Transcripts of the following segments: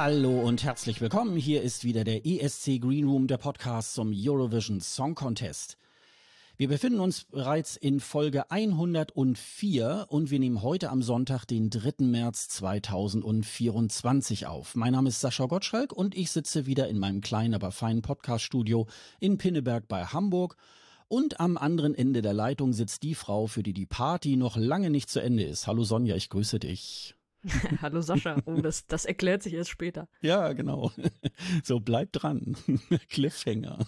Hallo und herzlich willkommen. Hier ist wieder der ESC Green Room, der Podcast zum Eurovision Song Contest. Wir befinden uns bereits in Folge 104 und wir nehmen heute am Sonntag, den 3. März 2024 auf. Mein Name ist Sascha Gottschalk und ich sitze wieder in meinem kleinen, aber feinen Podcaststudio in Pinneberg bei Hamburg. Und am anderen Ende der Leitung sitzt die Frau, für die die Party noch lange nicht zu Ende ist. Hallo Sonja, ich grüße dich. Hallo Sascha, oh, das, das erklärt sich erst später. Ja, genau. So, bleib dran. Cliffhanger.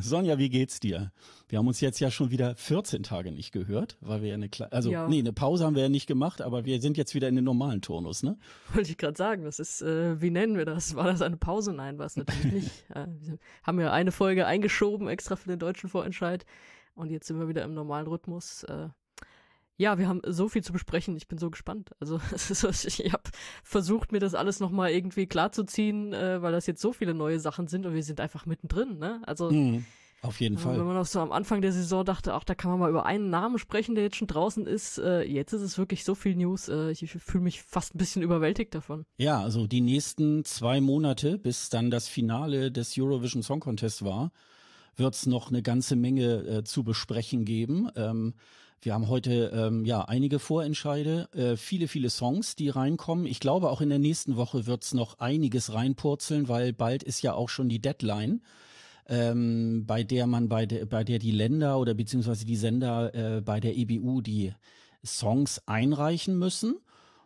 Sonja, wie geht's dir? Wir haben uns jetzt ja schon wieder 14 Tage nicht gehört, weil wir ja eine Kle also ja. nee, eine Pause haben wir ja nicht gemacht, aber wir sind jetzt wieder in den normalen Turnus, ne? Wollte ich gerade sagen, das ist äh, wie nennen wir das? War das eine Pause? Nein, war es natürlich nicht. Äh, wir haben ja eine Folge eingeschoben extra für den deutschen Vorentscheid und jetzt sind wir wieder im normalen Rhythmus. Äh, ja, wir haben so viel zu besprechen. Ich bin so gespannt. Also ich habe versucht, mir das alles nochmal irgendwie klarzuziehen, äh, weil das jetzt so viele neue Sachen sind und wir sind einfach mittendrin. Ne? Also mhm, auf jeden Fall. Wenn man auch so am Anfang der Saison dachte, ach, da kann man mal über einen Namen sprechen, der jetzt schon draußen ist. Äh, jetzt ist es wirklich so viel News. Äh, ich fühle mich fast ein bisschen überwältigt davon. Ja, also die nächsten zwei Monate, bis dann das Finale des Eurovision Song Contest war, wird es noch eine ganze Menge äh, zu besprechen geben. Ähm, wir haben heute ähm, ja einige Vorentscheide, äh, viele, viele Songs, die reinkommen. Ich glaube, auch in der nächsten Woche wird's noch einiges reinpurzeln, weil bald ist ja auch schon die Deadline. Ähm, bei der man bei der bei der die Länder oder beziehungsweise die Sender äh, bei der EBU die Songs einreichen müssen.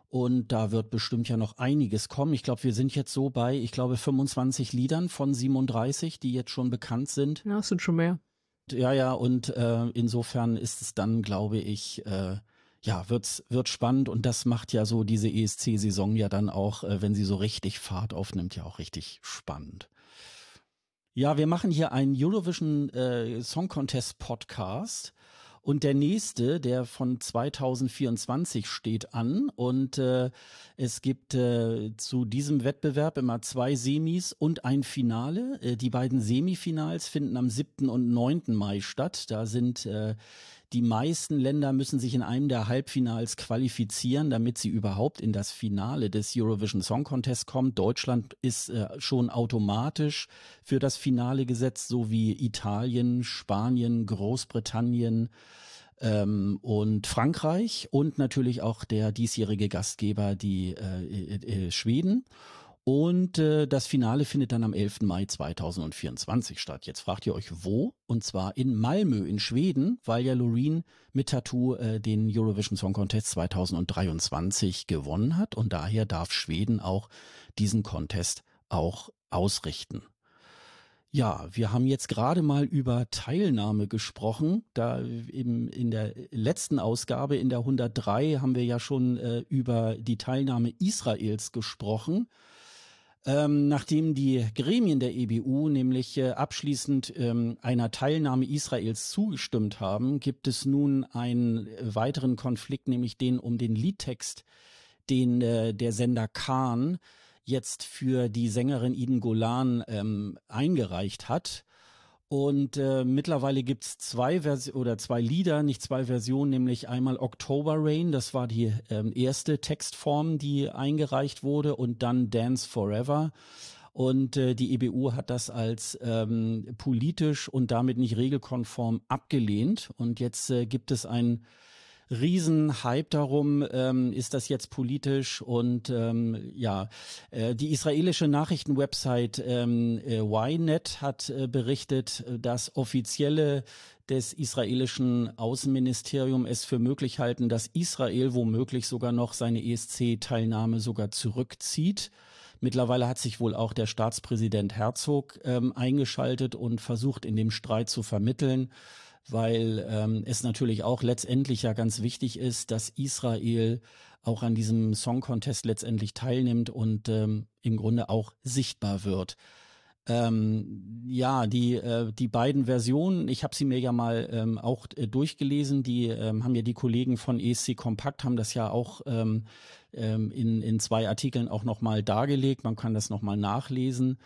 Und da wird bestimmt ja noch einiges kommen. Ich glaube, wir sind jetzt so bei, ich glaube, 25 Liedern von 37, die jetzt schon bekannt sind. Ja, es sind schon mehr. Ja, ja, und äh, insofern ist es dann, glaube ich, äh, ja, wird's, wird spannend und das macht ja so diese ESC-Saison ja dann auch, äh, wenn sie so richtig Fahrt aufnimmt, ja auch richtig spannend. Ja, wir machen hier einen Eurovision äh, Song Contest Podcast und der nächste, der von 2024 steht an. Und äh, es gibt äh, zu diesem Wettbewerb immer zwei Semis und ein Finale. Äh, die beiden Semifinals finden am 7. und 9. Mai statt. Da sind äh, die meisten Länder müssen sich in einem der Halbfinals qualifizieren, damit sie überhaupt in das Finale des Eurovision Song Contest kommen. Deutschland ist äh, schon automatisch für das Finale gesetzt, so wie Italien, Spanien, Großbritannien, ähm, und Frankreich und natürlich auch der diesjährige Gastgeber, die äh, äh, äh, Schweden. Und äh, das Finale findet dann am 11. Mai 2024 statt. Jetzt fragt ihr euch, wo? Und zwar in Malmö in Schweden, weil ja Loreen mit Tattoo äh, den Eurovision Song Contest 2023 gewonnen hat. Und daher darf Schweden auch diesen Contest auch ausrichten. Ja, wir haben jetzt gerade mal über Teilnahme gesprochen. Da eben in der letzten Ausgabe, in der 103, haben wir ja schon äh, über die Teilnahme Israels gesprochen. Ähm, nachdem die Gremien der EBU nämlich äh, abschließend ähm, einer Teilnahme Israels zugestimmt haben, gibt es nun einen weiteren Konflikt, nämlich den um den Liedtext, den äh, der Sender Khan jetzt für die Sängerin Iden Golan ähm, eingereicht hat. Und äh, mittlerweile gibt's zwei Vers oder zwei Lieder, nicht zwei Versionen, nämlich einmal October Rain, das war die ähm, erste Textform, die eingereicht wurde, und dann Dance Forever. Und äh, die EBU hat das als ähm, politisch und damit nicht regelkonform abgelehnt. Und jetzt äh, gibt es ein Riesenhype darum, ähm, ist das jetzt politisch und ähm, ja, äh, die israelische Nachrichtenwebsite ähm, äh, Ynet hat äh, berichtet, dass offizielle des israelischen Außenministerium es für möglich halten, dass Israel womöglich sogar noch seine ESC-Teilnahme sogar zurückzieht. Mittlerweile hat sich wohl auch der Staatspräsident Herzog ähm, eingeschaltet und versucht, in dem Streit zu vermitteln weil ähm, es natürlich auch letztendlich ja ganz wichtig ist, dass Israel auch an diesem Song Contest letztendlich teilnimmt und ähm, im Grunde auch sichtbar wird. Ähm, ja, die, äh, die beiden Versionen, ich habe sie mir ja mal ähm, auch äh, durchgelesen, die ähm, haben ja die Kollegen von ESC Kompakt, haben das ja auch ähm, ähm, in, in zwei Artikeln auch nochmal dargelegt. Man kann das nochmal nachlesen.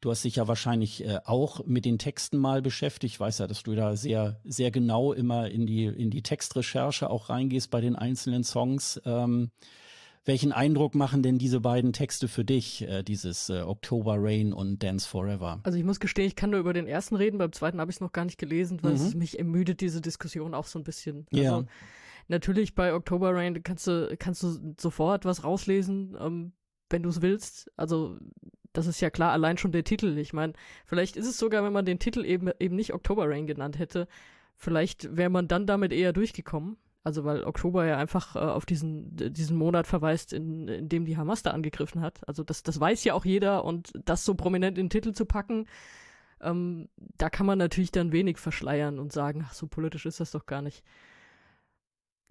Du hast dich ja wahrscheinlich äh, auch mit den Texten mal beschäftigt. Ich weiß ja, dass du da sehr, sehr genau immer in die, in die Textrecherche auch reingehst bei den einzelnen Songs. Ähm, welchen Eindruck machen denn diese beiden Texte für dich, äh, dieses äh, October Rain und Dance Forever? Also ich muss gestehen, ich kann nur über den ersten reden, beim zweiten habe ich es noch gar nicht gelesen, weil mhm. es mich ermüdet, diese Diskussion auch so ein bisschen. Also, ja. Natürlich bei October Rain kannst du, kannst du sofort was rauslesen, ähm, wenn du es willst. Also das ist ja klar, allein schon der Titel. Ich meine, vielleicht ist es sogar, wenn man den Titel eben, eben nicht October Rain genannt hätte, vielleicht wäre man dann damit eher durchgekommen. Also weil Oktober ja einfach äh, auf diesen, diesen Monat verweist, in, in dem die Hamas da angegriffen hat. Also das, das weiß ja auch jeder und das so prominent in den Titel zu packen, ähm, da kann man natürlich dann wenig verschleiern und sagen, ach so politisch ist das doch gar nicht.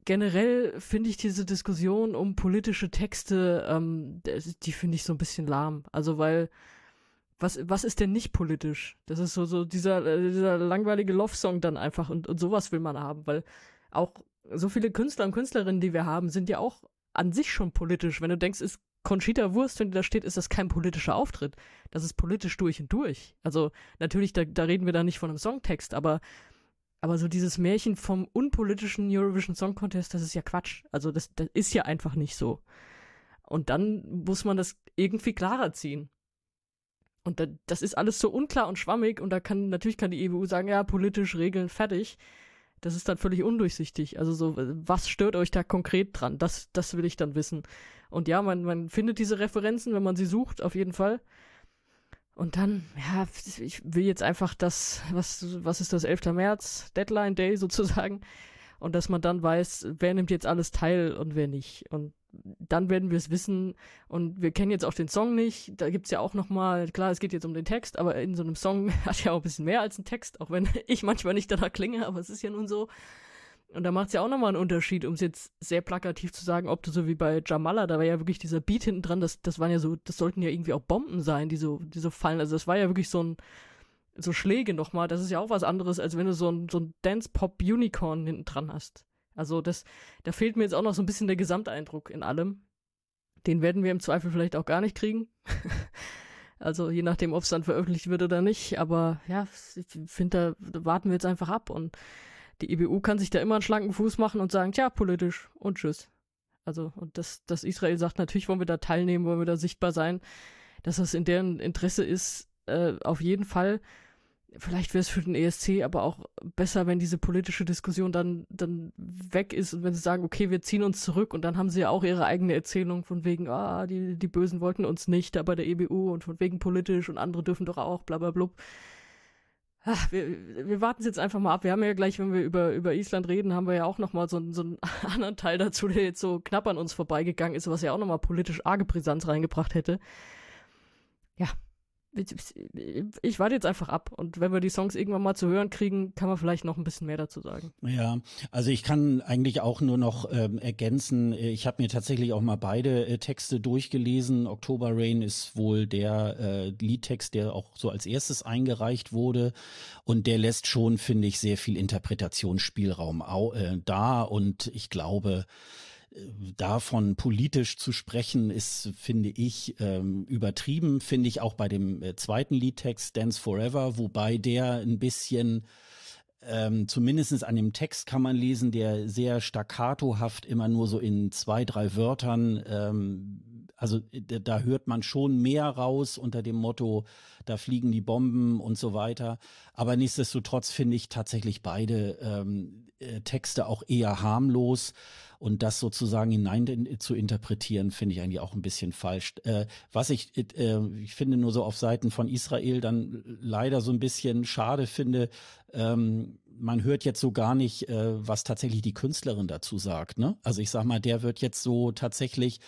Generell finde ich diese Diskussion um politische Texte, ähm, die finde ich so ein bisschen lahm. Also weil was, was ist denn nicht politisch? Das ist so, so dieser, äh, dieser langweilige Love-Song dann einfach und, und sowas will man haben, weil auch so viele Künstler und Künstlerinnen, die wir haben, sind ja auch an sich schon politisch. Wenn du denkst, ist Conchita Wurst, wenn da steht, ist das kein politischer Auftritt. Das ist politisch durch und durch. Also natürlich, da, da reden wir da nicht von einem Songtext, aber, aber so dieses Märchen vom unpolitischen Eurovision Song Contest, das ist ja Quatsch. Also das, das ist ja einfach nicht so. Und dann muss man das irgendwie klarer ziehen. Und da, das ist alles so unklar und schwammig und da kann, natürlich kann die EU sagen, ja, politisch Regeln, fertig das ist dann völlig undurchsichtig. Also so, was stört euch da konkret dran? Das, das will ich dann wissen. Und ja, man, man findet diese Referenzen, wenn man sie sucht, auf jeden Fall. Und dann, ja, ich will jetzt einfach das, was, was ist das, 11. März, Deadline Day sozusagen. Und dass man dann weiß, wer nimmt jetzt alles teil und wer nicht. Und dann werden wir es wissen. Und wir kennen jetzt auch den Song nicht. Da gibt es ja auch nochmal, klar, es geht jetzt um den Text, aber in so einem Song hat ja auch ein bisschen mehr als ein Text, auch wenn ich manchmal nicht danach klinge, aber es ist ja nun so. Und da macht es ja auch nochmal einen Unterschied, um es jetzt sehr plakativ zu sagen, ob du so wie bei Jamala, da war ja wirklich dieser Beat hinten dran, das, das waren ja so, das sollten ja irgendwie auch Bomben sein, die so, die so fallen. Also das war ja wirklich so ein, so Schläge nochmal, das ist ja auch was anderes, als wenn du so ein, so ein Dance-Pop-Unicorn hinten dran hast. Also das, da fehlt mir jetzt auch noch so ein bisschen der Gesamteindruck in allem. Den werden wir im Zweifel vielleicht auch gar nicht kriegen. also je nachdem, ob es dann veröffentlicht wird oder nicht. Aber ja, ich finde, da warten wir jetzt einfach ab. Und die EBU kann sich da immer einen schlanken Fuß machen und sagen, tja, politisch und tschüss. Also, und das, dass Israel sagt, natürlich wollen wir da teilnehmen, wollen wir da sichtbar sein, dass das in deren Interesse ist, äh, auf jeden Fall vielleicht wäre es für den ESC aber auch besser, wenn diese politische Diskussion dann, dann weg ist und wenn sie sagen, okay, wir ziehen uns zurück und dann haben sie ja auch ihre eigene Erzählung von wegen, ah, die, die Bösen wollten uns nicht da bei der EBU und von wegen politisch und andere dürfen doch auch, bla bla blub. Ach, wir, wir warten es jetzt einfach mal ab. Wir haben ja gleich, wenn wir über, über Island reden, haben wir ja auch nochmal so, so einen anderen Teil dazu, der jetzt so knapp an uns vorbeigegangen ist, was ja auch nochmal politisch arge Brisanz reingebracht hätte. Ja, ich warte jetzt einfach ab und wenn wir die Songs irgendwann mal zu hören kriegen, kann man vielleicht noch ein bisschen mehr dazu sagen. Ja, also ich kann eigentlich auch nur noch ähm, ergänzen, ich habe mir tatsächlich auch mal beide äh, Texte durchgelesen. October Rain ist wohl der äh, Liedtext, der auch so als erstes eingereicht wurde und der lässt schon, finde ich, sehr viel Interpretationsspielraum au äh, da und ich glaube, davon politisch zu sprechen, ist, finde ich, ähm, übertrieben. Finde ich auch bei dem äh, zweiten Liedtext Dance Forever, wobei der ein bisschen ähm, zumindest an dem Text kann man lesen, der sehr staccatohaft immer nur so in zwei, drei Wörtern, ähm, also äh, da hört man schon mehr raus unter dem Motto, da fliegen die Bomben und so weiter. Aber nichtsdestotrotz finde ich tatsächlich beide ähm, äh, Texte auch eher harmlos. Und das sozusagen hinein zu interpretieren, finde ich eigentlich auch ein bisschen falsch. Äh, was ich, äh, ich finde nur so auf Seiten von Israel dann leider so ein bisschen schade finde, ähm, man hört jetzt so gar nicht, äh, was tatsächlich die Künstlerin dazu sagt. Ne? Also ich sag mal, der wird jetzt so tatsächlich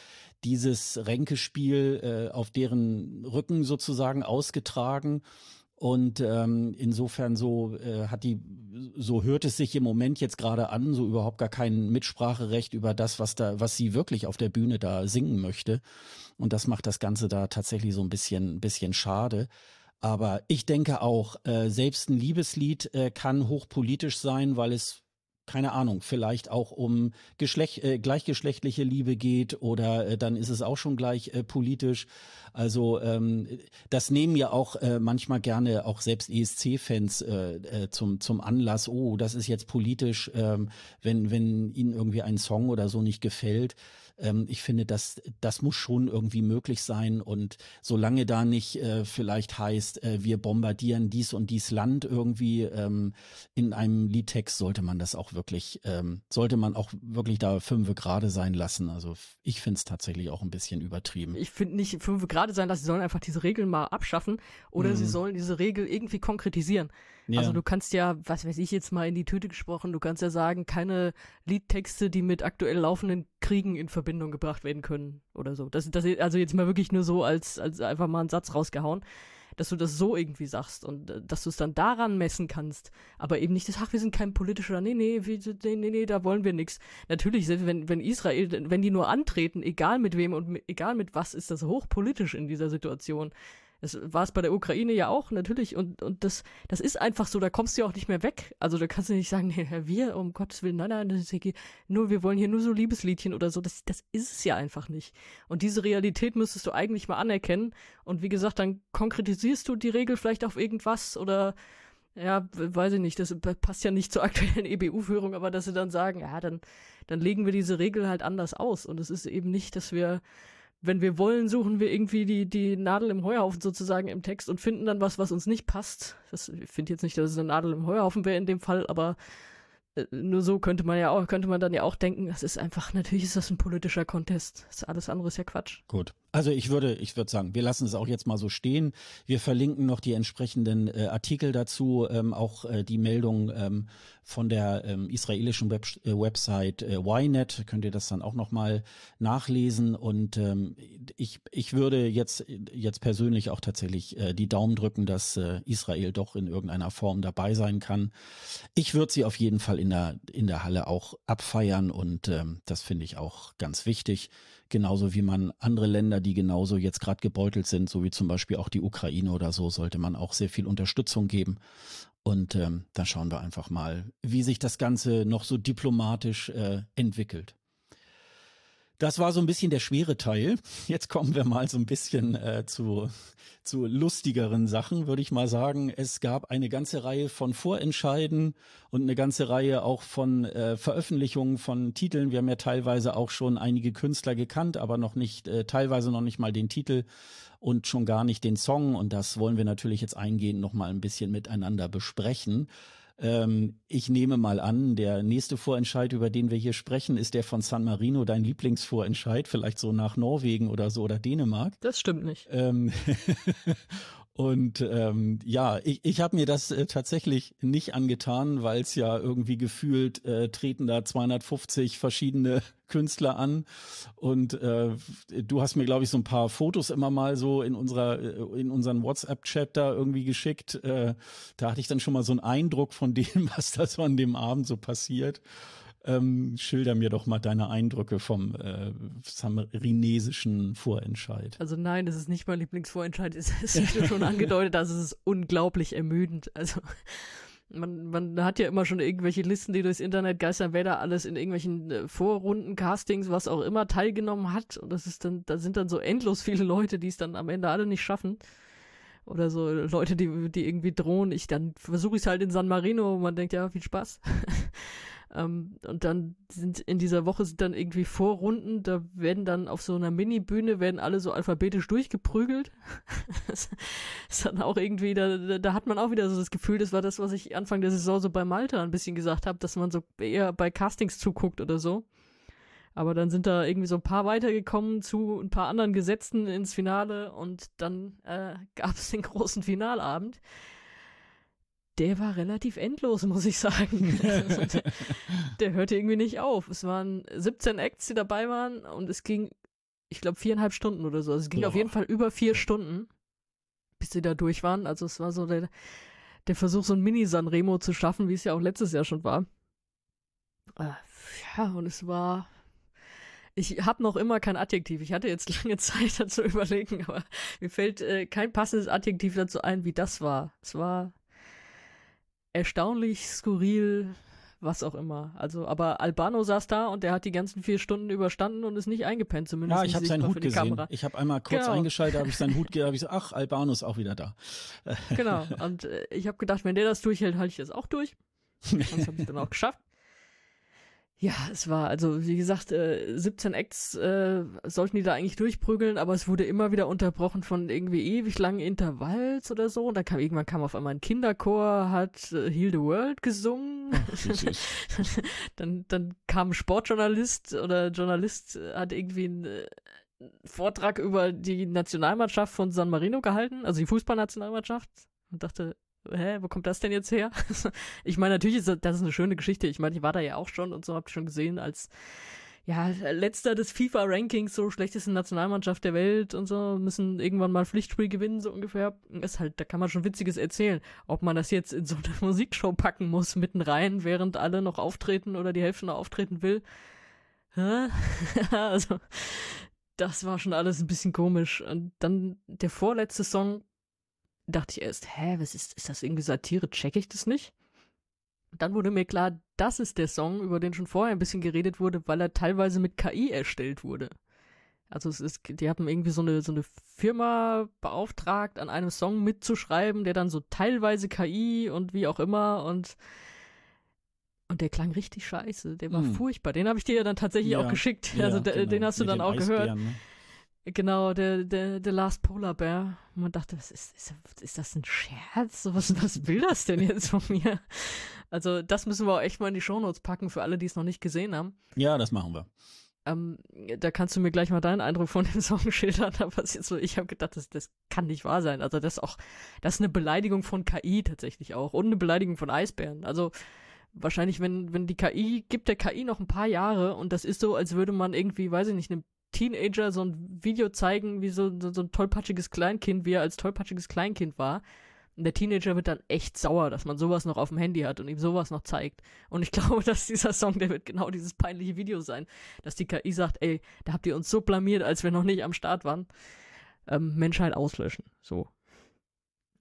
dieses Ränkespiel äh, auf deren Rücken sozusagen ausgetragen. Und ähm, insofern so äh, hat die, so hört es sich im Moment jetzt gerade an, so überhaupt gar kein Mitspracherecht über das, was da, was sie wirklich auf der Bühne da singen möchte. Und das macht das Ganze da tatsächlich so ein bisschen, bisschen schade. Aber ich denke auch, äh, selbst ein Liebeslied äh, kann hochpolitisch sein, weil es keine Ahnung, vielleicht auch um Geschlecht, äh, gleichgeschlechtliche Liebe geht oder äh, dann ist es auch schon gleich äh, politisch. Also ähm, das nehmen ja auch äh, manchmal gerne auch selbst ESC-Fans äh, äh, zum, zum Anlass, oh, das ist jetzt politisch, ähm, wenn, wenn ihnen irgendwie ein Song oder so nicht gefällt. Ähm, ich finde, das, das muss schon irgendwie möglich sein. Und solange da nicht äh, vielleicht heißt, äh, wir bombardieren dies und dies Land irgendwie ähm, in einem Liedtext, sollte man das auch wirklich, ähm, sollte man auch wirklich da fünfe gerade sein lassen. Also ich finde es tatsächlich auch ein bisschen übertrieben. Ich finde nicht fünfe gerade sein lassen, sie sollen einfach diese Regeln mal abschaffen oder mhm. sie sollen diese Regel irgendwie konkretisieren. Ja. Also du kannst ja, was weiß ich jetzt mal in die Tüte gesprochen, du kannst ja sagen, keine Liedtexte, die mit aktuell laufenden Kriegen in Verbindung gebracht werden können oder so. Das, das also jetzt mal wirklich nur so als, als einfach mal einen Satz rausgehauen dass du das so irgendwie sagst und äh, dass du es dann daran messen kannst, aber eben nicht, dass, ach, wir sind kein politischer, nee, nee, nee, nee, nee, da wollen wir nichts. Natürlich, wenn, wenn Israel, wenn die nur antreten, egal mit wem und egal mit was, ist das hochpolitisch in dieser Situation. Das war es bei der Ukraine ja auch, natürlich. Und, und das, das ist einfach so, da kommst du ja auch nicht mehr weg. Also da kannst du nicht sagen, nee, wir, um Gottes Willen, nein, nein, das ist nur, wir wollen hier nur so Liebesliedchen oder so. Das, das ist es ja einfach nicht. Und diese Realität müsstest du eigentlich mal anerkennen. Und wie gesagt, dann konkretisierst du die Regel vielleicht auf irgendwas oder ja, weiß ich nicht, das passt ja nicht zur aktuellen EBU-Führung, aber dass sie dann sagen, ja, dann, dann legen wir diese Regel halt anders aus. Und es ist eben nicht, dass wir wenn wir wollen, suchen wir irgendwie die, die Nadel im Heuhaufen sozusagen im Text und finden dann was, was uns nicht passt. Das, ich finde jetzt nicht, dass es eine Nadel im Heuhaufen wäre in dem Fall, aber äh, nur so könnte man ja auch, könnte man dann ja auch denken, das ist einfach, natürlich ist das ein politischer Contest. Das alles andere ist ja Quatsch. Gut. Also ich würde, ich würde sagen, wir lassen es auch jetzt mal so stehen. Wir verlinken noch die entsprechenden äh, Artikel dazu, ähm, auch äh, die Meldung ähm, von der ähm, israelischen Web äh, Website äh, Ynet. Könnt ihr das dann auch noch mal nachlesen? Und ähm, ich, ich würde jetzt jetzt persönlich auch tatsächlich äh, die Daumen drücken, dass äh, Israel doch in irgendeiner Form dabei sein kann. Ich würde sie auf jeden Fall in der in der Halle auch abfeiern und ähm, das finde ich auch ganz wichtig genauso wie man andere Länder, die genauso jetzt gerade gebeutelt sind, so wie zum Beispiel auch die Ukraine oder so, sollte man auch sehr viel Unterstützung geben. Und ähm, dann schauen wir einfach mal, wie sich das Ganze noch so diplomatisch äh, entwickelt. Das war so ein bisschen der schwere Teil. Jetzt kommen wir mal so ein bisschen äh, zu, zu lustigeren Sachen, würde ich mal sagen. Es gab eine ganze Reihe von Vorentscheiden und eine ganze Reihe auch von äh, Veröffentlichungen von Titeln. Wir haben ja teilweise auch schon einige Künstler gekannt, aber noch nicht, äh, teilweise noch nicht mal den Titel und schon gar nicht den Song. Und das wollen wir natürlich jetzt eingehend noch mal ein bisschen miteinander besprechen. Ähm, ich nehme mal an, der nächste Vorentscheid, über den wir hier sprechen, ist der von San Marino, dein Lieblingsvorentscheid, vielleicht so nach Norwegen oder so oder Dänemark. Das stimmt nicht. Ähm Und ähm, ja, ich, ich habe mir das äh, tatsächlich nicht angetan, weil es ja irgendwie gefühlt äh, treten da 250 verschiedene Künstler an. Und äh, du hast mir, glaube ich, so ein paar Fotos immer mal so in unserer, äh, in unseren WhatsApp-Chat da irgendwie geschickt. Äh, da hatte ich dann schon mal so einen Eindruck von dem, was da so an dem Abend so passiert. Ähm, schilder mir doch mal deine Eindrücke vom äh, samarinesischen Vorentscheid. Also nein, das ist nicht mein Lieblingsvorentscheid. Es ist schon angedeutet, dass es ist unglaublich ermüdend. Also man, man hat ja immer schon irgendwelche Listen, die durchs Internet geistern, wer da alles in irgendwelchen äh, Vorrunden, Castings, was auch immer teilgenommen hat. Und das ist dann, da sind dann so endlos viele Leute, die es dann am Ende alle nicht schaffen. Oder so Leute, die, die irgendwie drohen. Ich dann versuche ich es halt in San Marino, wo man denkt, ja, viel Spaß. Ähm, und dann sind in dieser Woche sind dann irgendwie Vorrunden, da werden dann auf so einer Mini-Bühne werden alle so alphabetisch durchgeprügelt. das ist dann auch irgendwie, da, da hat man auch wieder so das Gefühl, das war das, was ich Anfang der Saison so bei Malta ein bisschen gesagt habe, dass man so eher bei Castings zuguckt oder so. Aber dann sind da irgendwie so ein paar weitergekommen zu ein paar anderen Gesetzen ins Finale und dann äh, gab es den großen Finalabend der war relativ endlos, muss ich sagen. der hörte irgendwie nicht auf. Es waren 17 Acts, die dabei waren und es ging, ich glaube, viereinhalb Stunden oder so. Also es ging Boah. auf jeden Fall über vier Stunden, bis sie da durch waren. Also es war so der, der Versuch, so ein Mini-Sanremo zu schaffen, wie es ja auch letztes Jahr schon war. Äh, ja, und es war ich habe noch immer kein Adjektiv. Ich hatte jetzt lange Zeit dazu überlegen, aber mir fällt äh, kein passendes Adjektiv dazu ein, wie das war. Es war erstaunlich skurril, was auch immer. Also, aber Albano saß da und der hat die ganzen vier Stunden überstanden und ist nicht eingepennt, zumindest. Ja, ich habe seinen Hut gesehen. Kamera. Ich habe einmal kurz genau. eingeschaltet, habe ich seinen Hut, habe ich so, ach, Albano ist auch wieder da. Genau. Und äh, ich habe gedacht, wenn der das durchhält, halte ich das auch durch. Das habe ich dann auch geschafft. Ja, es war, also wie gesagt, äh, 17 Acts äh, sollten die da eigentlich durchprügeln, aber es wurde immer wieder unterbrochen von irgendwie ewig langen Intervalls oder so. Und dann kam irgendwann kam auf einmal ein Kinderchor, hat äh, Heal the World gesungen. Dann, dann kam ein Sportjournalist oder Journalist äh, hat irgendwie einen äh, Vortrag über die Nationalmannschaft von San Marino gehalten, also die Fußballnationalmannschaft. Und dachte, hä, wo kommt das denn jetzt her? ich meine, natürlich ist das, das ist eine schöne Geschichte. Ich meine, ich war da ja auch schon und so habt ihr schon gesehen als ja, letzter des FIFA-Rankings, so schlechteste Nationalmannschaft der Welt und so, müssen irgendwann mal Pflichtspiel gewinnen, so ungefähr. Ist halt, da kann man schon Witziges erzählen. Ob man das jetzt in so eine Musikshow packen muss, mitten rein, während alle noch auftreten oder die Hälfte noch auftreten will. Hä? also, das war schon alles ein bisschen komisch. Und dann der vorletzte Song, dachte ich erst, hä, was ist, ist das irgendwie Satire? Check ich das nicht? Dann wurde mir klar, das ist der Song, über den schon vorher ein bisschen geredet wurde, weil er teilweise mit KI erstellt wurde. Also es ist, die haben irgendwie so eine, so eine Firma beauftragt, an einem Song mitzuschreiben, der dann so teilweise KI und wie auch immer und und der klang richtig scheiße. Der war hm. furchtbar. Den habe ich dir ja dann tatsächlich ja, auch geschickt. Ja, also genau. den hast du mit dann auch gehört. Ne? Genau, der, der, der Last Polar Bear. Man dachte, was ist, ist, ist das ein Scherz? Was, was will das denn jetzt von mir? Also, das müssen wir auch echt mal in die Shownotes packen für alle, die es noch nicht gesehen haben. Ja, das machen wir. Ähm, da kannst du mir gleich mal deinen Eindruck von dem Song schildern, aber jetzt so, ich habe gedacht, das, das kann nicht wahr sein. Also, das ist auch, das ist eine Beleidigung von KI tatsächlich auch und eine Beleidigung von Eisbären. Also, wahrscheinlich, wenn, wenn die KI, gibt der KI noch ein paar Jahre und das ist so, als würde man irgendwie, weiß ich nicht, einem Teenager so ein Video zeigen, wie so, so, so ein tollpatschiges Kleinkind, wie er als tollpatschiges Kleinkind war. Und der Teenager wird dann echt sauer, dass man sowas noch auf dem Handy hat und ihm sowas noch zeigt. Und ich glaube, dass dieser Song, der wird genau dieses peinliche Video sein, dass die KI sagt, ey, da habt ihr uns so blamiert, als wir noch nicht am Start waren. Ähm, Menschheit auslöschen. So.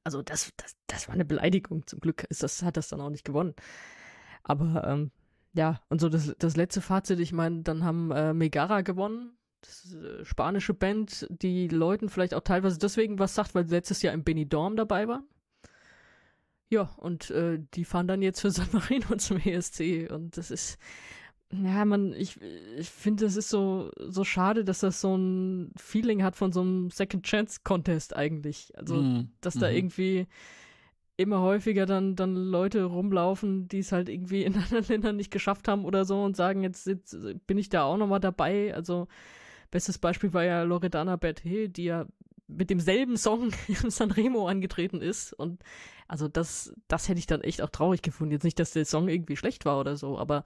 Also das, das, das war eine Beleidigung. Zum Glück ist das, hat das dann auch nicht gewonnen. Aber ähm, ja, und so das, das letzte Fazit, ich meine, dann haben äh, Megara gewonnen spanische Band, die Leuten vielleicht auch teilweise deswegen was sagt, weil sie letztes Jahr im Benidorm dabei war. Ja, und äh, die fahren dann jetzt für San Marino zum ESC und das ist, ja, man, ich, ich finde, es ist so, so schade, dass das so ein Feeling hat von so einem Second Chance Contest eigentlich. Also, mm, dass da mm. irgendwie immer häufiger dann, dann Leute rumlaufen, die es halt irgendwie in anderen Ländern nicht geschafft haben oder so und sagen, jetzt, jetzt bin ich da auch nochmal dabei. Also, Bestes Beispiel war ja Loredana Berthe, die ja mit demselben Song in Sanremo angetreten ist. Und also das, das hätte ich dann echt auch traurig gefunden. Jetzt nicht, dass der Song irgendwie schlecht war oder so, aber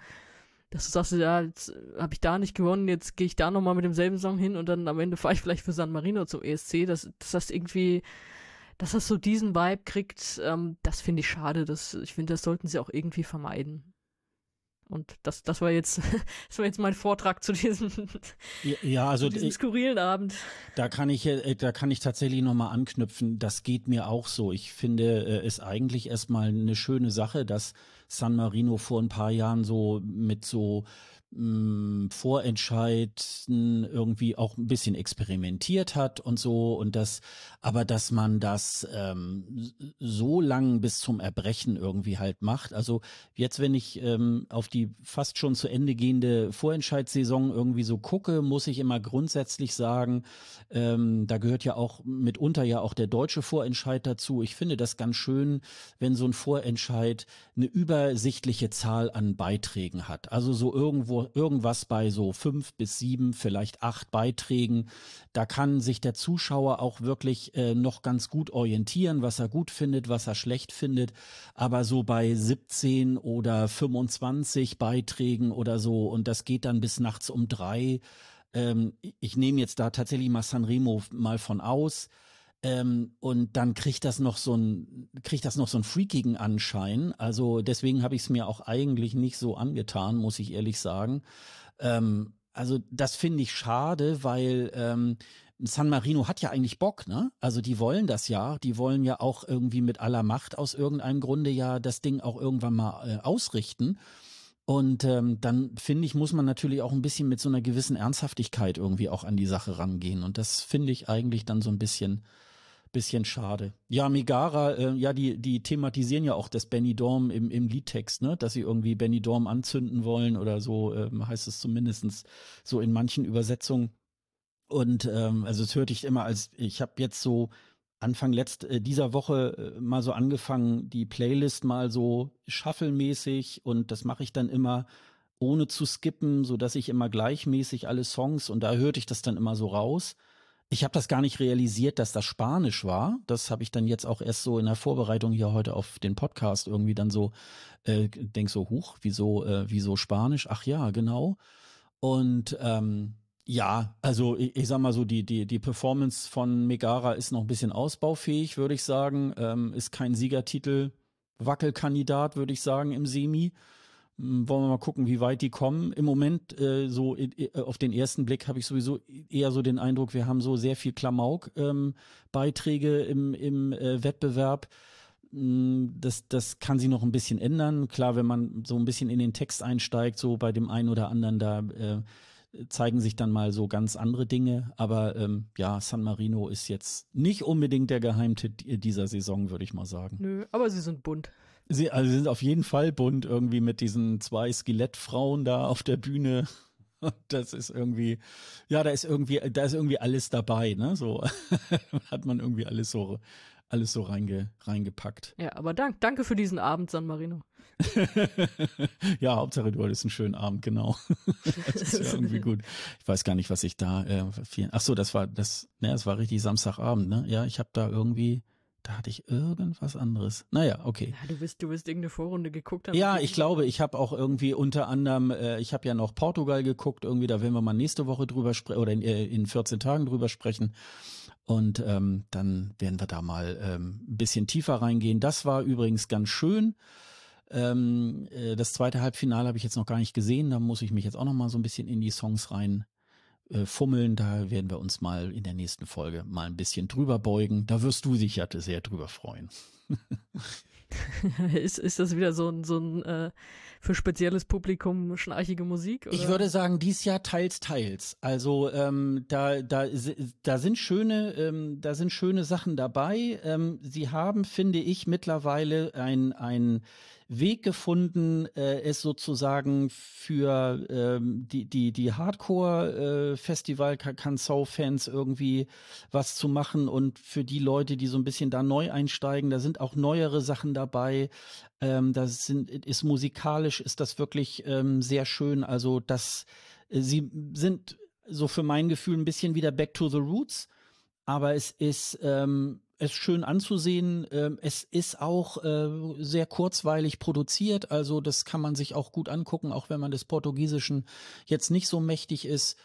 dass du sagst, ja, jetzt habe ich da nicht gewonnen, jetzt gehe ich da nochmal mit demselben Song hin und dann am Ende fahre ich vielleicht für San Marino zum ESC, dass, dass das irgendwie, dass das so diesen Vibe kriegt, ähm, das finde ich schade. Das, ich finde, das sollten sie auch irgendwie vermeiden. Und das, das war jetzt, das war jetzt mein Vortrag zu diesem, ja, also diesem skurrilen Abend. Da kann ich, äh, da kann ich tatsächlich nochmal anknüpfen. Das geht mir auch so. Ich finde äh, es eigentlich erstmal eine schöne Sache, dass San Marino vor ein paar Jahren so mit so mh, Vorentscheiden irgendwie auch ein bisschen experimentiert hat und so und das, aber dass man das ähm, so lang bis zum Erbrechen irgendwie halt macht. Also jetzt, wenn ich ähm, auf die fast schon zu Ende gehende Vorentscheidssaison irgendwie so gucke, muss ich immer grundsätzlich sagen, ähm, da gehört ja auch mitunter ja auch der deutsche Vorentscheid dazu. Ich finde das ganz schön, wenn so ein Vorentscheid eine übersichtliche Zahl an Beiträgen hat. Also so irgendwo irgendwas bei so fünf bis sieben, vielleicht acht Beiträgen. Da kann sich der Zuschauer auch wirklich äh, noch ganz gut orientieren, was er gut findet, was er schlecht findet. Aber so bei 17 oder 25 Beiträgen oder so, und das geht dann bis nachts um drei. Ähm, ich nehme jetzt da tatsächlich mal Sanremo mal von aus. Ähm, und dann kriegt das noch so ein, kriegt das noch so einen freakigen Anschein. Also deswegen habe ich es mir auch eigentlich nicht so angetan, muss ich ehrlich sagen. Ähm, also das finde ich schade, weil ähm, San Marino hat ja eigentlich Bock, ne? Also die wollen das ja, die wollen ja auch irgendwie mit aller Macht aus irgendeinem Grunde ja das Ding auch irgendwann mal äh, ausrichten. Und ähm, dann finde ich, muss man natürlich auch ein bisschen mit so einer gewissen Ernsthaftigkeit irgendwie auch an die Sache rangehen. Und das finde ich eigentlich dann so ein bisschen bisschen schade. Ja, Megara, äh, ja, die, die thematisieren ja auch das Benny Dorm im, im Liedtext, ne? Dass sie irgendwie Benny Dorm anzünden wollen oder so, ähm, heißt es zumindestens so in manchen Übersetzungen. Und ähm, also das hörte ich immer als, ich habe jetzt so Anfang letzt, äh, dieser Woche äh, mal so angefangen, die Playlist mal so shuffle-mäßig und das mache ich dann immer ohne zu skippen, so dass ich immer gleichmäßig alle Songs und da hörte ich das dann immer so raus. Ich habe das gar nicht realisiert, dass das Spanisch war. Das habe ich dann jetzt auch erst so in der Vorbereitung hier heute auf den Podcast irgendwie dann so äh, denk so huch, wieso äh, wieso Spanisch? Ach ja, genau. Und ähm, ja, also ich, ich sag mal so, die, die, die Performance von Megara ist noch ein bisschen ausbaufähig, würde ich sagen. Ähm, ist kein Siegertitel, Wackelkandidat, würde ich sagen, im Semi. Hm, wollen wir mal gucken, wie weit die kommen. Im Moment, äh, so äh, auf den ersten Blick, habe ich sowieso eher so den Eindruck, wir haben so sehr viel Klamauk-Beiträge ähm, im, im äh, Wettbewerb. Hm, das, das kann sich noch ein bisschen ändern. Klar, wenn man so ein bisschen in den Text einsteigt, so bei dem einen oder anderen, da äh, zeigen sich dann mal so ganz andere Dinge. Aber ähm, ja, San Marino ist jetzt nicht unbedingt der Geheimtipp dieser Saison, würde ich mal sagen. Nö, aber sie sind bunt. Sie, also sie sind auf jeden Fall bunt, irgendwie mit diesen zwei Skelettfrauen da auf der Bühne. Das ist irgendwie, ja, da ist irgendwie, da ist irgendwie alles dabei, ne? So hat man irgendwie alles so, alles so reinge, reingepackt. Ja, aber dank, danke für diesen Abend, San Marino. ja, Hauptsache du hattest einen schönen Abend, genau. das ist ja irgendwie gut. Ich weiß gar nicht, was ich da. Äh, viel, ach so, das war das. Ne, das war richtig Samstagabend, ne? Ja, ich habe da irgendwie. Da hatte ich irgendwas anderes. Naja, okay. Ja, du bist, du bist irgendeine Vorrunde geguckt haben. Ja, ich glaube, ich habe auch irgendwie unter anderem, äh, ich habe ja noch Portugal geguckt, irgendwie, da werden wir mal nächste Woche drüber sprechen oder in, äh, in 14 Tagen drüber sprechen. Und ähm, dann werden wir da mal ähm, ein bisschen tiefer reingehen. Das war übrigens ganz schön. Ähm, äh, das zweite Halbfinale habe ich jetzt noch gar nicht gesehen. Da muss ich mich jetzt auch noch mal so ein bisschen in die Songs rein äh, fummeln. Da werden wir uns mal in der nächsten Folge mal ein bisschen drüber beugen. Da wirst du dich ja sehr drüber freuen. ist, ist das wieder so ein, so ein äh, für spezielles Publikum schnarchige Musik? Oder? Ich würde sagen, dies Jahr teils, teils. Also ähm, da, da, da sind schöne, ähm, da sind schöne Sachen dabei. Ähm, sie haben, finde ich, mittlerweile ein, ein Weg gefunden, äh, es sozusagen für ähm, die, die, die Hardcore-Festival-Kansau-Fans äh, irgendwie was zu machen und für die Leute, die so ein bisschen da neu einsteigen, da sind auch neuere Sachen dabei. Ähm, das sind, ist musikalisch, ist das wirklich ähm, sehr schön. Also das, äh, sie sind so für mein Gefühl ein bisschen wieder back to the roots, aber es ist ähm, es schön anzusehen. Ähm, es ist auch äh, sehr kurzweilig produziert, also das kann man sich auch gut angucken, auch wenn man des Portugiesischen jetzt nicht so mächtig ist.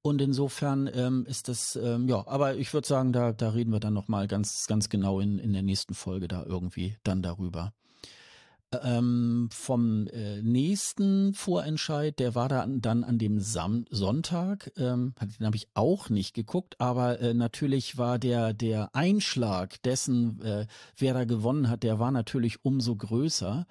Und insofern ähm, ist das, ähm, ja, aber ich würde sagen, da, da reden wir dann nochmal ganz, ganz genau in, in der nächsten Folge da irgendwie dann darüber. Ähm, vom äh, nächsten Vorentscheid, der war da dann an dem Sam Sonntag, ähm, den habe ich auch nicht geguckt, aber äh, natürlich war der, der Einschlag dessen, äh, wer da gewonnen hat, der war natürlich umso größer.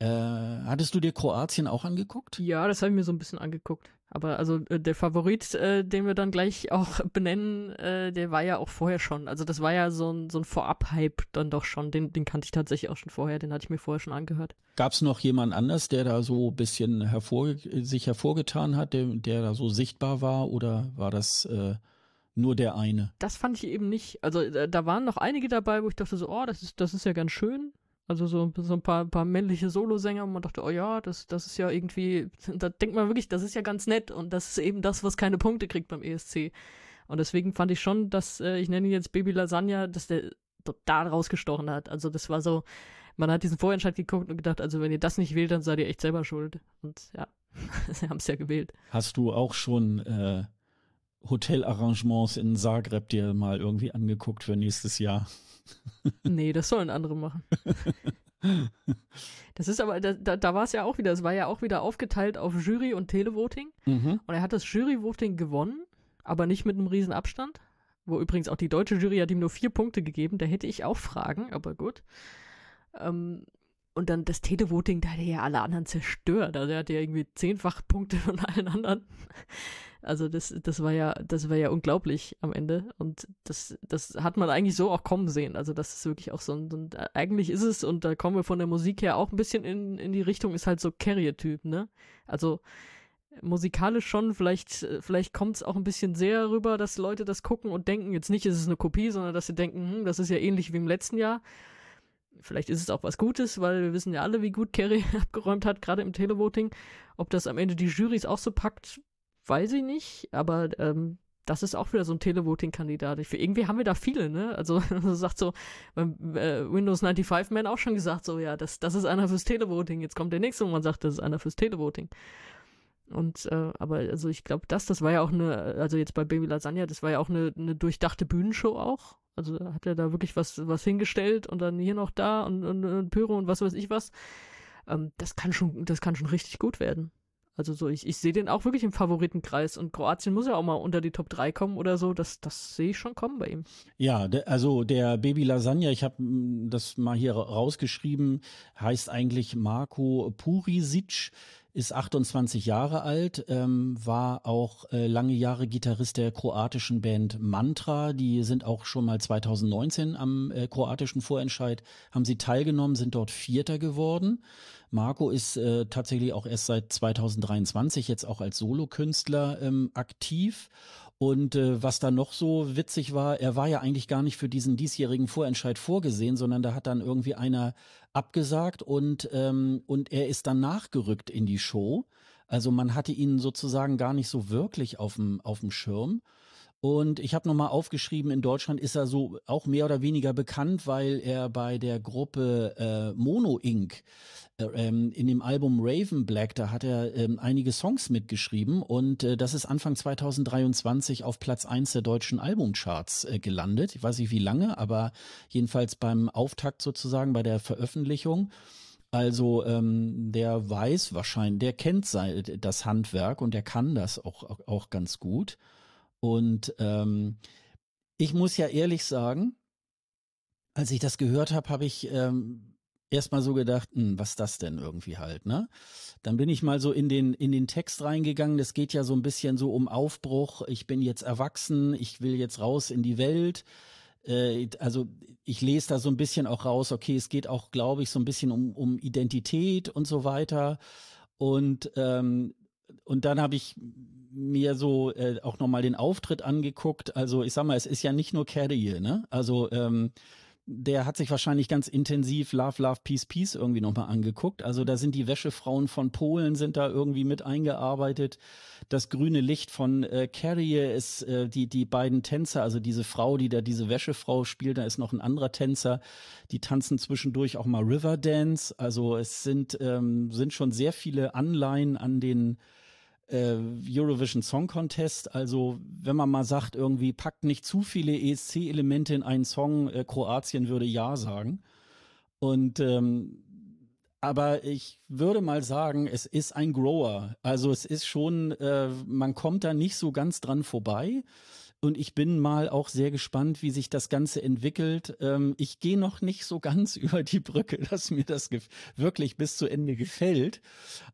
Äh, hattest du dir Kroatien auch angeguckt? Ja, das habe ich mir so ein bisschen angeguckt. Aber also äh, der Favorit, äh, den wir dann gleich auch benennen, äh, der war ja auch vorher schon. Also das war ja so ein, so ein Vorab-Hype dann doch schon. Den, den kannte ich tatsächlich auch schon vorher, den hatte ich mir vorher schon angehört. Gab es noch jemand anders, der da so ein bisschen hervor, sich hervorgetan hat, der, der da so sichtbar war oder war das äh, nur der eine? Das fand ich eben nicht. Also äh, da waren noch einige dabei, wo ich dachte so, oh, das ist, das ist ja ganz schön. Also so, so ein paar, paar männliche Solosänger und man dachte, oh ja, das, das ist ja irgendwie, da denkt man wirklich, das ist ja ganz nett und das ist eben das, was keine Punkte kriegt beim ESC. Und deswegen fand ich schon, dass, äh, ich nenne ihn jetzt Baby Lasagna, dass der total rausgestochen hat. Also das war so, man hat diesen Vorentscheid geguckt und gedacht, also wenn ihr das nicht wählt, dann seid ihr echt selber schuld. Und ja, sie haben es ja gewählt. Hast du auch schon äh, Hotelarrangements in Zagreb dir mal irgendwie angeguckt für nächstes Jahr? nee, das sollen andere machen. Das ist aber, da, da, da war es ja auch wieder, es war ja auch wieder aufgeteilt auf Jury und Televoting. Mhm. Und er hat das Juryvoting gewonnen, aber nicht mit einem riesen Abstand. Wo übrigens auch die deutsche Jury hat ihm nur vier Punkte gegeben. Da hätte ich auch Fragen, aber gut. Ähm, und dann das Televoting, da hat er ja alle anderen zerstört. Also er hat ja irgendwie zehnfach Punkte von allen anderen. Also das, das war ja, das war ja unglaublich am Ende. Und das, das hat man eigentlich so auch kommen sehen. Also das ist wirklich auch so ein, so eigentlich ist es, und da kommen wir von der Musik her auch ein bisschen in, in die Richtung, ist halt so Carrier-Typ, ne? Also musikalisch schon, vielleicht, vielleicht kommt es auch ein bisschen sehr rüber, dass Leute das gucken und denken, jetzt nicht, ist es eine Kopie, sondern dass sie denken, hm, das ist ja ähnlich wie im letzten Jahr. Vielleicht ist es auch was Gutes, weil wir wissen ja alle, wie gut Kerry abgeräumt hat, gerade im Televoting. Ob das am Ende die Jurys auch so packt, weiß ich nicht, aber ähm, das ist auch wieder so ein Televoting-Kandidat. Irgendwie haben wir da viele, ne? Also, sagt so, äh, Windows 95 Man auch schon gesagt, so, ja, das, das ist einer fürs Televoting. Jetzt kommt der nächste und man sagt, das ist einer fürs Televoting. Und, äh, aber also ich glaube, das, das war ja auch eine, also jetzt bei Baby Lasagna, das war ja auch eine, eine durchdachte Bühnenshow auch. Also hat er da wirklich was, was hingestellt und dann hier noch da und, und, und Pyro und was weiß ich was. Ähm, das kann schon, das kann schon richtig gut werden. Also so, ich, ich sehe den auch wirklich im Favoritenkreis und Kroatien muss ja auch mal unter die Top 3 kommen oder so. Das, das sehe ich schon kommen bei ihm. Ja, de, also der Baby Lasagna, ich habe das mal hier rausgeschrieben, heißt eigentlich Marco Purisic ist 28 Jahre alt, ähm, war auch äh, lange Jahre Gitarrist der kroatischen Band Mantra. Die sind auch schon mal 2019 am äh, kroatischen Vorentscheid, haben sie teilgenommen, sind dort Vierter geworden. Marco ist äh, tatsächlich auch erst seit 2023 jetzt auch als Solokünstler ähm, aktiv und äh, was da noch so witzig war, er war ja eigentlich gar nicht für diesen diesjährigen Vorentscheid vorgesehen, sondern da hat dann irgendwie einer abgesagt und, ähm, und er ist dann nachgerückt in die Show. Also man hatte ihn sozusagen gar nicht so wirklich auf dem, auf dem Schirm. Und ich habe nochmal aufgeschrieben, in Deutschland ist er so auch mehr oder weniger bekannt, weil er bei der Gruppe äh, Mono Inc. Äh, ähm, in dem Album Raven Black, da hat er ähm, einige Songs mitgeschrieben und äh, das ist Anfang 2023 auf Platz eins der deutschen Albumcharts äh, gelandet. Ich weiß nicht wie lange, aber jedenfalls beim Auftakt sozusagen, bei der Veröffentlichung. Also ähm, der weiß wahrscheinlich, der kennt sein, das Handwerk und der kann das auch, auch, auch ganz gut. Und ähm, ich muss ja ehrlich sagen, als ich das gehört habe, habe ich ähm, erstmal so gedacht, hm, was das denn irgendwie halt, ne? Dann bin ich mal so in den, in den Text reingegangen. Das geht ja so ein bisschen so um Aufbruch. Ich bin jetzt erwachsen, ich will jetzt raus in die Welt. Äh, also ich lese da so ein bisschen auch raus, okay, es geht auch, glaube ich, so ein bisschen um, um Identität und so weiter. Und, ähm, und dann habe ich mir so äh, auch nochmal den Auftritt angeguckt. Also ich sag mal, es ist ja nicht nur Carrier, ne? Also ähm, der hat sich wahrscheinlich ganz intensiv Love, Love, Peace, Peace irgendwie nochmal angeguckt. Also da sind die Wäschefrauen von Polen sind da irgendwie mit eingearbeitet. Das grüne Licht von äh, Carrier ist äh, die, die beiden Tänzer, also diese Frau, die da diese Wäschefrau spielt, da ist noch ein anderer Tänzer. Die tanzen zwischendurch auch mal Riverdance. Also es sind, ähm, sind schon sehr viele Anleihen an den äh, Eurovision Song Contest. Also wenn man mal sagt, irgendwie packt nicht zu viele ESC-Elemente in einen Song, äh, Kroatien würde ja sagen. Und ähm, aber ich würde mal sagen, es ist ein Grower. Also es ist schon, äh, man kommt da nicht so ganz dran vorbei. Und ich bin mal auch sehr gespannt, wie sich das Ganze entwickelt. Ähm, ich gehe noch nicht so ganz über die Brücke, dass mir das wirklich bis zu Ende gefällt.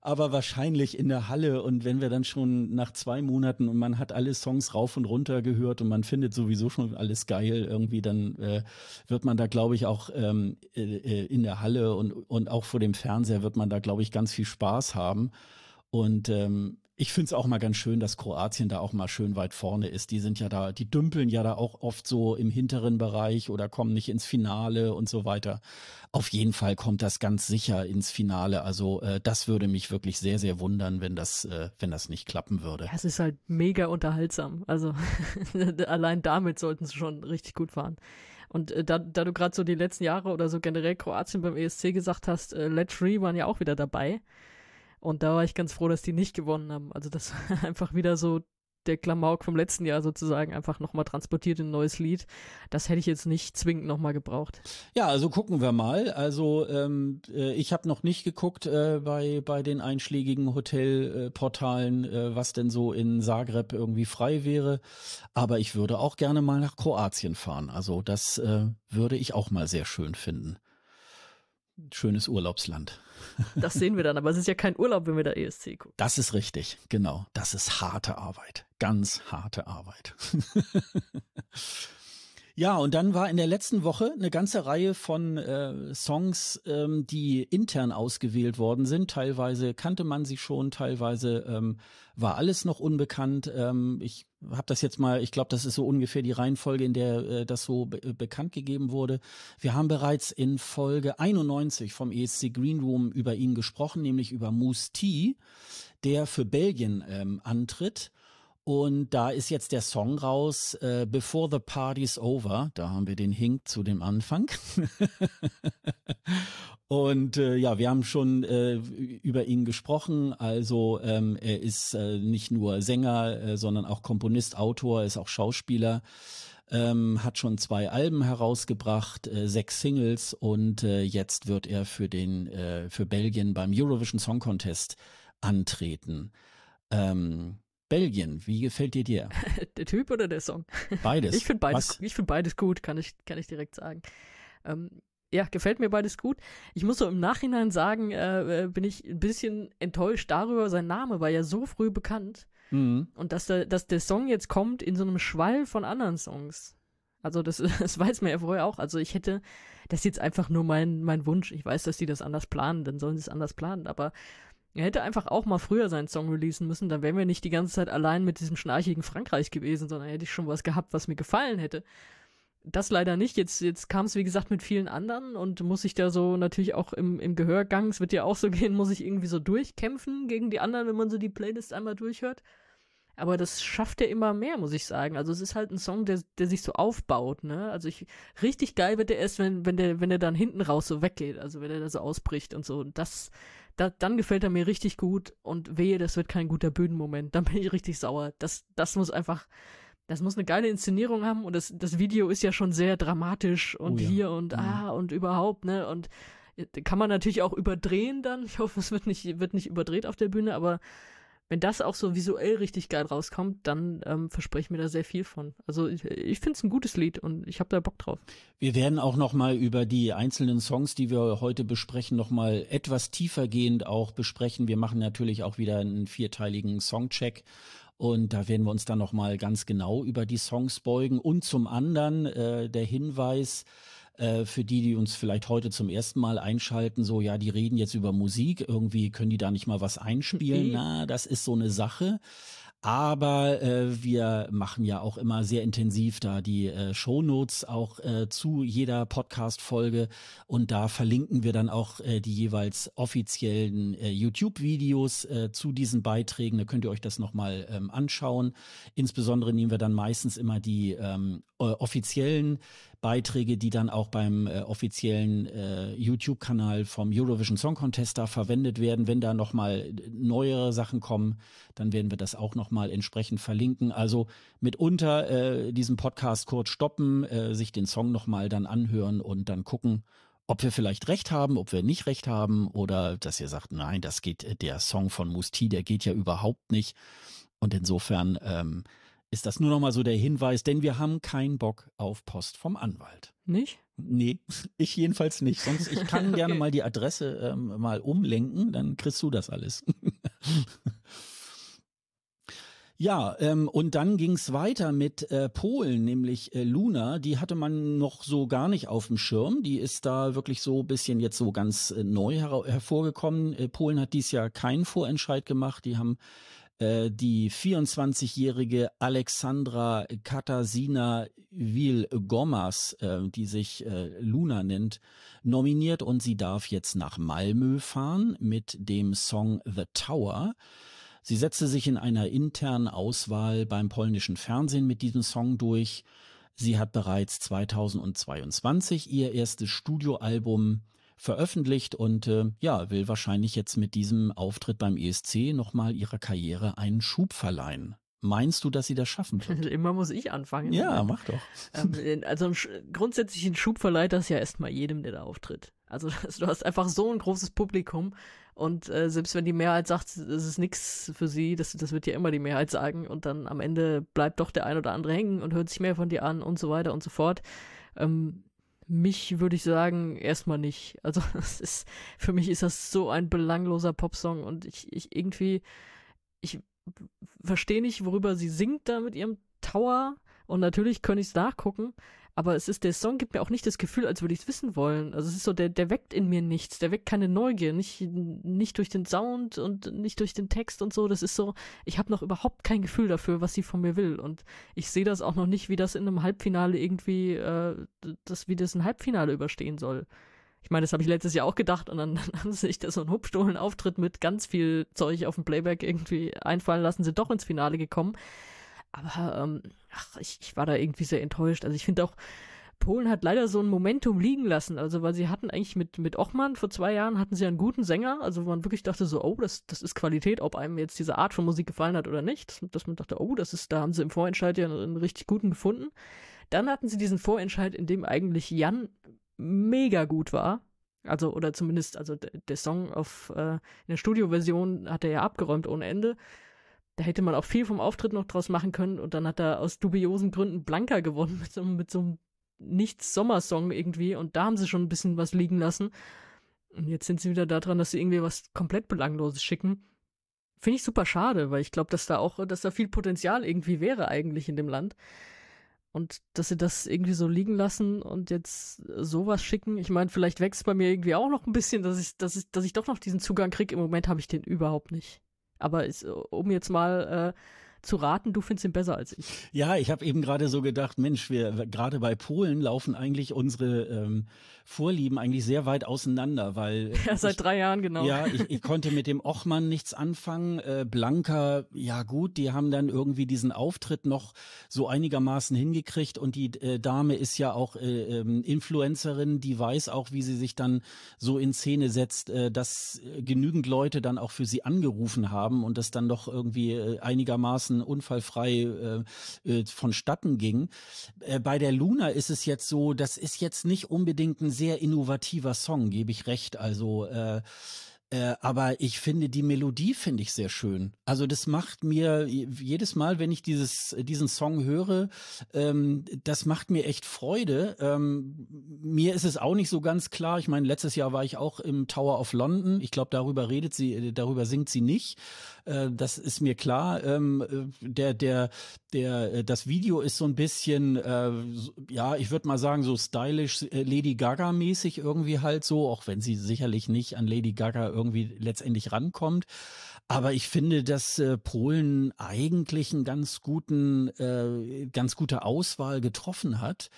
Aber wahrscheinlich in der Halle und wenn wir dann schon nach zwei Monaten und man hat alle Songs rauf und runter gehört und man findet sowieso schon alles geil, irgendwie dann äh, wird man da, glaube ich, auch ähm, äh, äh, in der Halle und, und auch vor dem Fernseher wird man da, glaube ich, ganz viel Spaß haben. Und ähm, ich finde es auch mal ganz schön, dass Kroatien da auch mal schön weit vorne ist. Die sind ja da, die dümpeln ja da auch oft so im hinteren Bereich oder kommen nicht ins Finale und so weiter. Auf jeden Fall kommt das ganz sicher ins Finale. Also äh, das würde mich wirklich sehr, sehr wundern, wenn das, äh, wenn das nicht klappen würde. Es ist halt mega unterhaltsam. Also allein damit sollten sie schon richtig gut fahren. Und äh, da, da du gerade so die letzten Jahre oder so generell Kroatien beim ESC gesagt hast, äh, Let Free waren ja auch wieder dabei. Und da war ich ganz froh, dass die nicht gewonnen haben. Also das war einfach wieder so der Klamauk vom letzten Jahr sozusagen einfach nochmal transportiert in ein neues Lied. Das hätte ich jetzt nicht zwingend nochmal gebraucht. Ja, also gucken wir mal. Also ähm, äh, ich habe noch nicht geguckt äh, bei, bei den einschlägigen Hotelportalen, äh, was denn so in Zagreb irgendwie frei wäre. Aber ich würde auch gerne mal nach Kroatien fahren. Also das äh, würde ich auch mal sehr schön finden. schönes Urlaubsland. Das sehen wir dann, aber es ist ja kein Urlaub, wenn wir da ESC gucken. Das ist richtig, genau. Das ist harte Arbeit. Ganz harte Arbeit. Ja, und dann war in der letzten Woche eine ganze Reihe von äh, Songs, ähm, die intern ausgewählt worden sind. Teilweise kannte man sie schon, teilweise ähm, war alles noch unbekannt. Ähm, ich habe das jetzt mal, ich glaube, das ist so ungefähr die Reihenfolge, in der äh, das so be bekannt gegeben wurde. Wir haben bereits in Folge 91 vom ESC Green Room über ihn gesprochen, nämlich über Moose T, der für Belgien ähm, antritt. Und da ist jetzt der Song raus, äh, Before the Party's Over. Da haben wir den Hink zu dem Anfang. Und äh, ja, wir haben schon äh, über ihn gesprochen. Also ähm, er ist äh, nicht nur Sänger, äh, sondern auch Komponist, Autor, ist auch Schauspieler. Ähm, hat schon zwei Alben herausgebracht, äh, sechs Singles und äh, jetzt wird er für den äh, für Belgien beim Eurovision Song Contest antreten. Ähm, Belgien, wie gefällt dir dir? der Typ oder der Song? Beides. Ich finde beides, ich find beides gut, kann ich, kann ich direkt sagen. Ähm, ja, gefällt mir beides gut. Ich muss so im Nachhinein sagen, äh, äh, bin ich ein bisschen enttäuscht darüber, sein Name war ja so früh bekannt. Mhm. Und dass der, dass der Song jetzt kommt in so einem Schwall von anderen Songs. Also das, das weiß man ja vorher auch. Also ich hätte, das ist jetzt einfach nur mein, mein Wunsch. Ich weiß, dass die das anders planen, dann sollen sie es anders planen. Aber er hätte einfach auch mal früher seinen Song releasen müssen, dann wären wir nicht die ganze Zeit allein mit diesem schnarchigen Frankreich gewesen, sondern hätte ich schon was gehabt, was mir gefallen hätte. Das leider nicht. Jetzt, jetzt kam es, wie gesagt, mit vielen anderen und muss ich da so natürlich auch im, im Gehörgang, es wird ja auch so gehen, muss ich irgendwie so durchkämpfen gegen die anderen, wenn man so die Playlist einmal durchhört. Aber das schafft er immer mehr, muss ich sagen. Also es ist halt ein Song, der, der sich so aufbaut, ne? Also ich, richtig geil wird der erst, wenn, wenn der, wenn der dann hinten raus so weggeht, also wenn er da so ausbricht und so. Und das, da, dann gefällt er mir richtig gut und wehe, das wird kein guter Bühnenmoment. Dann bin ich richtig sauer. Das, das muss einfach, das muss eine geile Inszenierung haben und das, das Video ist ja schon sehr dramatisch und oh ja. hier und mhm. ah und überhaupt, ne? Und äh, kann man natürlich auch überdrehen dann. Ich hoffe, es wird nicht, wird nicht überdreht auf der Bühne, aber wenn das auch so visuell richtig geil rauskommt, dann ähm, verspreche ich mir da sehr viel von. Also ich, ich finde es ein gutes Lied und ich habe da Bock drauf. Wir werden auch noch mal über die einzelnen Songs, die wir heute besprechen, noch mal etwas tiefergehend auch besprechen. Wir machen natürlich auch wieder einen vierteiligen Songcheck und da werden wir uns dann noch mal ganz genau über die Songs beugen. Und zum anderen äh, der Hinweis, äh, für die, die uns vielleicht heute zum ersten Mal einschalten, so ja, die reden jetzt über Musik, irgendwie können die da nicht mal was einspielen. Na, das ist so eine Sache. Aber äh, wir machen ja auch immer sehr intensiv da die äh, Shownotes auch äh, zu jeder Podcast-Folge und da verlinken wir dann auch äh, die jeweils offiziellen äh, YouTube-Videos äh, zu diesen Beiträgen. Da könnt ihr euch das nochmal ähm, anschauen. Insbesondere nehmen wir dann meistens immer die ähm, äh, offiziellen Beiträge, die dann auch beim äh, offiziellen äh, YouTube-Kanal vom Eurovision Song Contest da verwendet werden. Wenn da nochmal neuere Sachen kommen, dann werden wir das auch nochmal entsprechend verlinken. Also mitunter äh, diesen Podcast kurz stoppen, äh, sich den Song nochmal dann anhören und dann gucken, ob wir vielleicht recht haben, ob wir nicht recht haben oder dass ihr sagt, nein, das geht, äh, der Song von Musti, der geht ja überhaupt nicht. Und insofern ähm, ist das nur noch mal so der Hinweis, denn wir haben keinen Bock auf Post vom Anwalt. Nicht? Nee, ich jedenfalls nicht. Sonst, ich kann gerne mal die Adresse ähm, mal umlenken, dann kriegst du das alles. Ja, ähm, und dann ging's weiter mit äh, Polen, nämlich äh, Luna. Die hatte man noch so gar nicht auf dem Schirm. Die ist da wirklich so bisschen jetzt so ganz äh, neu her hervorgekommen. Äh, Polen hat dies Jahr keinen Vorentscheid gemacht. Die haben äh, die 24-jährige Alexandra Katarzyna Wilgomas, äh, die sich äh, Luna nennt, nominiert und sie darf jetzt nach Malmö fahren mit dem Song The Tower. Sie setzte sich in einer internen Auswahl beim polnischen Fernsehen mit diesem Song durch. Sie hat bereits 2022 ihr erstes Studioalbum veröffentlicht und äh, ja, will wahrscheinlich jetzt mit diesem Auftritt beim ESC nochmal ihrer Karriere einen Schub verleihen. Meinst du, dass sie das schaffen wird? Immer muss ich anfangen. Ja, mach doch. Ähm, also grundsätzlich ein Schub verleiht das ja erstmal jedem, der da auftritt. Also du hast einfach so ein großes Publikum und äh, selbst wenn die Mehrheit sagt, es ist nichts für sie, das, das wird ja immer die Mehrheit sagen und dann am Ende bleibt doch der ein oder andere hängen und hört sich mehr von dir an und so weiter und so fort. Ähm, mich würde ich sagen, erstmal nicht. Also das ist, für mich ist das so ein belangloser Popsong und ich, ich irgendwie, ich verstehe nicht, worüber sie singt da mit ihrem Tower. Und natürlich könnte ich es nachgucken, aber es ist, der Song gibt mir auch nicht das Gefühl, als würde ich es wissen wollen. Also es ist so, der, der weckt in mir nichts, der weckt keine Neugier, nicht, nicht durch den Sound und nicht durch den Text und so. Das ist so, ich habe noch überhaupt kein Gefühl dafür, was sie von mir will. Und ich sehe das auch noch nicht, wie das in einem Halbfinale irgendwie, äh, das, wie das ein Halbfinale überstehen soll. Ich meine, das habe ich letztes Jahr auch gedacht und dann, dann haben sie sich da so einen Hubstohlen-Auftritt mit ganz viel Zeug auf dem Playback irgendwie einfallen lassen, sind doch ins Finale gekommen. Aber ähm, ach, ich, ich war da irgendwie sehr enttäuscht. Also ich finde auch, Polen hat leider so ein Momentum liegen lassen. Also, weil sie hatten eigentlich mit, mit Ochmann vor zwei Jahren hatten sie einen guten Sänger. Also, wo man wirklich dachte so, oh, das, das ist Qualität, ob einem jetzt diese Art von Musik gefallen hat oder nicht. Dass man dachte, oh, das ist, da haben sie im Vorentscheid ja einen, richtig guten gefunden. Dann hatten sie diesen Vorentscheid, in dem eigentlich Jan mega gut war. Also, oder zumindest, also der Song auf, äh, in der Studioversion hat er ja abgeräumt ohne Ende. Da hätte man auch viel vom Auftritt noch draus machen können und dann hat er aus dubiosen Gründen Blanka gewonnen mit so, mit so einem Nichts-Sommersong irgendwie und da haben sie schon ein bisschen was liegen lassen. Und jetzt sind sie wieder daran, dass sie irgendwie was komplett Belangloses schicken. Finde ich super schade, weil ich glaube, dass da auch, dass da viel Potenzial irgendwie wäre eigentlich in dem Land. Und dass sie das irgendwie so liegen lassen und jetzt sowas schicken. Ich meine, vielleicht wächst bei mir irgendwie auch noch ein bisschen, dass ich, dass ich, dass ich doch noch diesen Zugang kriege. Im Moment habe ich den überhaupt nicht. Aber ist, um jetzt mal äh, zu raten, du findest ihn besser als ich. Ja, ich habe eben gerade so gedacht, Mensch, wir gerade bei Polen laufen eigentlich unsere ähm, Vorlieben eigentlich sehr weit auseinander, weil ja seit ich, drei Jahren genau. Ja, ich, ich konnte mit dem Ochmann nichts anfangen. Äh, Blanka, ja gut, die haben dann irgendwie diesen Auftritt noch so einigermaßen hingekriegt und die äh, Dame ist ja auch äh, ähm, Influencerin, die weiß auch, wie sie sich dann so in Szene setzt, äh, dass genügend Leute dann auch für sie angerufen haben und das dann doch irgendwie äh, einigermaßen unfallfrei äh, äh, vonstatten ging. Äh, bei der Luna ist es jetzt so, das ist jetzt nicht unbedingt ein sehr innovativer Song, gebe ich recht. Also äh, äh, aber ich finde die Melodie finde ich sehr schön. Also das macht mir jedes Mal, wenn ich dieses diesen Song höre, ähm, das macht mir echt Freude. Ähm, mir ist es auch nicht so ganz klar. Ich meine, letztes Jahr war ich auch im Tower of London. Ich glaube, darüber redet sie, darüber singt sie nicht. Äh, das ist mir klar. Ähm, äh, der, der, der, äh, das Video ist so ein bisschen, äh, ja, ich würde mal sagen, so stylisch äh, Lady Gaga-mäßig irgendwie halt so, auch wenn sie sicherlich nicht an Lady Gaga irgendwie letztendlich rankommt. Aber ich finde, dass äh, Polen eigentlich einen ganz guten, äh, ganz gute Auswahl getroffen hat.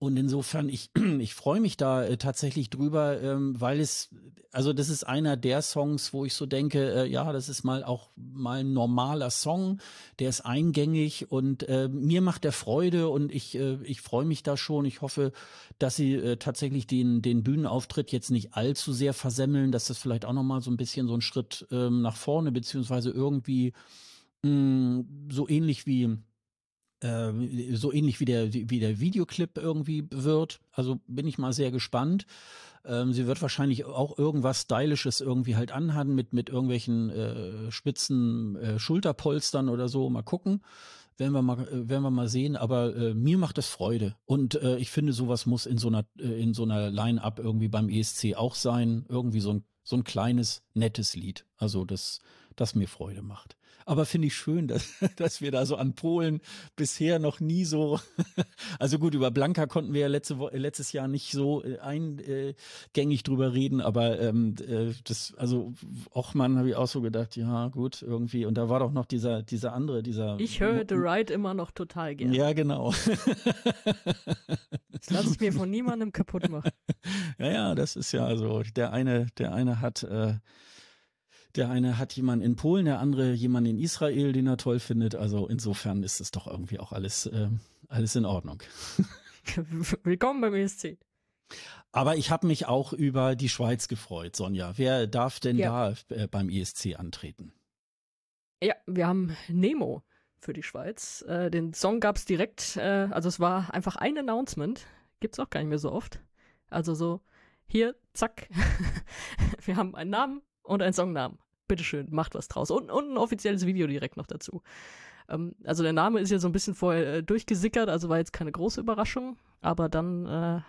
Und insofern, ich, ich freue mich da äh, tatsächlich drüber, ähm, weil es, also das ist einer der Songs, wo ich so denke, äh, ja, das ist mal auch mal ein normaler Song, der ist eingängig und äh, mir macht der Freude und ich, ich freue mich da schon. Ich hoffe, dass sie tatsächlich den, den Bühnenauftritt jetzt nicht allzu sehr versemmeln, dass das vielleicht auch nochmal so ein bisschen so ein Schritt ähm, nach vorne, beziehungsweise irgendwie mh, mm, so ähnlich wie äh, so ähnlich wie der, wie der Videoclip irgendwie wird. Also bin ich mal sehr gespannt. Ähm, sie wird wahrscheinlich auch irgendwas Stylisches irgendwie halt anhaben mit, mit irgendwelchen äh, spitzen äh, Schulterpolstern oder so. Mal gucken. Werden wir mal, äh, werden wir mal sehen, aber äh, mir macht es Freude. Und äh, ich finde, sowas muss in so einer, äh, in so einer Line-Up irgendwie beim ESC auch sein. Irgendwie so ein, so ein kleines, nettes Lied. Also das, das mir Freude macht. Aber finde ich schön, dass, dass wir da so an Polen bisher noch nie so, also gut, über Blanka konnten wir ja letzte, letztes Jahr nicht so äh, eingängig drüber reden, aber ähm, äh, das, also Ochmann habe ich auch so gedacht, ja gut, irgendwie. Und da war doch noch dieser, dieser andere, dieser. Ich höre The Ride immer noch total gerne. Ja, genau. Das lasse ich mir von niemandem kaputt machen. Ja, ja, das ist ja also, der eine, der eine hat äh, der eine hat jemanden in Polen, der andere jemanden in Israel, den er toll findet. Also insofern ist es doch irgendwie auch alles, äh, alles in Ordnung. Willkommen beim ESC. Aber ich habe mich auch über die Schweiz gefreut, Sonja. Wer darf denn ja. da äh, beim ESC antreten? Ja, wir haben Nemo für die Schweiz. Äh, den Song gab es direkt, äh, also es war einfach ein Announcement. Gibt es auch gar nicht mehr so oft. Also so, hier, zack. wir haben einen Namen, und einen Songnamen. Bitteschön, macht was draus. Und, und ein offizielles Video direkt noch dazu. Ähm, also der Name ist ja so ein bisschen vorher äh, durchgesickert, also war jetzt keine große Überraschung, aber dann äh,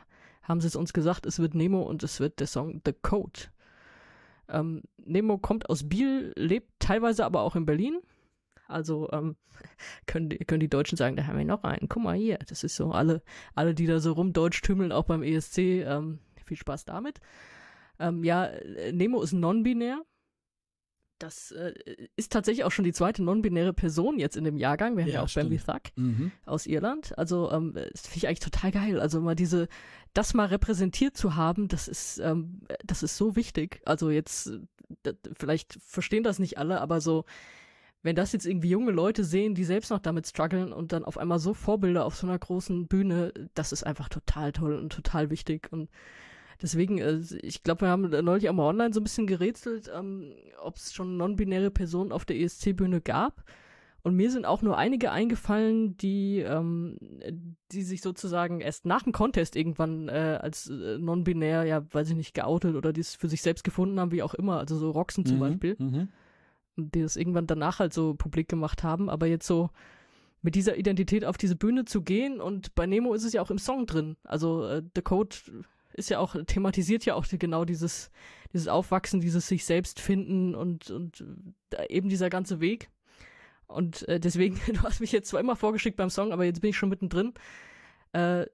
haben sie es uns gesagt, es wird Nemo und es wird der Song The Code. Ähm, Nemo kommt aus Biel, lebt teilweise aber auch in Berlin. Also ähm, können, die, können die Deutschen sagen, da haben wir noch einen. Guck mal hier, das ist so, alle, alle die da so rumdeutsch tümmeln, auch beim ESC, ähm, viel Spaß damit. Ähm, ja, Nemo ist non-binär. Das äh, ist tatsächlich auch schon die zweite non-binäre Person jetzt in dem Jahrgang. Wir haben ja, ja auch Bambi Thug mhm. aus Irland. Also ähm, das finde ich eigentlich total geil. Also mal diese, das mal repräsentiert zu haben, das ist, ähm, das ist so wichtig. Also jetzt, vielleicht verstehen das nicht alle, aber so, wenn das jetzt irgendwie junge Leute sehen, die selbst noch damit strugglen und dann auf einmal so Vorbilder auf so einer großen Bühne, das ist einfach total toll und total wichtig. Und deswegen, äh, ich glaube, wir haben neulich auch mal online so ein bisschen gerätselt, ähm, ob es schon non-binäre Personen auf der ESC-Bühne gab. Und mir sind auch nur einige eingefallen, die, ähm, die sich sozusagen erst nach dem Contest irgendwann äh, als äh, non-binär, ja, weiß ich nicht, geoutet oder die es für sich selbst gefunden haben, wie auch immer. Also so Roxen zum mhm, Beispiel. Mhm. Die das irgendwann danach halt so publik gemacht haben. Aber jetzt so mit dieser Identität auf diese Bühne zu gehen und bei Nemo ist es ja auch im Song drin. Also äh, The Code ist ja auch, thematisiert ja auch genau dieses, dieses Aufwachsen, dieses sich selbst finden und, und äh, eben dieser ganze Weg. Und äh, deswegen, du hast mich jetzt zwar immer vorgeschickt beim Song, aber jetzt bin ich schon mittendrin. Äh,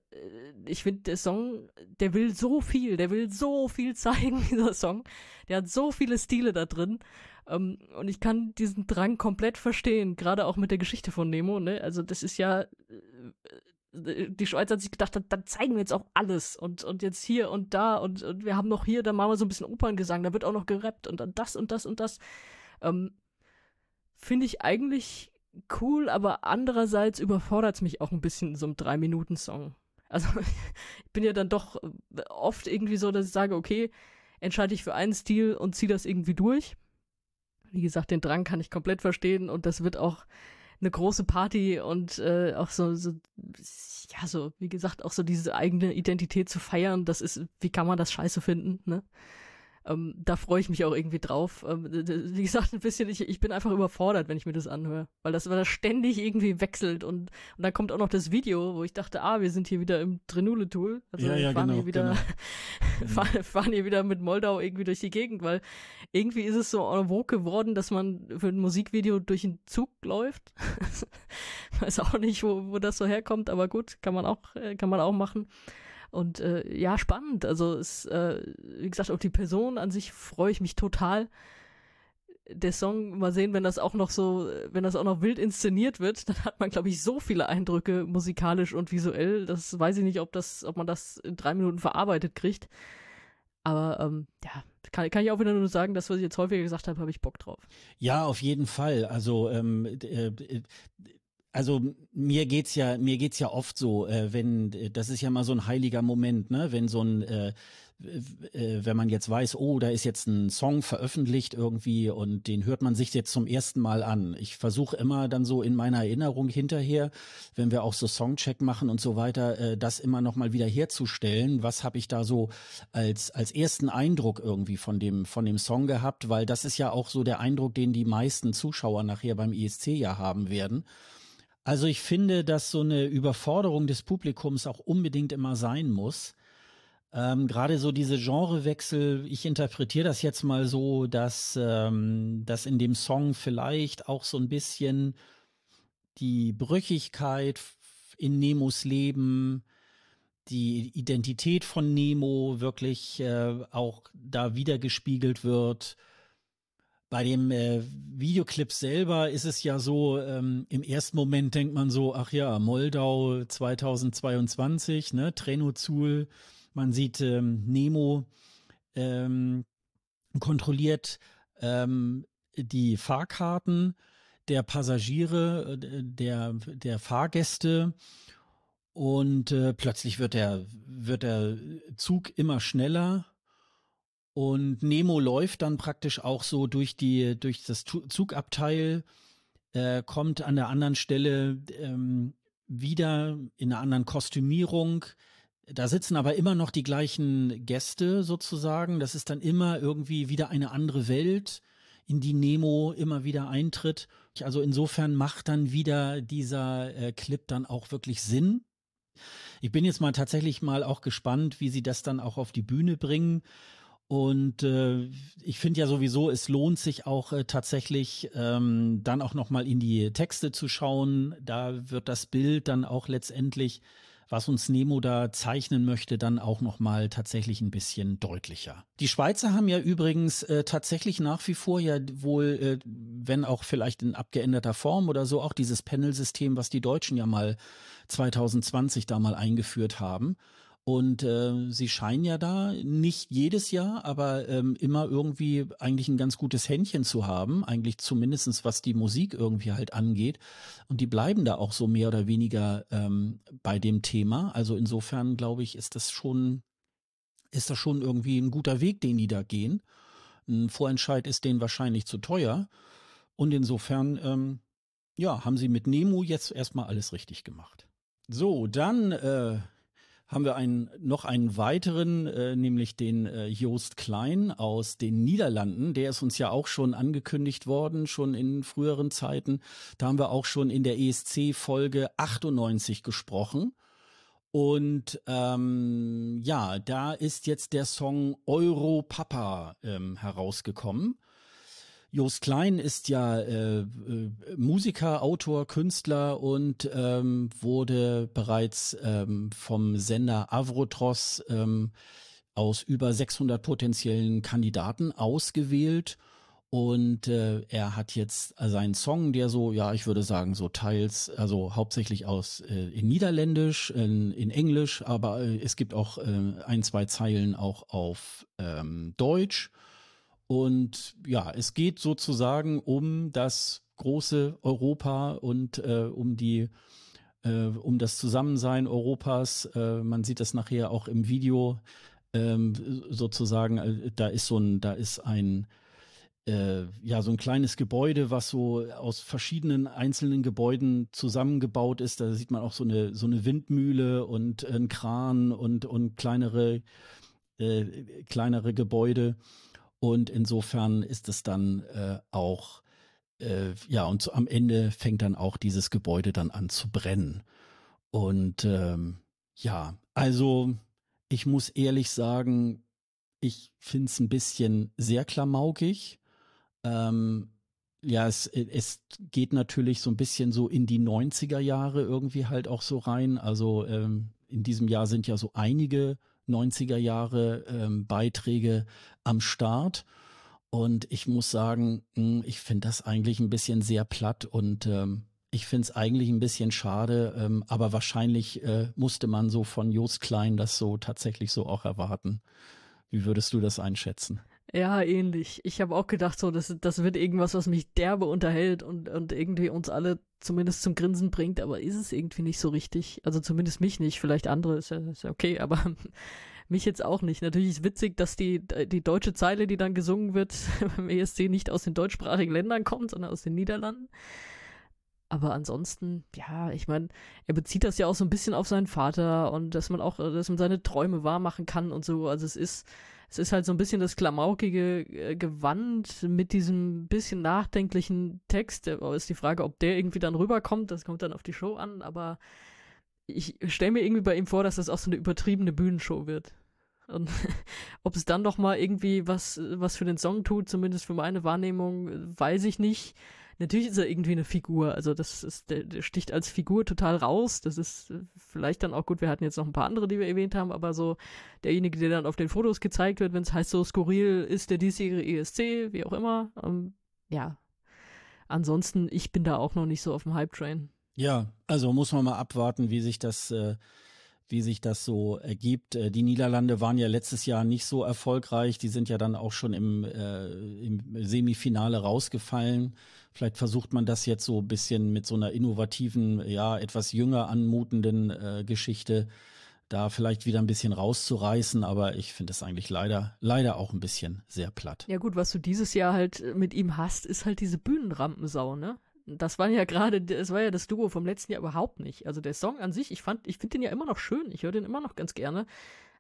ich finde, der Song, der will so viel, der will so viel zeigen, dieser Song. Der hat so viele Stile da drin. Ähm, und ich kann diesen Drang komplett verstehen, gerade auch mit der Geschichte von Nemo, ne? Also das ist ja, äh, die Schweiz hat sich gedacht, dann zeigen wir jetzt auch alles und, und jetzt hier und da und, und wir haben noch hier, da machen wir so ein bisschen Operngesang, da wird auch noch gerappt und dann das und das und das. Ähm, Finde ich eigentlich cool, aber andererseits überfordert es mich auch ein bisschen so einem Drei-Minuten-Song. Also ich bin ja dann doch oft irgendwie so, dass ich sage, okay, entscheide ich für einen Stil und ziehe das irgendwie durch. Wie gesagt, den Drang kann ich komplett verstehen und das wird auch eine große Party und äh, auch so, so, ja, so, wie gesagt, auch so diese eigene Identität zu feiern, das ist, wie kann man das scheiße finden, ne? Ähm, da freue ich mich auch irgendwie drauf. Ähm, wie gesagt, ein bisschen, ich, ich bin einfach überfordert, wenn ich mir das anhöre. Weil das, weil das ständig irgendwie wechselt und, und dann kommt auch noch das Video, wo ich dachte, ah, wir sind hier wieder im Trenule-Tool. Also ja, ja, fahren genau, hier wieder, genau. fahren, fahren hier wieder mit Moldau irgendwie durch die Gegend, weil irgendwie ist es so en vogue geworden, dass man für ein Musikvideo durch einen Zug läuft. Weiß auch nicht, wo, wo das so herkommt, aber gut, kann man auch, äh, kann man auch machen. Und äh, ja, spannend. Also es, äh, wie gesagt, auf die Person an sich freue ich mich total. Der Song, mal sehen, wenn das auch noch so, wenn das auch noch wild inszeniert wird, dann hat man, glaube ich, so viele Eindrücke musikalisch und visuell. Das weiß ich nicht, ob das, ob man das in drei Minuten verarbeitet kriegt. Aber ähm, ja, kann, kann ich auch wieder nur sagen, das, was ich jetzt häufiger gesagt habe, habe ich Bock drauf. Ja, auf jeden Fall. Also ähm, äh, also mir geht's ja, mir geht's ja oft so, äh, wenn, äh, das ist ja mal so ein heiliger Moment, ne, wenn so ein, äh, äh, wenn man jetzt weiß, oh, da ist jetzt ein Song veröffentlicht irgendwie und den hört man sich jetzt zum ersten Mal an. Ich versuche immer dann so in meiner Erinnerung hinterher, wenn wir auch so Songcheck machen und so weiter, äh, das immer noch mal wieder herzustellen. Was habe ich da so als als ersten Eindruck irgendwie von dem von dem Song gehabt? Weil das ist ja auch so der Eindruck, den die meisten Zuschauer nachher beim ESC ja haben werden. Also ich finde, dass so eine Überforderung des Publikums auch unbedingt immer sein muss. Ähm, Gerade so diese Genrewechsel, ich interpretiere das jetzt mal so, dass, ähm, dass in dem Song vielleicht auch so ein bisschen die Brüchigkeit in Nemos Leben, die Identität von Nemo wirklich äh, auch da wiedergespiegelt wird bei dem äh, Videoclip selber ist es ja so, ähm, im ersten Moment denkt man so, ach ja, Moldau 2022, ne, Trenozul, man sieht ähm, Nemo ähm, kontrolliert ähm, die Fahrkarten der Passagiere, äh, der, der Fahrgäste und äh, plötzlich wird der, wird der Zug immer schneller und Nemo läuft dann praktisch auch so durch die, durch das Zugabteil, äh, kommt an der anderen Stelle ähm, wieder in einer anderen Kostümierung. Da sitzen aber immer noch die gleichen Gäste sozusagen. Das ist dann immer irgendwie wieder eine andere Welt, in die Nemo immer wieder eintritt. Also insofern macht dann wieder dieser äh, Clip dann auch wirklich Sinn Ich bin jetzt mal tatsächlich mal auch gespannt, wie sie das dann auch auf die Bühne bringen. Und äh, ich finde ja sowieso, es lohnt sich auch äh, tatsächlich ähm, dann auch noch mal in die Texte zu schauen. Da wird das Bild dann auch letztendlich was uns Nemo da zeichnen möchte, dann auch noch mal tatsächlich ein bisschen deutlicher. Die Schweizer haben ja übrigens äh, tatsächlich nach wie vor ja wohl, äh, wenn auch vielleicht in abgeänderter Form oder so, auch dieses Panel-System, was die Deutschen ja mal 2020 da mal eingeführt haben. Und äh, sie scheinen ja da nicht jedes Jahr, aber ähm, immer irgendwie eigentlich ein ganz gutes Händchen zu haben, eigentlich zumindestens was die Musik irgendwie halt angeht. Und die bleiben da auch so mehr oder weniger ähm, bei dem Thema. Also insofern glaube ich, ist das schon, ist das schon irgendwie ein guter Weg, den die da gehen. Ein Vorentscheid ist denen wahrscheinlich zu teuer. Und insofern, ähm, ja, haben sie mit Nemo jetzt erstmal alles richtig gemacht. So, dann äh, haben wir einen, noch einen weiteren, äh, nämlich den äh, Joost Klein aus den Niederlanden. Der ist uns ja auch schon angekündigt worden, schon in früheren Zeiten. Da haben wir auch schon in der ESC-Folge 98 gesprochen. Und ähm, ja, da ist jetzt der Song Euro Papa ähm, herausgekommen. Jost Klein ist ja äh, äh, Musiker, Autor, Künstler und ähm, wurde bereits ähm, vom Sender Avrotros ähm, aus über 600 potenziellen Kandidaten ausgewählt. Und äh, er hat jetzt seinen Song, der so, ja, ich würde sagen, so teils, also hauptsächlich aus äh, in Niederländisch, in, in Englisch, aber äh, es gibt auch äh, ein, zwei Zeilen auch auf ähm, Deutsch. Und ja, es geht sozusagen um das große Europa und äh, um die äh, um das Zusammensein Europas. Äh, man sieht das nachher auch im Video ähm, sozusagen. Äh, da ist so ein, da ist ein äh, ja so ein kleines Gebäude, was so aus verschiedenen einzelnen Gebäuden zusammengebaut ist. Da sieht man auch so eine so eine Windmühle und ein Kran und und kleinere äh, kleinere Gebäude. Und insofern ist es dann äh, auch, äh, ja, und so, am Ende fängt dann auch dieses Gebäude dann an zu brennen. Und ähm, ja, also ich muss ehrlich sagen, ich finde es ein bisschen sehr klamaukig. Ähm, ja, es, es geht natürlich so ein bisschen so in die 90er Jahre irgendwie halt auch so rein. Also ähm, in diesem Jahr sind ja so einige 90er Jahre ähm, Beiträge am Start. Und ich muss sagen, hm, ich finde das eigentlich ein bisschen sehr platt und ähm, ich finde es eigentlich ein bisschen schade, ähm, aber wahrscheinlich äh, musste man so von Jos Klein das so tatsächlich so auch erwarten. Wie würdest du das einschätzen? Ja, ähnlich. Ich habe auch gedacht, so, das, das wird irgendwas, was mich derbe unterhält und, und irgendwie uns alle zumindest zum Grinsen bringt, aber ist es irgendwie nicht so richtig. Also zumindest mich nicht, vielleicht andere ist ja, ist ja okay, aber mich jetzt auch nicht. Natürlich ist witzig, dass die, die deutsche Zeile, die dann gesungen wird beim ESC, nicht aus den deutschsprachigen Ländern kommt, sondern aus den Niederlanden. Aber ansonsten, ja, ich meine, er bezieht das ja auch so ein bisschen auf seinen Vater und dass man auch, dass man seine Träume wahr machen kann und so. Also es ist, es ist halt so ein bisschen das klamaukige äh, Gewand mit diesem bisschen nachdenklichen Text. Aber ist die Frage, ob der irgendwie dann rüberkommt. Das kommt dann auf die Show an. Aber ich stelle mir irgendwie bei ihm vor, dass das auch so eine übertriebene Bühnenshow wird. Und ob es dann noch mal irgendwie was, was für den Song tut, zumindest für meine Wahrnehmung, weiß ich nicht. Natürlich ist er irgendwie eine Figur, also das ist, der, der sticht als Figur total raus. Das ist vielleicht dann auch gut. Wir hatten jetzt noch ein paar andere, die wir erwähnt haben, aber so derjenige, der dann auf den Fotos gezeigt wird, wenn es heißt so skurril ist der diesjährige ESC, wie auch immer. Ähm, ja. Ansonsten, ich bin da auch noch nicht so auf dem Hype-Train. Ja, also muss man mal abwarten, wie sich das, äh, wie sich das so ergibt. Äh, die Niederlande waren ja letztes Jahr nicht so erfolgreich. Die sind ja dann auch schon im, äh, im Semifinale rausgefallen. Vielleicht versucht man das jetzt so ein bisschen mit so einer innovativen, ja, etwas jünger anmutenden äh, Geschichte da vielleicht wieder ein bisschen rauszureißen, aber ich finde es eigentlich leider, leider auch ein bisschen sehr platt. Ja gut, was du dieses Jahr halt mit ihm hast, ist halt diese Bühnenrampensau, ne? Das war ja gerade, das war ja das Duo vom letzten Jahr überhaupt nicht. Also der Song an sich, ich fand, ich finde den ja immer noch schön, ich höre den immer noch ganz gerne.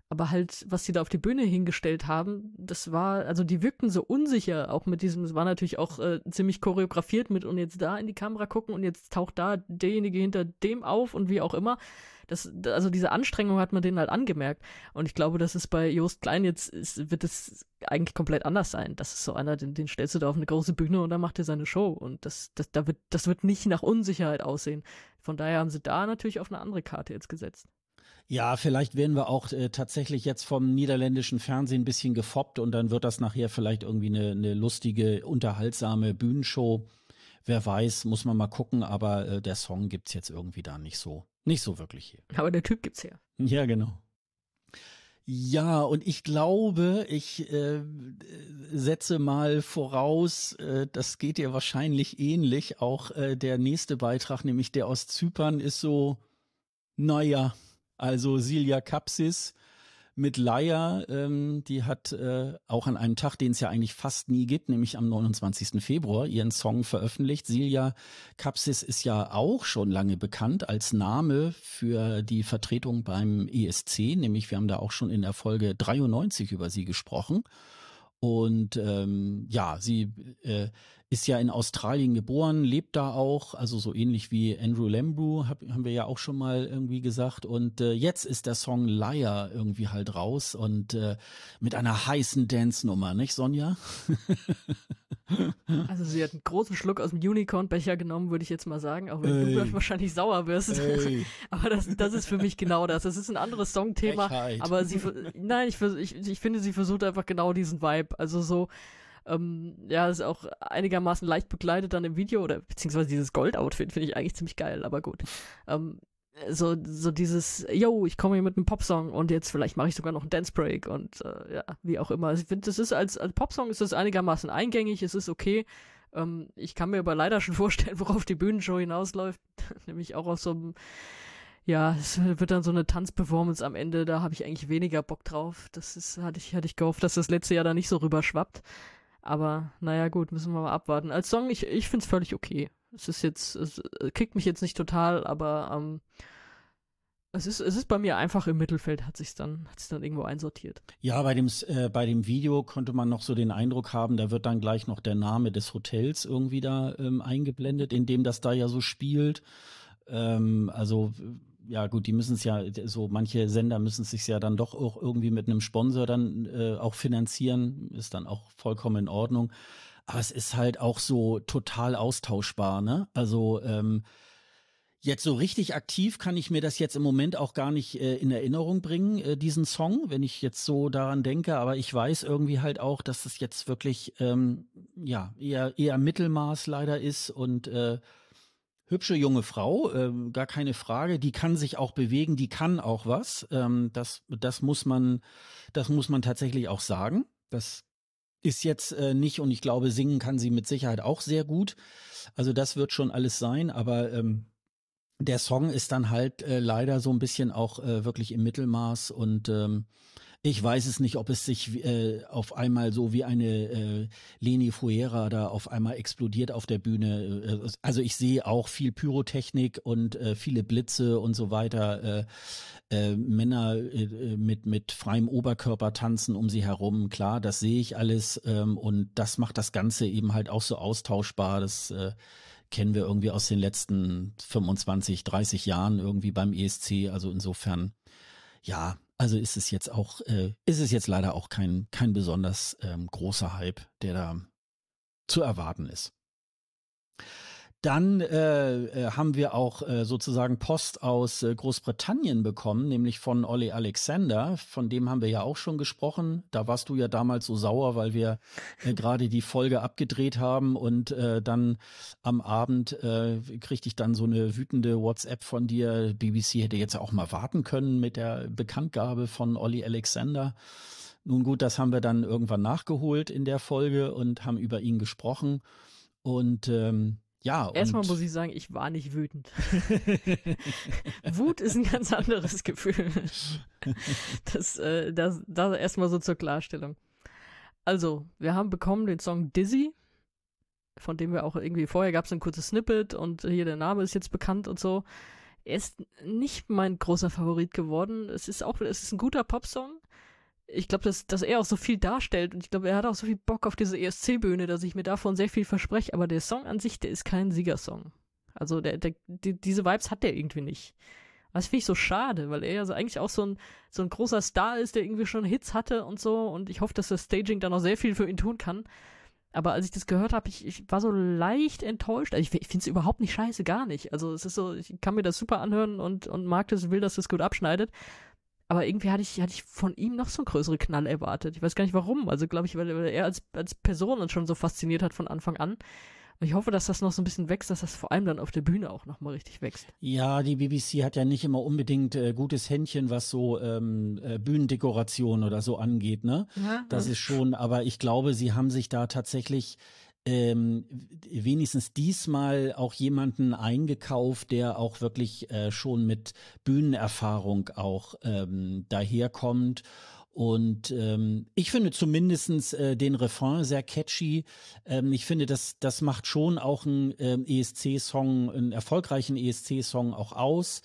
aber halt, was sie da auf die Bühne hingestellt haben, das war, also die wirkten so unsicher, auch mit diesem, es war natürlich auch äh, ziemlich choreografiert mit und jetzt da in die Kamera gucken und jetzt taucht da derjenige hinter dem auf und wie auch immer. Das, also diese Anstrengung hat man denen halt angemerkt. Und ich glaube, das ist bei Jost Klein jetzt, ist, wird es eigentlich komplett anders sein. Das ist so einer, den, den stellst du da auf eine große Bühne und dann macht er seine Show. Und das, das, da wird, das wird nicht nach Unsicherheit aussehen. Von daher haben sie da natürlich auf eine andere Karte jetzt gesetzt. Ja, vielleicht werden wir auch äh, tatsächlich jetzt vom niederländischen Fernsehen ein bisschen gefoppt und dann wird das nachher vielleicht irgendwie eine, eine lustige, unterhaltsame Bühnenshow. Wer weiß, muss man mal gucken, aber äh, der Song gibt's jetzt irgendwie da nicht so, nicht so wirklich hier. Aber der Typ gibt's her. Ja, genau. Ja, und ich glaube, ich äh, setze mal voraus, äh, das geht dir wahrscheinlich ähnlich. Auch äh, der nächste Beitrag, nämlich der aus Zypern, ist so, naja, also Silja Kapsis mit Laia, ähm, die hat äh, auch an einem Tag, den es ja eigentlich fast nie gibt, nämlich am 29. Februar, ihren Song veröffentlicht. Silja Kapsis ist ja auch schon lange bekannt als Name für die Vertretung beim ESC, nämlich wir haben da auch schon in der Folge 93 über sie gesprochen. Und ähm, ja, sie äh, ist ja in Australien geboren, lebt da auch, also so ähnlich wie Andrew Lambrew, hab, haben wir ja auch schon mal irgendwie gesagt. Und äh, jetzt ist der Song Liar irgendwie halt raus und äh, mit einer heißen Dance-Nummer, nicht Sonja? Also sie hat einen großen Schluck aus dem Unicorn-Becher genommen, würde ich jetzt mal sagen, auch wenn Ey. du wahrscheinlich sauer wirst. Ey. aber das, das ist für mich genau das. Das ist ein anderes Songthema, aber sie, nein, ich, ich, ich finde, sie versucht einfach genau diesen Vibe. Also so, ähm, ja, ist auch einigermaßen leicht begleitet dann im Video oder beziehungsweise dieses Gold-Outfit finde ich eigentlich ziemlich geil, aber gut. Ähm, so, so dieses, yo, ich komme hier mit einem Popsong und jetzt vielleicht mache ich sogar noch einen Dance Break und äh, ja, wie auch immer. Also ich finde, das ist als, als Popsong ist das einigermaßen eingängig, es ist okay. Ähm, ich kann mir aber leider schon vorstellen, worauf die Bühnenshow hinausläuft, nämlich auch aus so einem, ja, es wird dann so eine Tanzperformance am Ende, da habe ich eigentlich weniger Bock drauf. Das ist, hatte ich, hatte ich gehofft, dass das letzte Jahr da nicht so rüberschwappt. Aber naja, gut, müssen wir mal abwarten. Als Song, ich, ich finde es völlig okay. Es ist jetzt, es äh, kickt mich jetzt nicht total, aber ähm, es ist, es ist bei mir einfach im Mittelfeld, hat sich dann, dann irgendwo einsortiert. Ja, bei dem, äh, bei dem Video konnte man noch so den Eindruck haben, da wird dann gleich noch der Name des Hotels irgendwie da ähm, eingeblendet, in dem das da ja so spielt. Ähm, also ja gut, die müssen es ja, so manche Sender müssen es sich ja dann doch auch irgendwie mit einem Sponsor dann äh, auch finanzieren, ist dann auch vollkommen in Ordnung. Aber es ist halt auch so total austauschbar, ne? Also ähm, Jetzt so richtig aktiv kann ich mir das jetzt im Moment auch gar nicht äh, in Erinnerung bringen, äh, diesen Song, wenn ich jetzt so daran denke. Aber ich weiß irgendwie halt auch, dass es jetzt wirklich ähm, ja eher eher Mittelmaß leider ist und äh, hübsche junge Frau, äh, gar keine Frage. Die kann sich auch bewegen, die kann auch was. Ähm, das das muss man das muss man tatsächlich auch sagen. Das ist jetzt äh, nicht und ich glaube, singen kann sie mit Sicherheit auch sehr gut. Also das wird schon alles sein, aber ähm, der Song ist dann halt äh, leider so ein bisschen auch äh, wirklich im Mittelmaß und ähm, ich weiß es nicht, ob es sich äh, auf einmal so wie eine äh, Leni Fuera da auf einmal explodiert auf der Bühne. Äh, also ich sehe auch viel Pyrotechnik und äh, viele Blitze und so weiter. Äh, äh, Männer äh, mit mit freiem Oberkörper tanzen um sie herum. Klar, das sehe ich alles ähm, und das macht das Ganze eben halt auch so austauschbar. Das äh, kennen wir irgendwie aus den letzten 25, 30 Jahren irgendwie beim ESC. Also insofern, ja, also ist es jetzt auch, äh, ist es jetzt leider auch kein, kein besonders ähm, großer Hype, der da zu erwarten ist. Dann äh, äh, haben wir auch äh, sozusagen Post aus äh, Großbritannien bekommen, nämlich von Olli Alexander. Von dem haben wir ja auch schon gesprochen. Da warst du ja damals so sauer, weil wir äh, gerade die Folge abgedreht haben und äh, dann am Abend äh, kriegte ich dann so eine wütende WhatsApp von dir. BBC hätte jetzt auch mal warten können mit der Bekanntgabe von Olli Alexander. Nun gut, das haben wir dann irgendwann nachgeholt in der Folge und haben über ihn gesprochen. Und ähm, ja, Erstmal muss ich sagen, ich war nicht wütend. Wut ist ein ganz anderes Gefühl. Das, äh, das, das erstmal so zur Klarstellung. Also, wir haben bekommen den Song Dizzy, von dem wir auch irgendwie vorher gab es ein kurzes Snippet und hier der Name ist jetzt bekannt und so. er ist nicht mein großer Favorit geworden. Es ist auch, es ist ein guter Popsong. Ich glaube, dass, dass er auch so viel darstellt und ich glaube, er hat auch so viel Bock auf diese ESC-Bühne, dass ich mir davon sehr viel verspreche. Aber der Song an sich, der ist kein Siegersong. Also der, der, die, diese Vibes hat der irgendwie nicht. Das finde ich so schade, weil er ja so eigentlich auch so ein, so ein großer Star ist, der irgendwie schon Hits hatte und so. Und ich hoffe, dass das Staging da noch sehr viel für ihn tun kann. Aber als ich das gehört habe, ich, ich war so leicht enttäuscht. Also ich, ich finde es überhaupt nicht scheiße, gar nicht. Also es ist so, ich kann mir das super anhören und, und mag das, will, dass das gut abschneidet. Aber irgendwie hatte ich, hatte ich von ihm noch so einen größeren Knall erwartet. Ich weiß gar nicht warum. Also glaube ich, weil, weil er als, als Person uns schon so fasziniert hat von Anfang an. Ich hoffe, dass das noch so ein bisschen wächst, dass das vor allem dann auf der Bühne auch nochmal richtig wächst. Ja, die BBC hat ja nicht immer unbedingt äh, gutes Händchen, was so ähm, äh, Bühnendekoration oder so angeht, ne? Ja, das ist schon, aber ich glaube, sie haben sich da tatsächlich ähm, wenigstens diesmal auch jemanden eingekauft, der auch wirklich äh, schon mit Bühnenerfahrung auch ähm, daherkommt und ähm, ich finde zumindestens äh, den Refrain sehr catchy. Ähm, ich finde, das, das macht schon auch einen ähm, ESC-Song, einen erfolgreichen ESC-Song auch aus.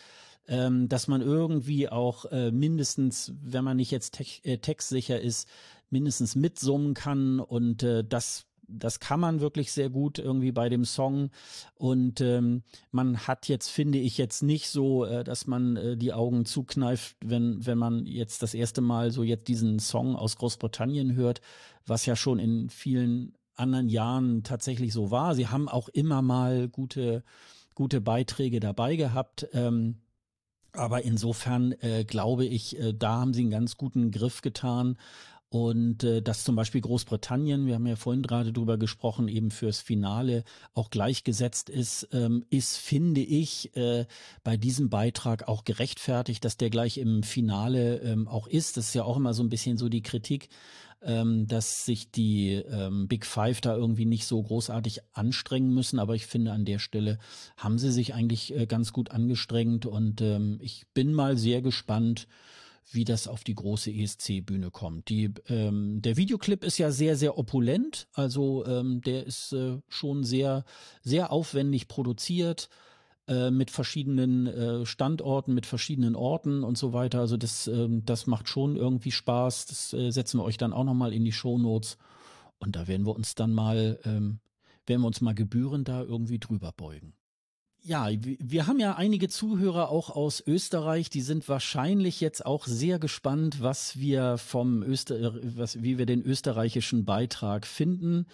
Ähm, dass man irgendwie auch äh, mindestens, wenn man nicht jetzt te äh, textsicher ist, mindestens mitsummen kann und äh, das das kann man wirklich sehr gut irgendwie bei dem Song. Und ähm, man hat jetzt, finde ich, jetzt nicht so, äh, dass man äh, die Augen zukneift, wenn, wenn man jetzt das erste Mal so jetzt diesen Song aus Großbritannien hört, was ja schon in vielen anderen Jahren tatsächlich so war. Sie haben auch immer mal gute, gute Beiträge dabei gehabt. Ähm, aber insofern äh, glaube ich, äh, da haben sie einen ganz guten Griff getan. Und äh, dass zum Beispiel Großbritannien, wir haben ja vorhin gerade drüber gesprochen, eben fürs Finale auch gleichgesetzt ist, ähm, ist, finde ich, äh, bei diesem Beitrag auch gerechtfertigt, dass der gleich im Finale ähm, auch ist. Das ist ja auch immer so ein bisschen so die Kritik, ähm, dass sich die ähm, Big Five da irgendwie nicht so großartig anstrengen müssen. Aber ich finde, an der Stelle haben sie sich eigentlich äh, ganz gut angestrengt und ähm, ich bin mal sehr gespannt, wie das auf die große ESC-Bühne kommt. Die, ähm, der Videoclip ist ja sehr, sehr opulent, also ähm, der ist äh, schon sehr, sehr aufwendig produziert äh, mit verschiedenen äh, Standorten, mit verschiedenen Orten und so weiter. Also das, ähm, das macht schon irgendwie Spaß. Das äh, setzen wir euch dann auch nochmal in die Show Notes und da werden wir uns dann mal, ähm, werden wir uns mal gebührend da irgendwie drüber beugen. Ja, wir haben ja einige Zuhörer auch aus Österreich, die sind wahrscheinlich jetzt auch sehr gespannt, was wir vom Öster was, wie wir den österreichischen Beitrag finden.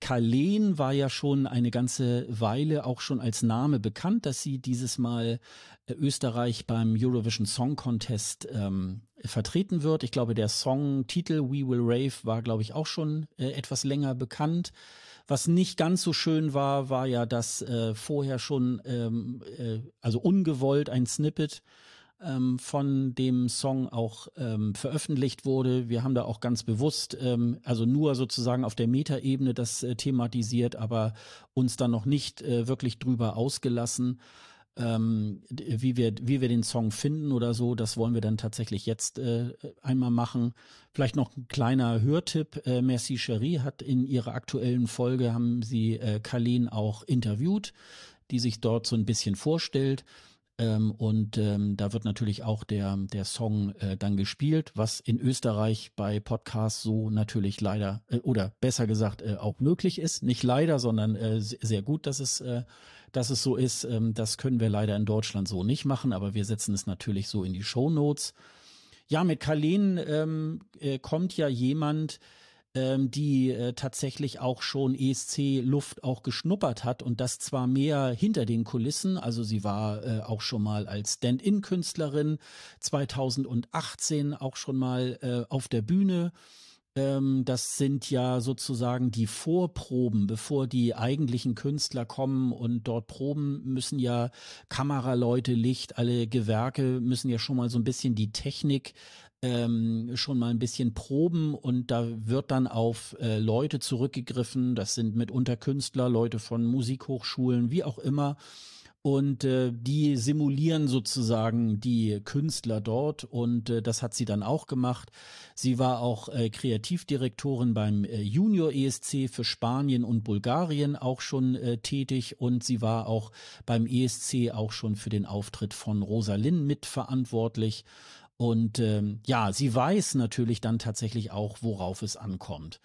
Kalen war ja schon eine ganze Weile auch schon als Name bekannt, dass sie dieses Mal äh, Österreich beim Eurovision Song Contest ähm, vertreten wird. Ich glaube, der Songtitel We Will Rave war, glaube ich, auch schon äh, etwas länger bekannt. Was nicht ganz so schön war, war ja, dass äh, vorher schon, ähm, äh, also ungewollt ein Snippet ähm, von dem Song auch ähm, veröffentlicht wurde. Wir haben da auch ganz bewusst, ähm, also nur sozusagen auf der Metaebene das äh, thematisiert, aber uns dann noch nicht äh, wirklich drüber ausgelassen ähm, wie wir wie wir den Song finden oder so, das wollen wir dann tatsächlich jetzt äh, einmal machen. Vielleicht noch ein kleiner Hörtipp: äh, Merci Cherie hat in ihrer aktuellen Folge haben sie äh, Kalen auch interviewt, die sich dort so ein bisschen vorstellt. Ähm, und ähm, da wird natürlich auch der, der Song äh, dann gespielt, was in Österreich bei Podcasts so natürlich leider, äh, oder besser gesagt, äh, auch möglich ist. Nicht leider, sondern äh, sehr gut, dass es äh, dass es so ist. Ähm, das können wir leider in Deutschland so nicht machen, aber wir setzen es natürlich so in die Show Notes. Ja, mit Kalen ähm, äh, kommt ja jemand, ähm, die äh, tatsächlich auch schon ESC-Luft auch geschnuppert hat und das zwar mehr hinter den Kulissen, also sie war äh, auch schon mal als Stand-in-Künstlerin 2018 auch schon mal äh, auf der Bühne. Ähm, das sind ja sozusagen die Vorproben, bevor die eigentlichen Künstler kommen und dort proben, müssen ja Kameraleute, Licht, alle Gewerke müssen ja schon mal so ein bisschen die Technik ähm, schon mal ein bisschen proben und da wird dann auf äh, Leute zurückgegriffen. Das sind mitunter Künstler, Leute von Musikhochschulen, wie auch immer. und äh, die simulieren sozusagen die Künstler dort und äh, das hat sie dann auch gemacht. Sie war auch äh, Kreativdirektorin beim äh, Junior ESC für Spanien und Bulgarien auch schon äh, tätig und sie war auch beim ESC auch schon für den Auftritt von Rosalind mitverantwortlich. Und ähm, ja, sie weiß natürlich dann tatsächlich auch, worauf es ankommt.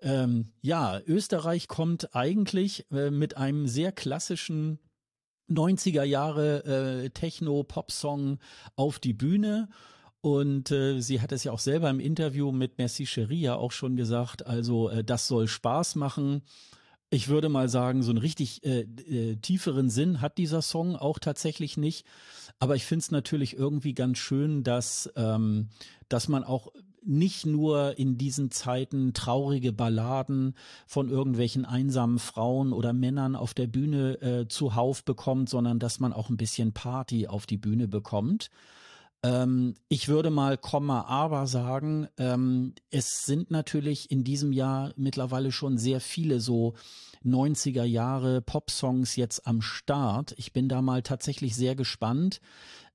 Ähm, ja, Österreich kommt eigentlich äh, mit einem sehr klassischen 90er Jahre äh, Techno-Pop-Song auf die Bühne. Und äh, sie hat es ja auch selber im Interview mit Merci Cherie ja auch schon gesagt, also äh, das soll Spaß machen. Ich würde mal sagen, so einen richtig äh, äh, tieferen Sinn hat dieser Song auch tatsächlich nicht. Aber ich finde es natürlich irgendwie ganz schön, dass, ähm, dass man auch nicht nur in diesen Zeiten traurige Balladen von irgendwelchen einsamen Frauen oder Männern auf der Bühne äh, zuhauf bekommt, sondern dass man auch ein bisschen Party auf die Bühne bekommt. Ähm, ich würde mal Komma aber sagen, ähm, es sind natürlich in diesem Jahr mittlerweile schon sehr viele so 90er Jahre Pop-Songs jetzt am Start. Ich bin da mal tatsächlich sehr gespannt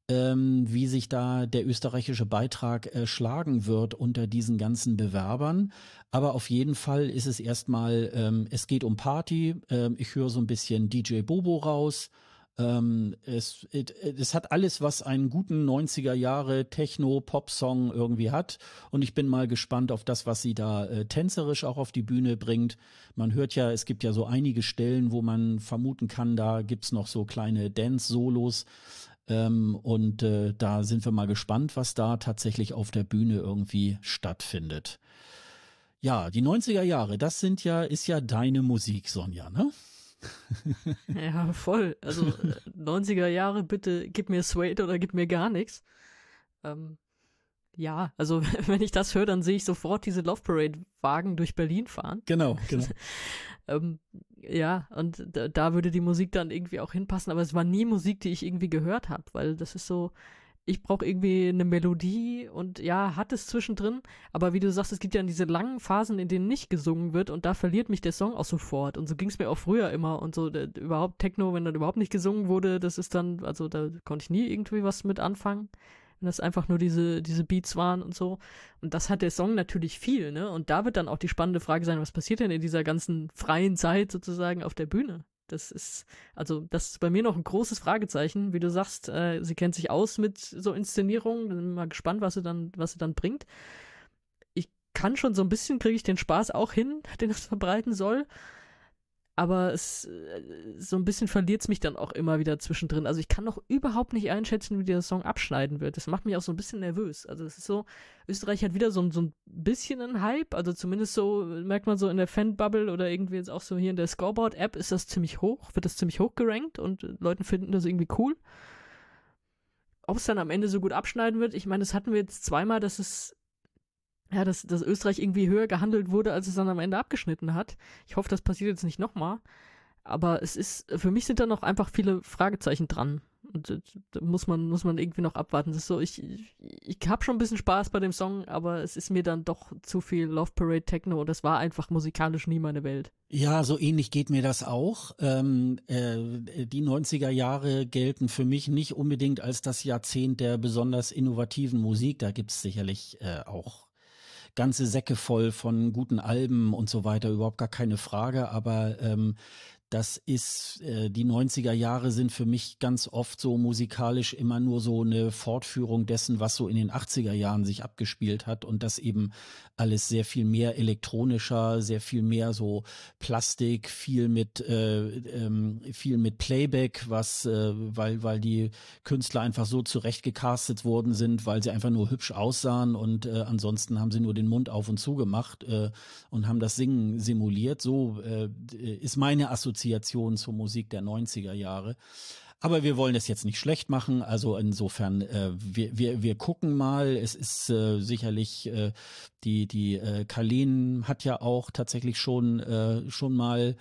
ähm, wie sich da der österreichische Beitrag äh, schlagen wird unter diesen ganzen Bewerbern. Aber auf jeden Fall ist es erstmal, ähm, es geht um Party. Ähm, ich höre so ein bisschen DJ Bobo raus. Ähm, es, it, es hat alles, was einen guten 90er Jahre Techno-Pop-Song irgendwie hat. Und ich bin mal gespannt auf das, was sie da äh, tänzerisch auch auf die Bühne bringt. Man hört ja, es gibt ja so einige Stellen, wo man vermuten kann, da gibt's noch so kleine Dance-Solos. Ähm, und äh, da sind wir mal gespannt, was da tatsächlich auf der Bühne irgendwie stattfindet. Ja, die 90er Jahre, das sind ja, ist ja deine Musik, Sonja, ne? Ja, voll. Also 90er äh, Jahre, bitte gib mir Suede oder gib mir gar nichts. Ähm, ja, also wenn ich das höre, dann sehe ich sofort diese Love Parade Wagen durch Berlin fahren. Genau, genau. ähm, ja, und da, da, würde die Musik dann irgendwie auch hinpassen, aber es war nie Musik, die ich irgendwie gehört habe, weil das ist so, ich brauche irgendwie eine Melodie und ja, hat es zwischendrin, aber wie du sagst, es gibt ja diese langen Phasen, in denen nicht gesungen wird und da verliert mich der Song auch sofort und so ging es mir auch früher immer und so der, überhaupt Techno, wenn dann überhaupt nicht gesungen wurde, das ist dann, also da konnte ich nie irgendwie was mit anfangen wenn das einfach nur diese, diese Beats waren und so. Und das hat der Song natürlich viel, ne? Und da wird dann auch die spannende Frage sein, was passiert denn in dieser ganzen freien Zeit sozusagen auf der Bühne? Das ist, also, das ist bei mir noch ein großes Fragezeichen. Wie du sagst, äh, sie kennt sich aus mit so Inszenierungen. Bin mal gespannt, was sie dann, was sie dann bringt. Ich kann schon so ein bisschen, kriege ich den Spaß auch hin, den das verbreiten soll aber es äh, so ein bisschen verliert es mich dann auch immer wieder zwischendrin. Also ich kann noch überhaupt nicht einschätzen, wie der Song abschneiden wird. Das macht mich auch so ein bisschen nervös. Also es ist so, Österreich hat wieder so, so ein bisschen einen Hype, also zumindest so merkt man so in der Fanbubble oder irgendwie jetzt auch so hier in der Scoreboard-App ist das ziemlich hoch, wird das ziemlich hoch gerankt und Leute finden das irgendwie cool. Ob es dann am Ende so gut abschneiden wird, ich meine, das hatten wir jetzt zweimal, dass es ja, dass, dass Österreich irgendwie höher gehandelt wurde, als es dann am Ende abgeschnitten hat. Ich hoffe, das passiert jetzt nicht nochmal. Aber es ist, für mich sind da noch einfach viele Fragezeichen dran. Und da muss man, muss man irgendwie noch abwarten. Das ist so, ich, ich, ich habe schon ein bisschen Spaß bei dem Song, aber es ist mir dann doch zu viel Love Parade Techno und das war einfach musikalisch nie meine Welt. Ja, so ähnlich geht mir das auch. Ähm, äh, die 90er Jahre gelten für mich nicht unbedingt als das Jahrzehnt der besonders innovativen Musik. Da gibt's sicherlich äh, auch ganze Säcke voll von guten Alben und so weiter, überhaupt gar keine Frage. Aber ähm, das ist, äh, die 90er Jahre sind für mich ganz oft so musikalisch immer nur so eine Fortführung dessen, was so in den 80er Jahren sich abgespielt hat und das eben alles sehr viel mehr elektronischer, sehr viel mehr so Plastik, viel mit, äh, ähm, viel mit Playback, was, äh, weil, weil die Künstler einfach so zurecht gecastet worden sind, weil sie einfach nur hübsch aussahen und äh, ansonsten haben sie nur den Mund auf und zu gemacht äh, und haben das Singen simuliert. So äh, ist meine Assoziation Assoziation zur Musik der 90er Jahre. Aber wir wollen es jetzt nicht schlecht machen. Also insofern, äh, wir, wir, wir gucken mal. Es ist äh, sicherlich, äh, die, die äh, Kalin hat ja auch tatsächlich schon, äh, schon mal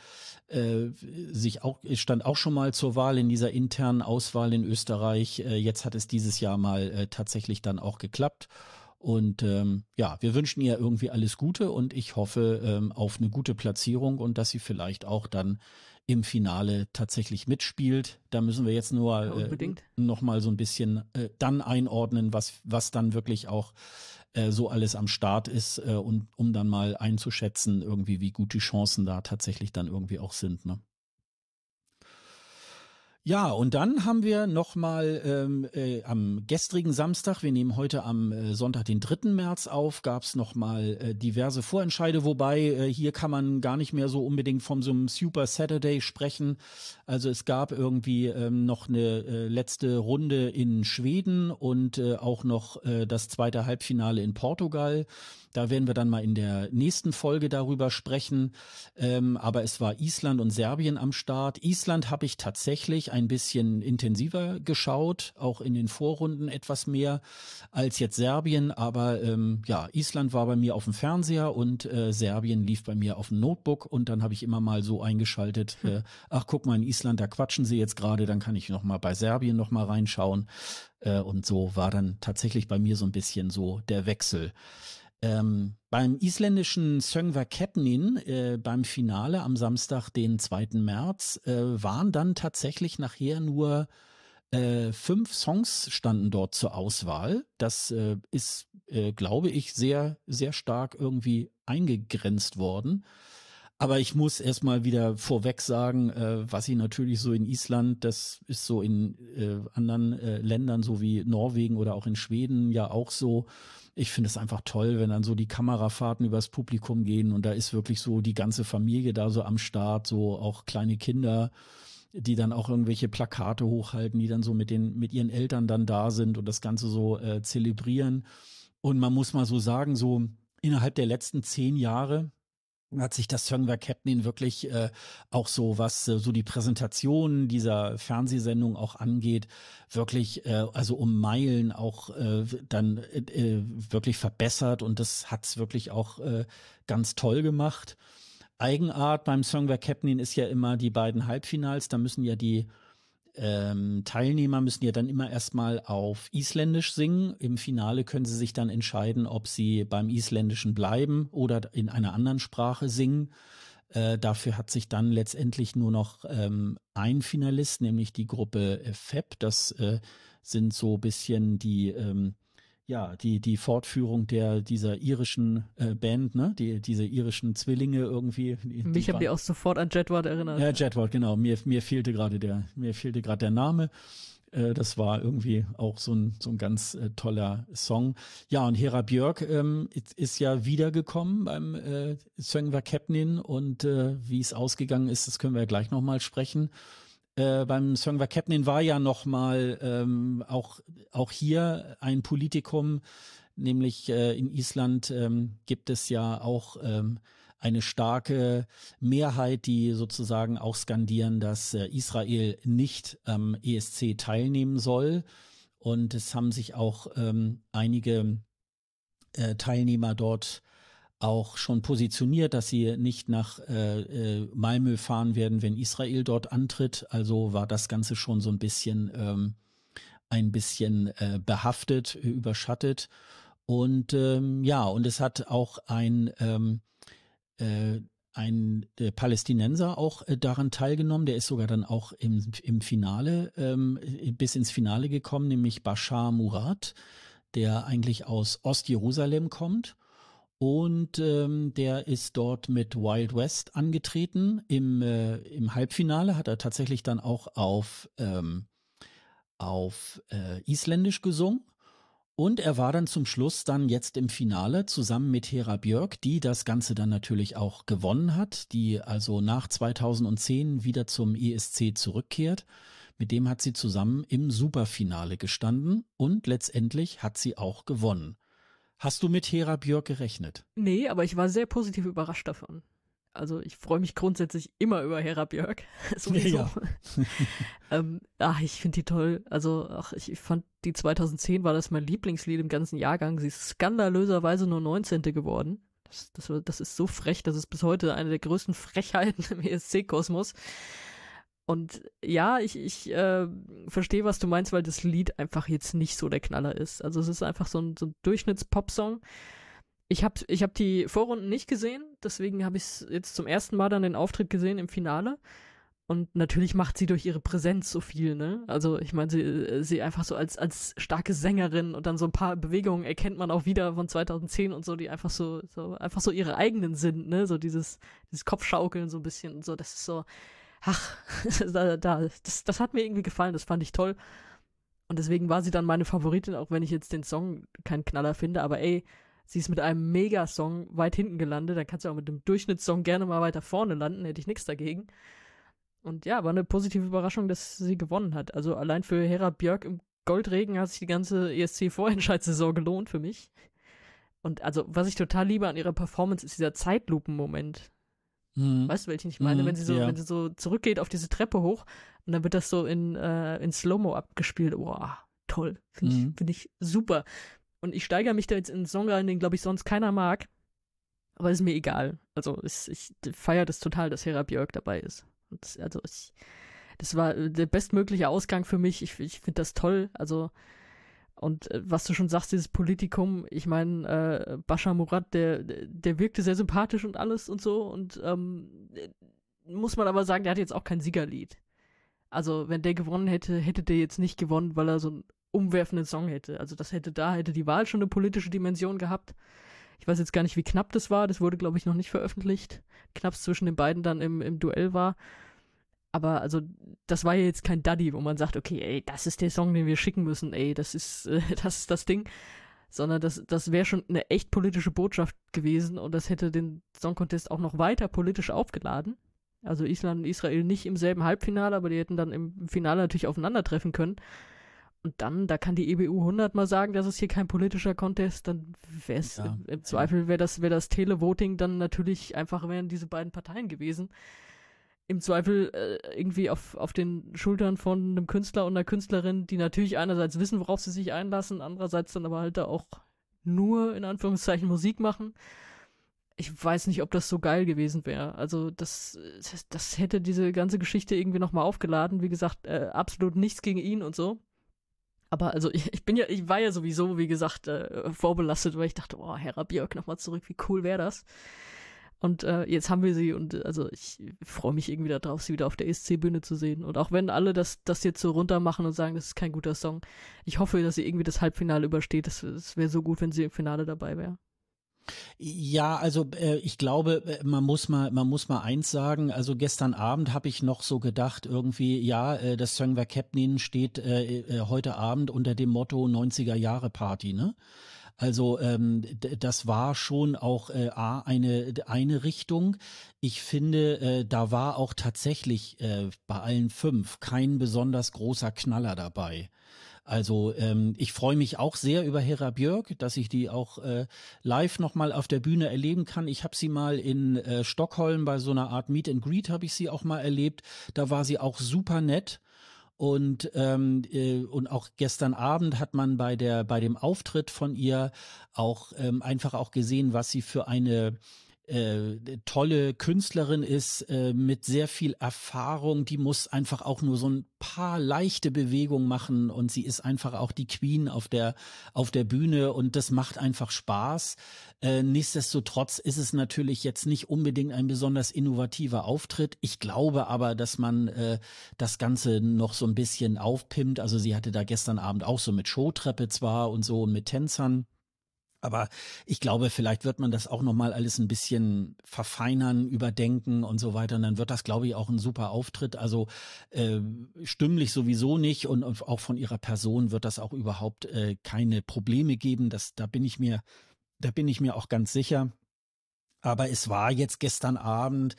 äh, sich auch, stand auch schon mal zur Wahl in dieser internen Auswahl in Österreich. Äh, jetzt hat es dieses Jahr mal äh, tatsächlich dann auch geklappt. Und ähm, ja, wir wünschen ihr irgendwie alles Gute und ich hoffe ähm, auf eine gute Platzierung und dass sie vielleicht auch dann im Finale tatsächlich mitspielt. Da müssen wir jetzt nur ja, äh, noch mal so ein bisschen äh, dann einordnen, was, was dann wirklich auch äh, so alles am Start ist äh, und um dann mal einzuschätzen, irgendwie, wie gut die Chancen da tatsächlich dann irgendwie auch sind. Ne? Ja, und dann haben wir nochmal ähm, äh, am gestrigen Samstag, wir nehmen heute am äh, Sonntag, den 3. März auf, gab es nochmal äh, diverse Vorentscheide, wobei äh, hier kann man gar nicht mehr so unbedingt von so einem Super Saturday sprechen. Also es gab irgendwie ähm, noch eine äh, letzte Runde in Schweden und äh, auch noch äh, das zweite Halbfinale in Portugal. Da werden wir dann mal in der nächsten Folge darüber sprechen. Ähm, aber es war Island und Serbien am Start. Island habe ich tatsächlich ein bisschen intensiver geschaut, auch in den Vorrunden etwas mehr als jetzt Serbien. Aber ähm, ja, Island war bei mir auf dem Fernseher und äh, Serbien lief bei mir auf dem Notebook. Und dann habe ich immer mal so eingeschaltet, hm. äh, ach guck mal, in Island, da quatschen sie jetzt gerade, dann kann ich noch mal bei Serbien noch mal reinschauen. Äh, und so war dann tatsächlich bei mir so ein bisschen so der Wechsel. Ähm, beim isländischen Söngvar Keppnin äh, beim Finale am Samstag, den 2. März, äh, waren dann tatsächlich nachher nur äh, fünf Songs standen dort zur Auswahl. Das äh, ist, äh, glaube ich, sehr, sehr stark irgendwie eingegrenzt worden. Aber ich muss erstmal wieder vorweg sagen, äh, was ich natürlich so in Island, das ist so in äh, anderen äh, Ländern, so wie Norwegen oder auch in Schweden ja auch so, ich finde es einfach toll, wenn dann so die Kamerafahrten übers Publikum gehen und da ist wirklich so die ganze Familie da so am Start, so auch kleine Kinder, die dann auch irgendwelche Plakate hochhalten, die dann so mit den mit ihren Eltern dann da sind und das Ganze so äh, zelebrieren. Und man muss mal so sagen, so innerhalb der letzten zehn Jahre hat sich das Songware Captain wirklich äh, auch so, was äh, so die Präsentation dieser Fernsehsendung auch angeht, wirklich äh, also um Meilen auch äh, dann äh, wirklich verbessert und das hat's wirklich auch äh, ganz toll gemacht. Eigenart beim Songware Captain ist ja immer die beiden Halbfinals, da müssen ja die ähm, Teilnehmer müssen ja dann immer erstmal auf Isländisch singen. Im Finale können sie sich dann entscheiden, ob sie beim Isländischen bleiben oder in einer anderen Sprache singen. Äh, dafür hat sich dann letztendlich nur noch ähm, ein Finalist, nämlich die Gruppe FEP. Das äh, sind so bisschen die ähm, ja, die, die Fortführung der, dieser irischen äh, Band, ne, die, diese irischen Zwillinge irgendwie. Die, Mich haben die auch sofort an Jetward erinnert. Ja, Jetward, genau. Mir, mir fehlte gerade der, mir fehlte gerade der Name. Äh, das war irgendwie auch so ein, so ein ganz äh, toller Song. Ja, und Hera Björk ähm, ist, ist ja wiedergekommen beim äh, Söngvar Capnin und äh, wie es ausgegangen ist, das können wir ja gleich nochmal sprechen. Äh, beim Song war Captain war ja noch mal ähm, auch auch hier ein Politikum, nämlich äh, in Island ähm, gibt es ja auch ähm, eine starke Mehrheit, die sozusagen auch skandieren, dass äh, Israel nicht am ESC teilnehmen soll. Und es haben sich auch ähm, einige äh, Teilnehmer dort auch schon positioniert, dass sie nicht nach äh, äh, Malmö fahren werden, wenn Israel dort antritt. Also war das Ganze schon so ein bisschen ähm, ein bisschen äh, behaftet, überschattet. Und ähm, ja, und es hat auch ein ähm, äh, ein äh, Palästinenser auch äh, daran teilgenommen, der ist sogar dann auch im, im Finale, ähm, bis ins Finale gekommen, nämlich Bashar Murad, der eigentlich aus Ostjerusalem kommt und ähm, der ist dort mit Wild West angetreten. Im, äh, im Halbfinale hat er tatsächlich dann auch auf, ähm, auf äh, Isländisch gesungen. Und er war dann zum Schluss dann jetzt im Finale zusammen mit Hera Björk, die das Ganze dann natürlich auch gewonnen hat, die also nach 2010 wieder zum ESC zurückkehrt. Mit dem hat sie zusammen im Superfinale gestanden und letztendlich hat sie auch gewonnen. Hast du mit Hera Björk gerechnet? Nee, aber ich war sehr positiv überrascht davon. Also ich freue mich grundsätzlich immer über Hera Björk. Sowieso. Ja. ähm, ach, ich finde die toll. Also ach, ich fand die 2010 war das mein Lieblingslied im ganzen Jahrgang. Sie ist skandalöserweise nur 19. geworden. Das, das, das ist so frech, das ist bis heute eine der größten Frechheiten im ESC-Kosmos. Und ja, ich, ich äh, verstehe, was du meinst, weil das Lied einfach jetzt nicht so der Knaller ist. Also es ist einfach so ein, so ein Durchschnitts-Pop-Song. Ich habe ich hab die Vorrunden nicht gesehen, deswegen habe ich jetzt zum ersten Mal dann den Auftritt gesehen im Finale. Und natürlich macht sie durch ihre Präsenz so viel, ne? Also ich meine, sie, sie einfach so als, als starke Sängerin und dann so ein paar Bewegungen erkennt man auch wieder von 2010 und so, die einfach so, so einfach so ihre eigenen sind, ne? So dieses, dieses Kopfschaukeln so ein bisschen und so, das ist so, ach, da, da, das, das hat mir irgendwie gefallen, das fand ich toll. Und deswegen war sie dann meine Favoritin, auch wenn ich jetzt den Song keinen Knaller finde, aber ey, sie ist mit einem Megasong weit hinten gelandet, dann kannst du auch mit dem Durchschnittssong gerne mal weiter vorne landen, hätte ich nichts dagegen. Und ja, war eine positive Überraschung, dass sie gewonnen hat. Also allein für Hera Björk im Goldregen hat sich die ganze ESC-Vorentscheidssaison gelohnt für mich. Und also, was ich total liebe an ihrer Performance, ist dieser Zeitlupen-Moment. Mhm. Weißt du, welchen ich meine? Mhm, wenn sie so, ja. wenn sie so zurückgeht auf diese Treppe hoch und dann wird das so in, äh, in Slow-Mo abgespielt. Boah, toll. Finde mhm. ich, find ich super. Und ich steigere mich da jetzt in einen Song rein, den, glaube ich, sonst keiner mag. Aber ist mir egal. Also, ich, ich feiere das total, dass Hera Björk dabei ist. Und, also, ich, das war der bestmögliche Ausgang für mich. Ich, ich finde das toll. Also, und äh, was du schon sagst, dieses Politikum, ich meine, äh, Bashar Murad, der, der wirkte sehr sympathisch und alles und so. Und ähm, muss man aber sagen, der hat jetzt auch kein Siegerlied. Also, wenn der gewonnen hätte, hätte der jetzt nicht gewonnen, weil er so einen umwerfenden Song hätte. Also, das hätte da, hätte die Wahl schon eine politische Dimension gehabt. Ich weiß jetzt gar nicht, wie knapp das war. Das wurde, glaube ich, noch nicht veröffentlicht. Knapp zwischen den beiden dann im, im Duell war. Aber also, das war ja jetzt kein Daddy, wo man sagt, okay, ey, das ist der Song, den wir schicken müssen, ey, das ist, äh, das ist das Ding. Sondern das, das wäre schon eine echt politische Botschaft gewesen und das hätte den Song Contest auch noch weiter politisch aufgeladen. Also Island und Israel nicht im selben Halbfinale, aber die hätten dann im Finale natürlich aufeinandertreffen können. Und dann, da kann die EBU hundertmal sagen, dass es hier kein politischer Contest, dann wäre es ja, im, im, Zweifel wäre das, wäre das Televoting dann natürlich einfach wären diese beiden Parteien gewesen im Zweifel äh, irgendwie auf, auf den Schultern von einem Künstler und einer Künstlerin, die natürlich einerseits wissen, worauf sie sich einlassen, andererseits dann aber halt da auch nur in Anführungszeichen Musik machen. Ich weiß nicht, ob das so geil gewesen wäre. Also das, das hätte diese ganze Geschichte irgendwie nochmal aufgeladen. Wie gesagt, äh, absolut nichts gegen ihn und so. Aber also ich, ich, bin ja, ich war ja sowieso, wie gesagt, äh, vorbelastet, weil ich dachte, oh, Herr Björk nochmal zurück, wie cool wäre das? Und äh, jetzt haben wir sie und also ich freue mich irgendwie darauf, sie wieder auf der ESC-Bühne zu sehen. Und auch wenn alle das, das jetzt so runter machen und sagen, das ist kein guter Song, ich hoffe, dass sie irgendwie das Halbfinale übersteht. Es wäre so gut, wenn sie im Finale dabei wäre. Ja, also äh, ich glaube, äh, man muss mal, man muss mal eins sagen. Also gestern Abend habe ich noch so gedacht, irgendwie, ja, äh, das Songwer Captain steht äh, äh, heute Abend unter dem Motto 90er Jahre Party, ne? Also ähm, das war schon auch äh, eine, eine Richtung. Ich finde, äh, da war auch tatsächlich äh, bei allen fünf kein besonders großer Knaller dabei. Also ähm, ich freue mich auch sehr über Hera Björk, dass ich die auch äh, live nochmal auf der Bühne erleben kann. Ich habe sie mal in äh, Stockholm bei so einer Art Meet and Greet habe ich sie auch mal erlebt. Da war sie auch super nett. Und, ähm, äh, und auch gestern Abend hat man bei der bei dem Auftritt von ihr auch ähm, einfach auch gesehen, was sie für eine äh, tolle Künstlerin ist, äh, mit sehr viel Erfahrung. Die muss einfach auch nur so ein paar leichte Bewegungen machen und sie ist einfach auch die Queen auf der, auf der Bühne und das macht einfach Spaß. Äh, nichtsdestotrotz ist es natürlich jetzt nicht unbedingt ein besonders innovativer Auftritt. Ich glaube aber, dass man äh, das Ganze noch so ein bisschen aufpimmt. Also sie hatte da gestern Abend auch so mit Showtreppe zwar und so und mit Tänzern. Aber ich glaube, vielleicht wird man das auch nochmal alles ein bisschen verfeinern, überdenken und so weiter. Und dann wird das, glaube ich, auch ein super Auftritt. Also äh, stimmlich sowieso nicht und auch von ihrer Person wird das auch überhaupt äh, keine Probleme geben. Das, da bin ich mir, da bin ich mir auch ganz sicher. Aber es war jetzt gestern Abend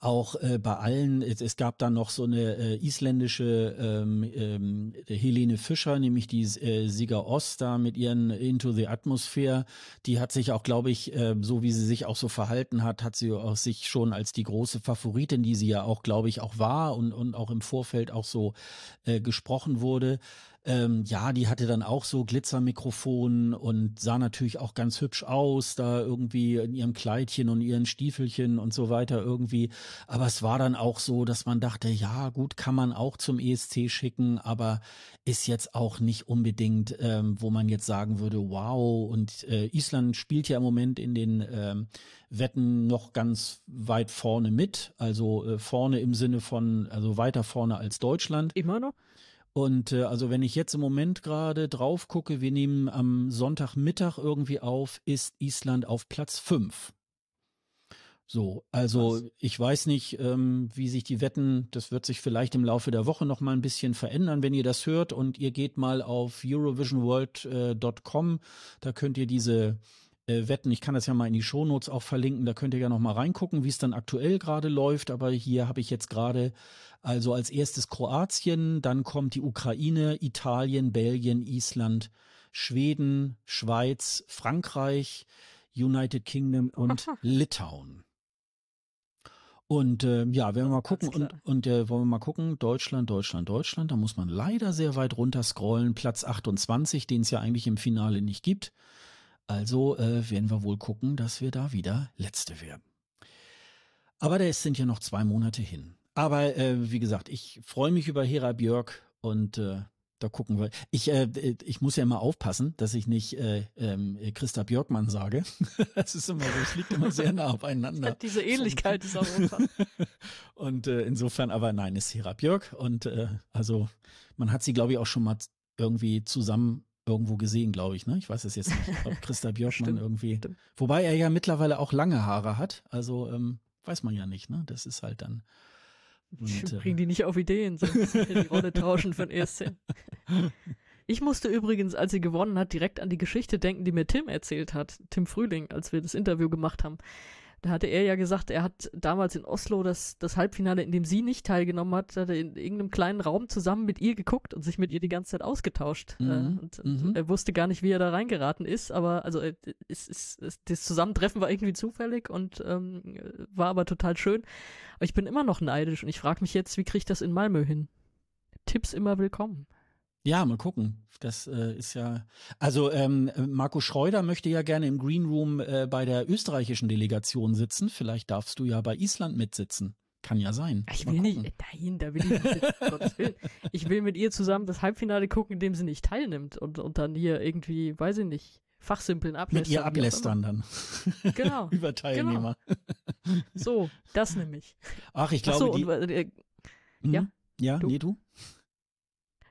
auch äh, bei allen, es, es, gab da noch so eine äh, isländische ähm, ähm, Helene Fischer, nämlich die äh, Sieger Ost da mit ihren Into the Atmosphere. Die hat sich auch, glaube ich, äh, so wie sie sich auch so verhalten hat, hat sie auch sich schon als die große Favoritin, die sie ja auch, glaube ich, auch war und, und auch im Vorfeld auch so äh, gesprochen wurde, Ähm, ja, die hatte dann auch so Glitzermikrofon und sah natürlich auch ganz hübsch aus, da irgendwie in ihrem Kleidchen und ihren Stiefelchen und so weiter irgendwie. Aber es war dann auch so, dass man dachte, ja, gut, kann man auch zum ESC schicken, aber ist jetzt auch nicht unbedingt, ähm, wo man jetzt sagen würde, wow. Und äh, Island spielt ja im Moment in den ähm, Wetten noch ganz weit vorne mit, also äh, vorne im Sinne von, also weiter vorne als Deutschland. Immer noch? Und äh, also wenn ich jetzt im Moment gerade drauf gucke, wir nehmen am Sonntagmittag irgendwie auf, ist Island auf Platz 5. So, also Was? ich weiß nicht, ähm, wie sich die Wetten, das wird sich vielleicht im Laufe der Woche noch mal ein bisschen verändern, wenn ihr das hört und ihr geht mal auf eurovisionworld.com, da könnt ihr diese äh, Wetten, ich kann das ja mal in die Shownotes auch verlinken, da könnt ihr ja noch mal reingucken, wie es dann aktuell gerade läuft, aber hier habe ich jetzt gerade also als erstes Kroatien, dann kommt die Ukraine, Italien, Belgien, Island, Schweden, Schweiz, Frankreich, United Kingdom und Litauen. Und äh, ja, wenn wir mal gucken. Und, und äh, wollen wir mal gucken, Deutschland, Deutschland, Deutschland, da muss man leider sehr weit runter scrollen, Platz 28, den es ja eigentlich im Finale nicht gibt. Also äh, werden wir wohl gucken, dass wir da wieder Letzte werden. Aber da sind ja noch zwei Monate hin. Aber äh, wie gesagt, ich freue mich über Hera Björk und äh, da gucken wir. Ich, äh, ich muss ja immer aufpassen, dass ich nicht äh, ähm, Christa Björkmann sage. das ist immer so, es liegt immer sehr nah aufeinander. Diese Ähnlichkeit ist auch und äh, insofern, aber nein, ist Hera Björk und äh, also man hat sie, glaube ich, auch schon mal irgendwie zusammen irgendwo gesehen, glaube ich. Ne? Ich weiß es jetzt nicht, ob Christa Björkmann irgendwie. Stimmt. Wobei er ja mittlerweile auch lange Haare hat. Also ähm, weiß man ja nicht. Ne? Das ist halt dann und, äh, Bringen die nicht auf Ideen, sonst die Rolle tauschen den ESC. Ich musste übrigens, als sie gewonnen hat, direkt an die Geschichte denken, die mir Tim erzählt hat, Tim Frühling, als wir das Interview gemacht haben. Da hatte er ja gesagt, er hat damals in Oslo das, das Halbfinale, in dem sie nicht teilgenommen hat, hat er in irgendeinem kleinen Raum zusammen mit ihr geguckt und sich mit ihr die ganze Zeit ausgetauscht. Mhm. Äh, und, mhm. er wusste gar nicht, wie er da reingeraten ist, aber also äh, es, es, es, das Zusammentreffen war irgendwie zufällig und ähm, war aber total schön. Aber ich bin immer noch neidisch und ich frage mich jetzt, wie kriege ich das in Malmö hin? Tipps immer willkommen. Ja, mal gucken. Das äh, ist ja. Also ähm, Marco Schreuder möchte ja gerne im Green Room äh, bei der österreichischen Delegation sitzen. Vielleicht darfst du ja bei Island mitsitzen. Kann ja sein. Ich will nicht, nein, da will ich nicht sitzen. Ich will mit ihr zusammen das Halbfinale gucken, in dem sie nicht teilnimmt und, und dann hier irgendwie, weiß ich nicht, fachsimpeln ablästern. Mit ihr ablästern dann. Genau. Über Teilnehmer. Genau. So, das nämlich. Ach, ich glaube, Ach so, die... Und, äh, ja? Hm? Ja, du? nee, du?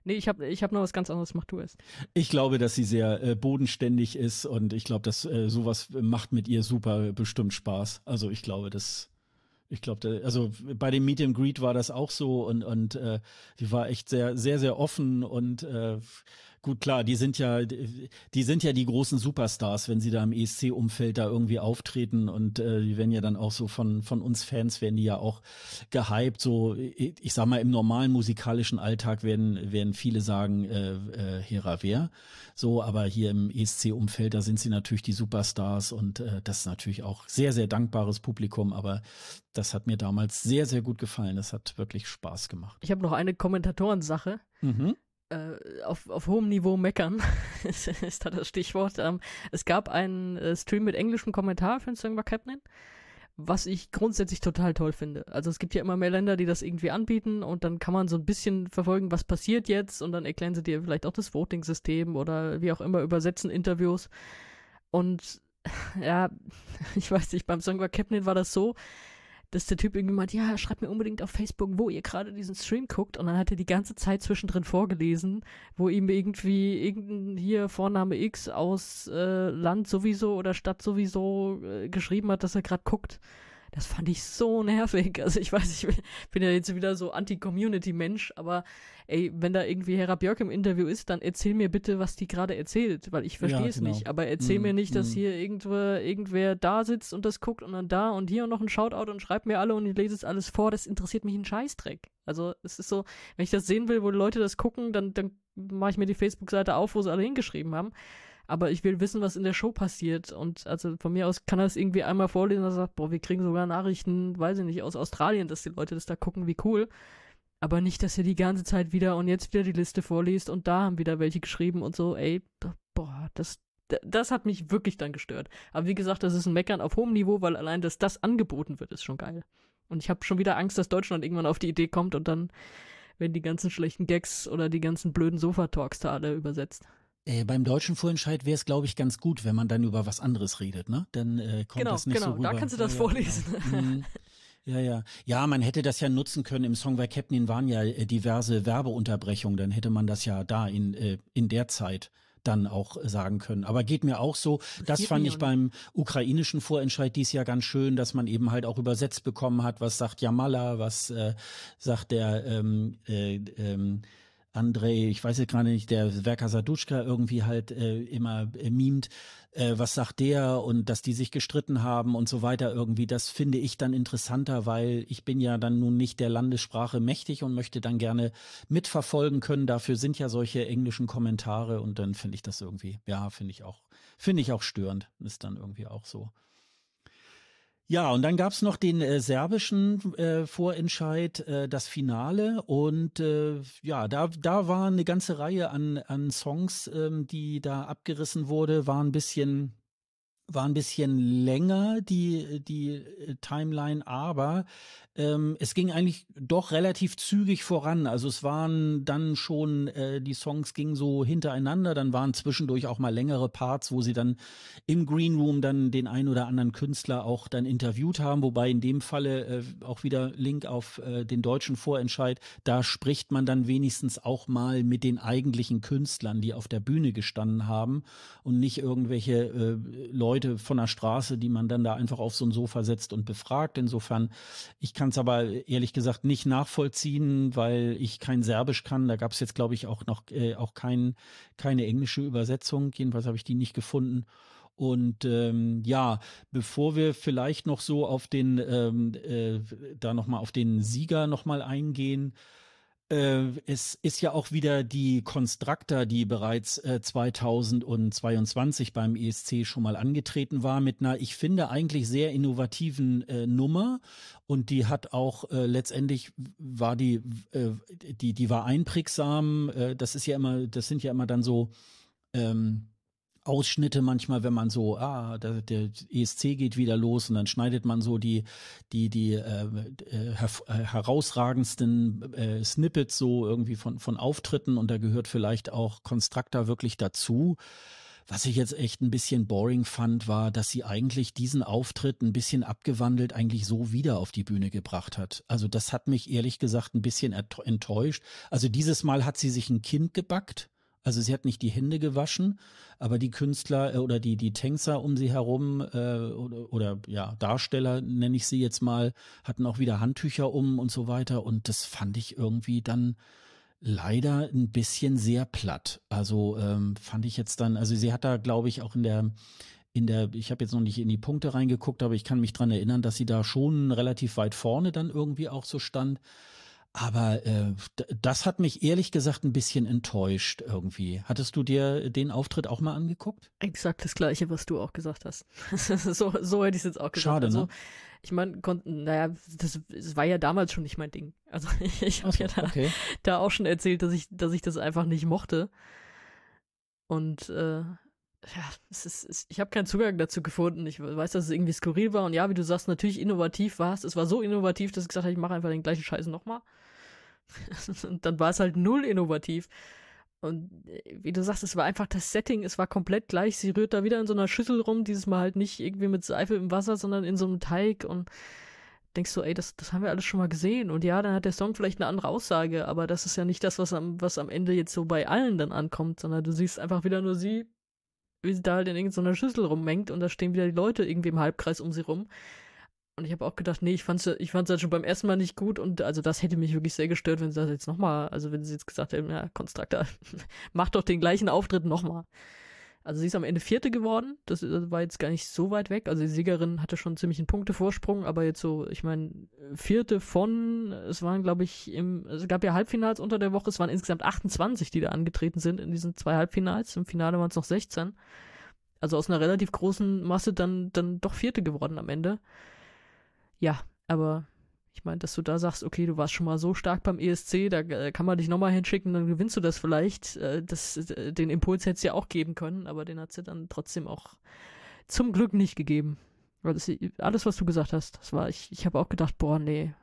Nee, ich habe ich hab noch was ganz anderes, mach du es. Ich glaube, dass sie sehr äh, bodenständig ist und ich glaube, dass äh, sowas macht mit ihr super bestimmt Spaß. Also ich glaube, dass ich glaube, also bei dem Meet and Greet war das auch so und und äh, die war echt sehr sehr sehr offen und äh, Gut, klar, die sind ja, die sind ja die großen Superstars, wenn sie da im ESC-Umfeld da irgendwie auftreten und äh, die werden ja dann auch so von von uns Fans werden die ja auch gehypt. So, ich sag mal im normalen musikalischen Alltag werden werden viele sagen äh, äh, Hera wer. So, aber hier im ESC-Umfeld da sind sie natürlich die Superstars und äh, das ist natürlich auch sehr sehr dankbares Publikum. Aber das hat mir damals sehr sehr gut gefallen. Das hat wirklich Spaß gemacht. Ich habe noch eine Kommentatorensache. Mhm äh, auf, auf hohem Niveau meckern, ist, da das Stichwort. Ähm, es gab einen äh, Stream mit englischem Kommentar für den Song Captain, was ich grundsätzlich total toll finde. Also es gibt ja immer mehr Länder, die das irgendwie anbieten und dann kann man so ein bisschen verfolgen, was passiert jetzt und dann erklären sie dir vielleicht auch das Voting-System oder wie auch immer, übersetzen Interviews. Und ja, ich weiß nicht, beim Song Captain war das so, dass der Typ irgendwie meint, ja, schreibt mir unbedingt auf Facebook, wo ihr gerade diesen Stream guckt. Und dann hat er die ganze Zeit zwischendrin vorgelesen, wo ihm irgendwie irgendein hier Vorname X aus äh, Land sowieso oder Stadt sowieso äh, geschrieben hat, dass er gerade guckt. Das fand ich so nervig. Also ich weiß, ich bin ja jetzt wieder so Anti-Community-Mensch, aber ey, wenn da irgendwie Hera Björk im Interview ist, dann erzähl mir bitte, was die gerade erzählt, weil ich verstehe es genau. nicht. Aber erzähl mm, mir nicht, dass mm. hier irgendwo, irgendwer da sitzt und das guckt und dann da und hier und noch ein Shoutout und schreibt mir alle und ich lese es alles vor. Das interessiert mich ein Scheißdreck. Also es ist so, wenn ich das sehen will, wo Leute das gucken, dann, dann mache ich mir die Facebook-Seite auf, wo sie alle hingeschrieben haben aber ich will wissen, was in der Show passiert. Und also von mir aus kann er es irgendwie einmal vorlesen und sagt, boah, wir kriegen sogar Nachrichten, weiß ich nicht, aus Australien, dass die Leute das da gucken, wie cool. Aber nicht, dass ihr die ganze Zeit wieder und jetzt wieder die Liste vorliest und da haben wieder welche geschrieben und so, ey, boah, das, das hat mich wirklich dann gestört. Aber wie gesagt, das ist ein Meckern auf hohem Niveau, weil allein, dass das angeboten wird, ist schon geil. Und ich habe schon wieder Angst, dass Deutschland irgendwann auf die Idee kommt und dann werden die ganzen schlechten Gags oder die ganzen blöden Sofa-Talks da alle übersetzt. Äh, beim deutschen Vorentscheid wäre es, glaube ich, ganz gut, wenn man dann über was anderes redet, ne? Dann äh, kommt genau, das nicht genau, so rüber. da kannst du das ja, vorlesen. Ja, genau. mhm. Ja, ja. Ja, man hätte das ja nutzen können. Im Song bei Captain waren ja äh, diverse Werbeunterbrechungen. Dann hätte man das ja da in, äh, in der Zeit dann auch sagen können. Aber geht mir auch so. Das, das fand ich beim ukrainischen Vorentscheid dies Jahr ganz schön, dass man eben halt auch übersetzt bekommen hat, was sagt Jamala, was äh, sagt der ähm, äh, ähm, Andrei, ich weiß jetzt gerade nicht, der Werker Saduschka irgendwie halt äh, immer äh, mimt, äh, was sagt der und dass die sich gestritten haben und so weiter irgendwie, das finde ich dann interessanter, weil ich bin ja dann nun nicht der Landessprache mächtig und möchte dann gerne mitverfolgen können. Dafür sind ja solche englischen Kommentare und dann finde ich das irgendwie, ja, finde ich auch, finde ich auch störend. Ist dann irgendwie auch so. Ja, und dann gab's noch den äh, serbischen äh, Vorentscheid, äh, das Finale. Und äh, ja, da, da war eine ganze Reihe an, an Songs, ähm, die da abgerissen wurde, war ein bisschen war ein bisschen länger die die äh, Timeline, aber ähm, es ging eigentlich doch relativ zügig voran. Also es waren dann schon, äh, die Songs gingen so hintereinander, dann waren zwischendurch auch mal längere Parts, wo sie dann im Green Room dann den ein oder anderen Künstler auch dann interviewt haben, wobei in dem Falle äh, auch wieder Link auf äh, den deutschen Vorentscheid, da spricht man dann wenigstens auch mal mit den eigentlichen Künstlern, die auf der Bühne gestanden haben und nicht irgendwelche äh, Leute von der Straße, die man dann da einfach auf so ein Sofa setzt und befragt. Insofern, ich kann es aber ehrlich gesagt nicht nachvollziehen, weil ich kein Serbisch kann. Da gab es jetzt, glaube ich, auch noch äh, auch kein, keine englische Übersetzung. Jedenfalls habe ich die nicht gefunden. Und ähm, ja, bevor wir vielleicht noch so auf den, ähm, äh, da nochmal auf den Sieger nochmal eingehen, äh, es ist ja auch wieder die Constructor, die bereits äh, 2022 beim ESC schon mal angetreten war, mit einer, ich finde, eigentlich sehr innovativen äh, Nummer. Und die hat auch äh, letztendlich war die, äh, die, die war einprägsam. Äh, das ist ja immer, das sind ja immer dann so, ähm, Ausschnitte manchmal, wenn man so, ah, der, der, ESC geht wieder los und dann schneidet man so die, die, die äh, äh, her äh, herausragendsten äh, Snippets so irgendwie von, von Auftritten und da gehört vielleicht auch Constructor wirklich dazu. Was ich jetzt echt ein bisschen boring fand, war, dass sie eigentlich diesen Auftritt ein bisschen abgewandelt eigentlich so wieder auf die Bühne gebracht hat. Also das hat mich ehrlich gesagt ein bisschen enttäuscht. Also dieses Mal hat sie sich ein Kind gebackt also sie hat nicht die Hände gewaschen, aber die Künstler äh, oder die, die Tänzer um sie herum äh, oder, oder ja, Darsteller, nenne ich sie jetzt mal, hatten auch wieder Handtücher um und so weiter. Und das fand ich irgendwie dann leider ein bisschen sehr platt. Also ähm, fand ich jetzt dann, also sie hat da, glaube ich, auch in der in der, ich habe jetzt noch nicht in die Punkte reingeguckt, aber ich kann mich dran erinnern, dass sie da schon relativ weit vorne dann irgendwie auch so stand. Aber äh, das hat mich ehrlich gesagt ein bisschen enttäuscht irgendwie. Hattest du dir den Auftritt auch mal angeguckt? Exakt das gleiche, was du auch gesagt hast. so, so hätte ich es jetzt auch gesagt. Schade, also, ne? Ich meine, konnten, naja, das, das, war ja damals schon nicht mein Ding. Also ich habe so, ja da, okay. da, auch schon erzählt, dass ich, dass ich das einfach nicht mochte. Und äh, ja, es ist, es, ich habe keinen Zugang dazu gefunden. Ich weiß, dass es irgendwie skurril war und ja, wie du sagst, natürlich innovativ war es. Es war so innovativ, dass ich gesagt habe, ich mache einfach den gleichen Scheiß nochmal. und dann war es halt null innovativ. Und äh, wie du sagst, es war einfach das Setting, es war komplett gleich. Sie rührt da wieder in so einer Schüssel rum, dieses Mal halt nicht irgendwie mit Seife im Wasser, sondern in so einem Teig und denkst so, ey, das, das haben wir alles schon mal gesehen. Und ja, dann hat der Song vielleicht eine andere Aussage, aber das ist ja nicht das, was am, was am Ende jetzt so bei allen dann ankommt, sondern du siehst einfach wieder nur sie, wie sie da halt in irgendeiner Schüssel rummengt und da stehen wieder die Leute irgendwie im Halbkreis um sie rum. Und ich habe auch gedacht, nee, ich fand's, ich fand's halt schon beim ersten Mal nicht gut und also das hätte mich wirklich sehr gestört, wenn sie das jetzt nochmal, also wenn sie jetzt gesagt hätten, ja, Konstruktor, mach doch den gleichen Auftritt nochmal. Also sie ist am Ende Vierte geworden, das war jetzt gar nicht so weit weg, also die Siegerin hatte schon ziemlich einen Punktevorsprung, aber jetzt so, ich meine, Vierte von, es waren glaube ich, im, es gab ja Halbfinals unter der Woche, es waren insgesamt 28, die da angetreten sind in diesen zwei Halbfinals, im Finale waren es noch 16. Also aus einer relativ großen Masse dann, dann doch Vierte geworden am Ende. Ja, aber Ich meine, dass du da sagst, okay, du warst schon mal so stark beim ESC, da äh, kann man dich nochmal hinschicken, dann gewinnst du das vielleicht. Äh, das, äh, den Impuls hätte es ja auch geben können, aber den hat sie dann trotzdem auch zum Glück nicht gegeben. Weil das, alles, was du gesagt hast, das war, ich, ich habe auch gedacht, boah, nee,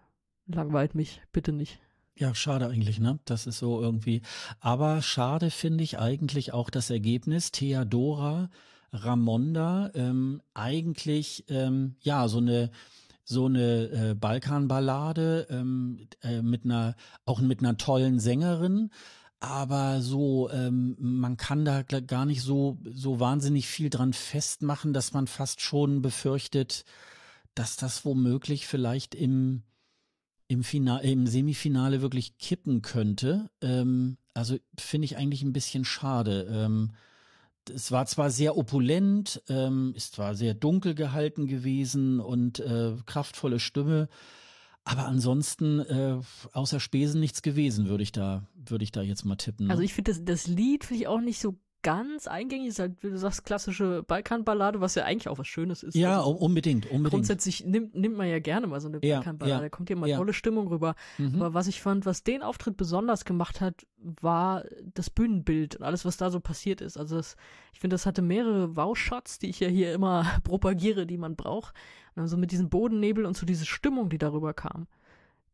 langweilt mich, bitte nicht. Ja, schade eigentlich, ne? Das ist so irgendwie. Aber schade finde ich eigentlich auch das Ergebnis. Theodora Ramonda, ähm, eigentlich, ähm, ja, so eine, so eine äh, Balkanballade ähm, äh, mit einer, auch mit einer tollen Sängerin. Aber so, ähm, man kann da gar nicht so, so wahnsinnig viel dran festmachen, dass man fast schon befürchtet, dass das womöglich vielleicht im, im, Finale, im Semifinale wirklich kippen könnte. Ähm, also finde ich eigentlich ein bisschen schade. Ähm, es war zwar sehr opulent, ähm, ist zwar sehr dunkel gehalten gewesen und äh, kraftvolle Stimme, aber ansonsten äh, außer Spesen nichts gewesen, würde ich da, würde ich da jetzt mal tippen. Ne? Also ich finde das, das Lied finde ich auch nicht so ganz eingängig, ist halt, wie du sagst, klassische Balkanballade, was ja eigentlich auch was Schönes ist. Ja, also unbedingt, unbedingt. Grundsätzlich nimmt, nimmt man ja gerne mal so eine ja, Balkanballade, ja, da kommt ja mal ja. tolle Stimmung rüber. Mhm. Aber was ich fand, was den Auftritt besonders gemacht hat, war das Bühnenbild und alles, was da so passiert ist. Also das, ich finde, das hatte mehrere Wow-Shots, die ich ja hier immer propagiere, die man braucht. Und so mit diesem Bodennebel und so diese Stimmung, die darüber kam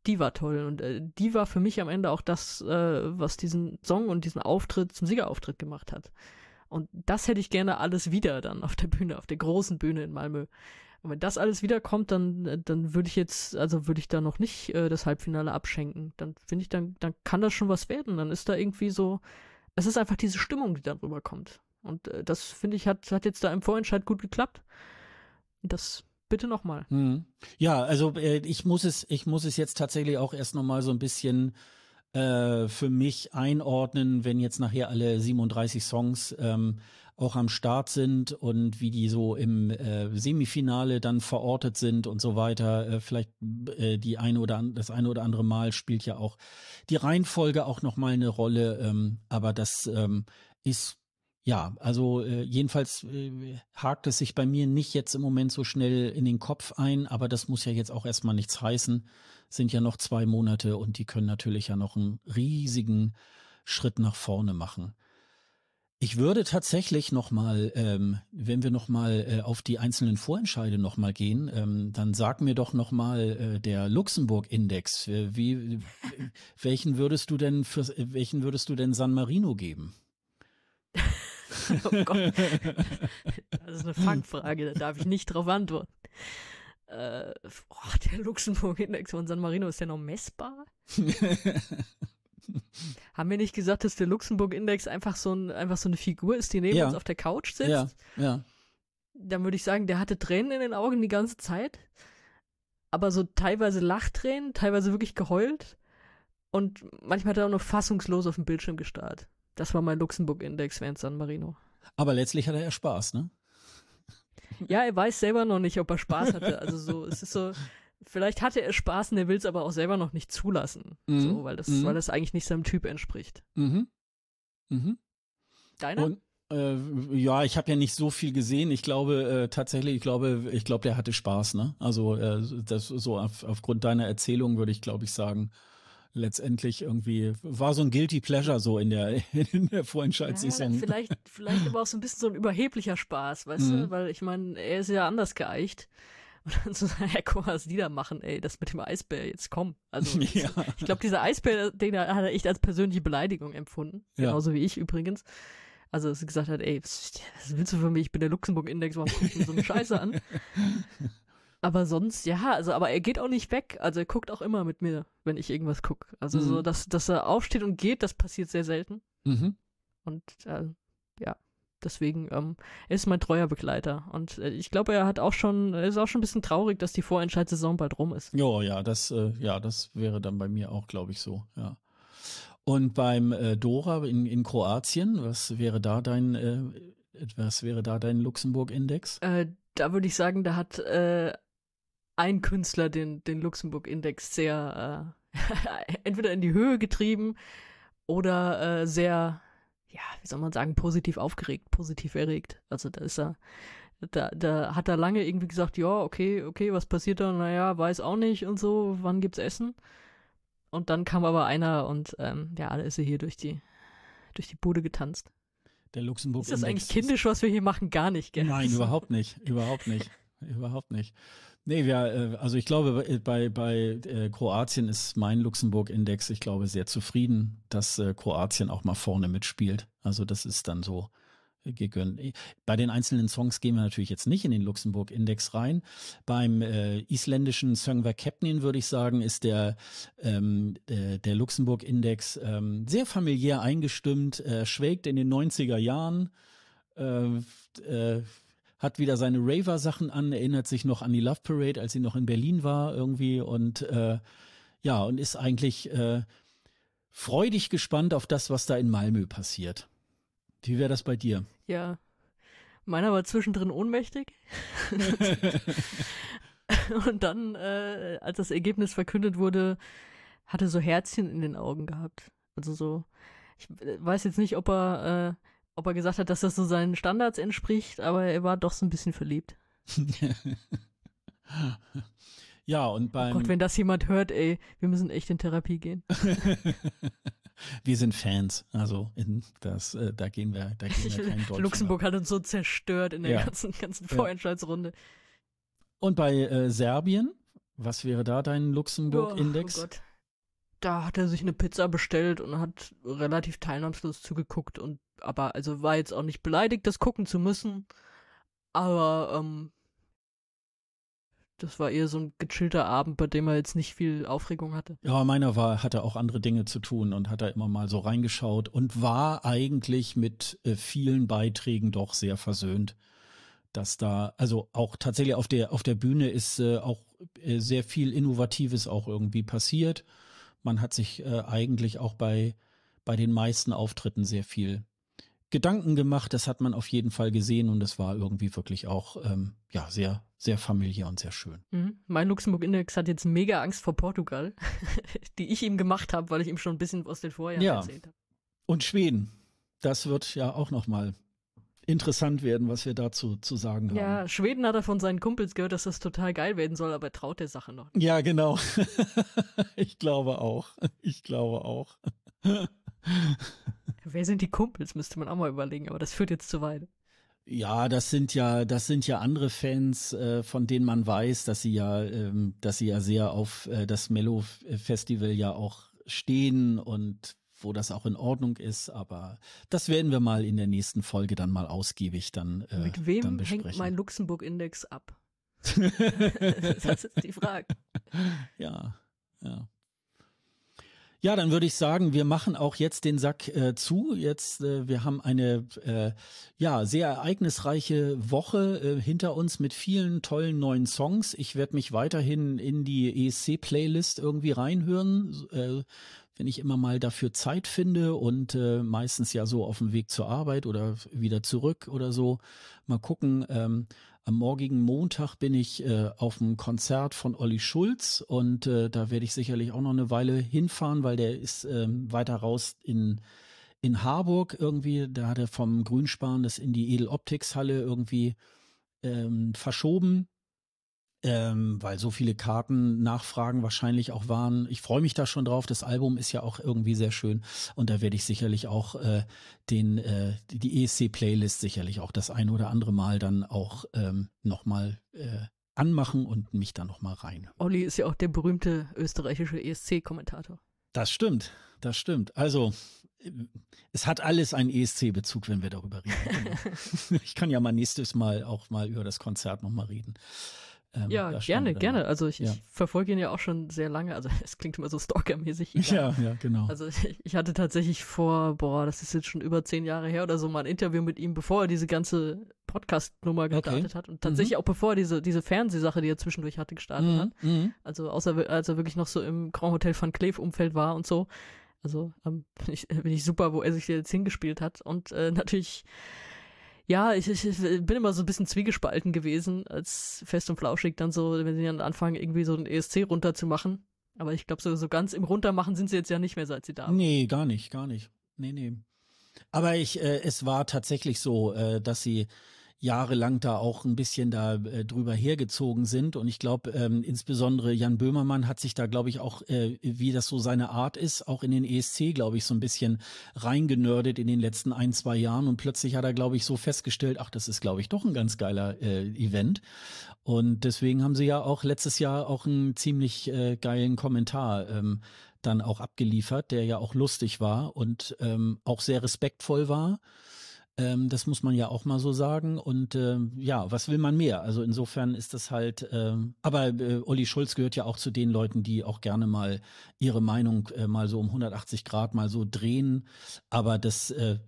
die war toll und äh, die war für mich am Ende auch das, äh, was diesen Song und diesen Auftritt zum Siegerauftritt gemacht hat. Und das hätte ich gerne alles wieder dann auf der Bühne, auf der großen Bühne in Malmö. Und wenn das alles wiederkommt, dann, äh, dann würde ich jetzt, also würde ich da noch nicht äh, das Halbfinale abschenken. Dann finde ich, dann, dann kann das schon was werden. Dann ist da irgendwie so, es ist einfach diese Stimmung, die dann rüberkommt. Und äh, das finde ich, hat, hat jetzt da im Vorentscheid gut geklappt. Das bitte nochmal. Hm. Ja, also äh, ich muss es, ich muss es jetzt tatsächlich auch erst nochmal so ein bisschen äh, für mich einordnen, wenn jetzt nachher alle 37 Songs ähm, auch am Start sind und wie die so im äh, Semifinale dann verortet sind und so weiter. Äh, vielleicht äh, die eine oder an, das eine oder andere Mal spielt ja auch die Reihenfolge auch nochmal eine Rolle. Ähm, aber das ähm, ist ja, also äh, jedenfalls äh, hakt es sich bei mir nicht jetzt im Moment so schnell in den Kopf ein, aber das muss ja jetzt auch erstmal nichts heißen. Sind ja noch zwei Monate und die können natürlich ja noch einen riesigen Schritt nach vorne machen. Ich würde tatsächlich nochmal, ähm, wenn wir nochmal äh, auf die einzelnen Vorentscheide nochmal gehen, ähm, dann sag mir doch nochmal äh, der Luxemburg-Index. Äh, wie, welchen würdest du denn für, welchen würdest du denn San Marino geben? oh Gott. Das ist eine Fangfrage, da darf ich nicht drauf antworten. Äh, oh, der Luxemburg-Index von San Marino, ist der noch messbar? Haben wir nicht gesagt, dass der Luxemburg-Index einfach so, ein, einfach so eine Figur ist, die neben ja. uns auf der Couch sitzt? Ja, ja. Dann würde ich sagen, der hatte Tränen in den Augen die ganze Zeit. Aber so teilweise Lachtränen, teilweise wirklich geheult. Und manchmal hat er auch noch fassungslos auf dem Bildschirm gestarrt. Das war mein Luxemburg-Index während San Marino. Aber letztlich hatte er Spaß, ne? Ja, er weiß selber noch nicht, ob er Spaß hatte. Also so, es ist so, vielleicht hatte er Spaß und er will es aber auch selber noch nicht zulassen. Mhm. So, weil das, mhm. weil das eigentlich nicht seinem Typ entspricht. Mhm. Mhm. Deiner? Und, äh, ja, ich habe ja nicht so viel gesehen. Ich glaube äh, tatsächlich, ich glaube, ich glaube, der hatte Spaß, ne? Also äh, das so auf, aufgrund deiner Erzählung würde ich, glaube ich, sagen, letztendlich irgendwie war so ein guilty pleasure so in der in der Vorentscheidssaison. Ja, vielleicht vielleicht aber auch so ein bisschen so ein überheblicher Spaß, weißt mhm. du, weil ich meine, er ist ja anders geeicht. Und dann so sagen, hey, guck mal, was die da machen, ey, das mit dem Eisbär, jetzt komm. Also ja. ich glaube, dieser Eisbär, den hat er echt als persönliche Beleidigung empfunden. Ja. Genauso wie ich übrigens. Also dass er gesagt hat, ey, was, willst du von mir? Ich bin der Luxemburg-Index, warum guckst du so eine Scheiße an? Aber sonst, ja, also, aber er geht auch nicht weg. Also er guckt auch immer mit mir, wenn ich irgendwas gucke. Also mhm. so, dass, dass er aufsteht und geht, das passiert sehr selten. Mhm. Und äh, ja, deswegen, ähm, er ist mein treuer Begleiter. Und äh, ich glaube, er hat auch schon, er ist auch schon ein bisschen traurig, dass die Vorentscheidssaison bald rum ist. Jo, ja, das, äh, ja, das wäre dann bei mir auch, glaube ich, so, ja. Und beim äh, Dora in, in Kroatien, was wäre da dein, äh, was wäre da dein Luxemburg-Index? Äh, da würde ich sagen, da hat äh, ein Künstler den, den Luxemburg-Index sehr äh, entweder in die Höhe getrieben oder äh, sehr, ja, wie soll man sagen, positiv aufgeregt, positiv erregt. Also da ist er, da, da hat er lange irgendwie gesagt, ja, okay, okay, was passiert da? Naja, weiß auch nicht und so, wann gibt's Essen? Und dann kam aber einer und ähm, ja, da ist er hier durch die, durch die Bude getanzt. Der Luxemburg Ist das eigentlich kindisch, was wir hier machen? Gar nicht, gell? Nein, überhaupt nicht. Überhaupt nicht. überhaupt nicht. Nee, wir, äh, also ich glaube, bei, bei äh, Kroatien ist mein Luxemburg-Index, ich glaube, sehr zufrieden, dass äh, Kroatien auch mal vorne mitspielt. Also das ist dann so gegönnt. Bei den einzelnen Songs gehen wir natürlich jetzt nicht in den Luxemburg-Index rein. Beim äh, isländischen Söngvar Kepnin würde ich sagen, ist der, ähm, der, der Luxemburg-Index ähm, sehr familiär eingestimmt, äh, schwelgt in den 90er Jahren, äh, äh, hat wieder seine Raver-Sachen an, erinnert sich noch an die Love Parade, als sie noch in Berlin war irgendwie und äh, ja, und ist eigentlich äh, freudig gespannt auf das, was da in Malmö passiert. Wie wäre das bei dir? Ja. Meiner war zwischendrin ohnmächtig. und dann, äh, als das Ergebnis verkündet wurde, hatte so Herzchen in den Augen gehabt. Also so, ich äh, weiß jetzt nicht, ob er, äh, ob er gesagt hat, dass das so seinen Standards entspricht, aber er war doch so ein bisschen verliebt. ja, und beim. Oh Gott, wenn das jemand hört, ey, wir müssen echt in Therapie gehen. wir sind Fans. Also in das, äh, da gehen wir, da gehen wir kein Deutsch Luxemburg hat uns so zerstört in der ja. ganzen, ganzen Vorentscheidsrunde. Und bei äh, Serbien, was wäre da dein Luxemburg-Index? Oh, oh Gott. Da hat er sich eine Pizza bestellt und hat relativ teilnahmslos zugeguckt und aber also war jetzt auch nicht beleidigt, das gucken zu müssen. Aber ähm, das war eher so ein gechillter Abend, bei dem er jetzt nicht viel Aufregung hatte. Ja, meiner war, hatte auch andere Dinge zu tun und hat da immer mal so reingeschaut und war eigentlich mit äh, vielen Beiträgen doch sehr versöhnt. Dass da, also auch tatsächlich auf der, auf der Bühne ist äh, auch äh, sehr viel Innovatives auch irgendwie passiert. Man hat sich äh, eigentlich auch bei, bei den meisten Auftritten sehr viel Gedanken gemacht, das hat man auf jeden Fall gesehen und es war irgendwie wirklich auch ähm, ja sehr sehr familiär und sehr schön. Mhm. Mein Luxemburg-Index hat jetzt mega Angst vor Portugal, die ich ihm gemacht habe, weil ich ihm schon ein bisschen aus den Vorjahren ja. erzählt habe. Und Schweden, das wird ja auch noch mal interessant werden, was wir dazu zu sagen haben. Ja, Schweden hat er von seinen Kumpels gehört, dass das total geil werden soll, aber er traut der Sache noch. Nicht. Ja, genau. ich glaube auch. Ich glaube auch. Wer sind die Kumpels, müsste man auch mal überlegen, aber das führt jetzt zu weit. Ja, das sind ja, das sind ja andere Fans, äh, von denen man weiß, dass sie ja, ähm, dass sie ja sehr auf äh, das Mellow Festival ja auch stehen und wo das auch in Ordnung ist. Aber das werden wir mal in der nächsten Folge dann mal ausgiebig dann äh, Mit wem dann hängt mein Luxemburg-Index ab? das ist die Frage. Ja, ja. Ja, dann würde ich sagen, wir machen auch jetzt den Sack äh, zu. Jetzt, äh, wir haben eine äh, ja sehr ereignisreiche Woche äh, hinter uns mit vielen tollen neuen Songs. Ich werde mich weiterhin in die ESC-Playlist irgendwie reinhören, äh, wenn ich immer mal dafür Zeit finde und äh, meistens ja so auf dem Weg zur Arbeit oder wieder zurück oder so. Mal gucken. Ähm, am morgigen Montag bin ich äh, auf dem Konzert von Olli Schulz und äh, da werde ich sicherlich auch noch eine Weile hinfahren, weil der ist ähm, weiter raus in, in Harburg irgendwie. Da hat er vom Grünspan das in die Edeloptics-Halle irgendwie ähm, verschoben ähm, weil so viele Karten Nachfragen wahrscheinlich auch waren. Ich freue mich da schon drauf. Das Album ist ja auch irgendwie sehr schön und da werde ich sicherlich auch äh, den äh, die ESC-Playlist sicherlich auch das ein oder andere Mal dann auch ähm, nochmal äh, anmachen und mich da nochmal rein. Olli ist ja auch der berühmte österreichische ESC-Kommentator. Das stimmt, das stimmt. Also es hat alles einen ESC-Bezug, wenn wir darüber reden. Genau. ich kann ja mal nächstes Mal auch mal über das Konzert nochmal reden. Ähm, ja, gerne, gerne. Also ich, ja. ich, verfolge ihn ja auch schon sehr lange. Also es klingt immer so stalkermäßig. Ja, ja, genau. Also ich, ich, hatte tatsächlich vor, boah, das ist jetzt schon über zehn Jahre her oder so, mal ein Interview mit ihm, bevor er diese ganze Podcast-Nummer gestartet okay. hat. Und tatsächlich mhm. auch bevor er diese, diese Fernsehsache, die er zwischendurch hatte, gestartet mhm. hat. Mhm. Also außer als er wirklich noch so im Grand Hotel Van Cleef-Umfeld war und so. Also ähm, bin, ich, bin ich super, wo er sich jetzt hingespielt hat. Und äh, natürlich ja, ich, ich, ich, bin immer so ein bisschen zwiegespalten gewesen, als fest und flauschig dann so, wenn sie dann anfangen, irgendwie so ein ESC runterzumachen. Aber ich glaube, so, so ganz im Runtermachen sind sie jetzt ja nicht mehr, seit sie da sind. Nee, gar nicht, gar nicht. Nee, nee. Aber ich, äh, es war tatsächlich so, äh, dass sie jahrelang da auch ein bisschen da äh, drüber hergezogen sind. Und ich glaube, ähm, insbesondere Jan Böhmermann hat sich da, glaube ich, auch, äh, wie das so seine Art ist, auch in den ESC, glaube ich, so ein bisschen reingenördet in den letzten ein, zwei Jahren. Und plötzlich hat er, glaube ich, so festgestellt, ach, das ist, glaube ich, doch ein ganz geiler äh, Event. Und deswegen haben sie ja auch letztes Jahr auch einen ziemlich äh, geilen Kommentar ähm, dann auch abgeliefert, der ja auch lustig war und ähm, auch sehr respektvoll war. Ähm, das muss man ja auch mal so sagen. Und äh, ja, was will man mehr? Also insofern ist das halt, ähm, aber äh, Olli Schulz gehört ja auch zu den Leuten, die auch gerne mal ihre Meinung äh, mal so um 180 Grad mal so drehen. Aber das äh,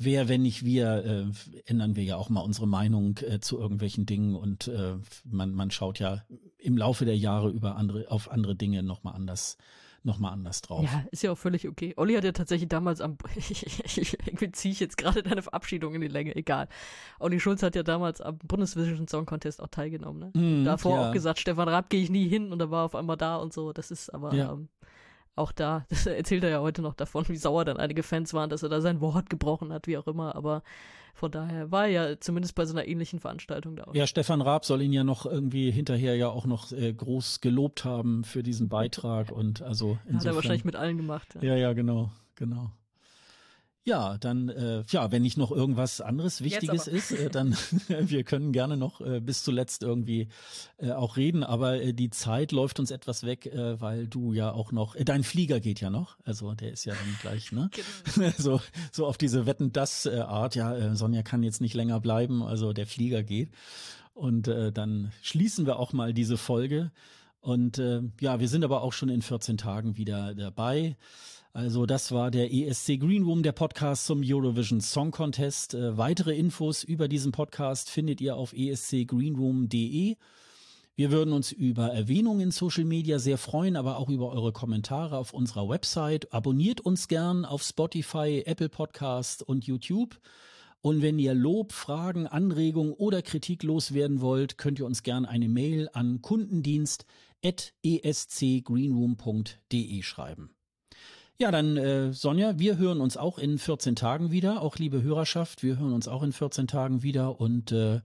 wer, wenn nicht wir, äh, ändern wir ja auch mal unsere Meinung äh, zu irgendwelchen Dingen und äh, man, man schaut ja im Laufe der Jahre über andere, auf andere Dinge nochmal anders nochmal anders drauf. Ja, ist ja auch völlig okay. Olli hat ja tatsächlich damals am, irgendwie ziehe ich jetzt gerade deine Verabschiedung in die Länge, egal. Olli Schulz hat ja damals am Bundesvision Song Contest auch teilgenommen, ne? Mm, Davor ja. auch gesagt, Stefan Raab gehe ich nie hin und er war auf einmal da und so. Das ist aber, ja. ähm, auch da, das erzählt er ja heute noch davon, wie sauer dann einige Fans waren, dass er da sein Wort gebrochen hat, wie auch immer. Aber von daher war er ja zumindest bei so einer ähnlichen Veranstaltung da. Auch. Ja, Stefan Raab soll ihn ja noch irgendwie hinterher ja auch noch äh, groß gelobt haben für diesen Beitrag und also insofern, Hat er wahrscheinlich mit allen gemacht. Ja, ja, ja genau, genau. Ja, dann, äh, ja, wenn nicht noch irgendwas anderes Wichtiges ist, äh, dann wir können gerne noch äh, bis zuletzt irgendwie äh, auch reden, aber äh, die Zeit läuft uns etwas weg, äh, weil du ja auch noch, äh, dein Flieger geht ja noch, also der ist ja dann gleich, ne? Genau. so, so auf diese Wetten das äh, Art, ja, äh, Sonja kann jetzt nicht länger bleiben, also der Flieger geht. Und äh, dann schließen wir auch mal diese Folge. Und äh, ja, wir sind aber auch schon in 14 Tagen wieder dabei. Also das war der ESC Green Room, der Podcast zum Eurovision Song Contest. Äh, weitere Infos über diesen Podcast findet ihr auf escgreenroom.de. Wir würden uns über Erwähnungen in Social Media sehr freuen, aber auch über eure Kommentare auf unserer Website. Abonniert uns gern auf Spotify, Apple Podcast und YouTube. Und wenn ihr Lob, Fragen, Anregungen oder Kritik loswerden wollt, könnt ihr uns gern eine Mail an kundendienst.escgreenroom.de schreiben. Ja, dann äh, Sonja, wir hören uns auch in 14 Tagen wieder. Auch liebe Hörerschaft, wir hören uns auch in 14 Tagen wieder. Und äh,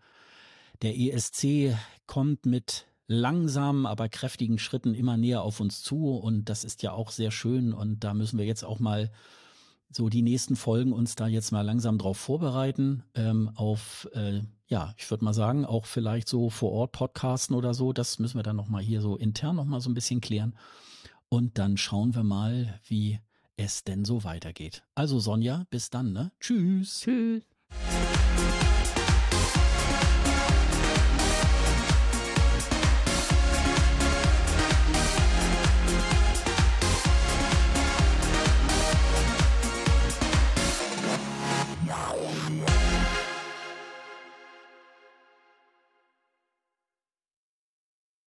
der ESC kommt mit langsamen, aber kräftigen Schritten immer näher auf uns zu. Und das ist ja auch sehr schön. Und da müssen wir jetzt auch mal so die nächsten Folgen uns da jetzt mal langsam drauf vorbereiten. Ähm, auf, äh, ja, ich würde mal sagen, auch vielleicht so vor Ort podcasten oder so. Das müssen wir dann nochmal hier so intern nochmal so ein bisschen klären. Und dann schauen wir mal, wie es denn so weitergeht. Also Sonja, bis dann, ne? Tschüss. Tschüss.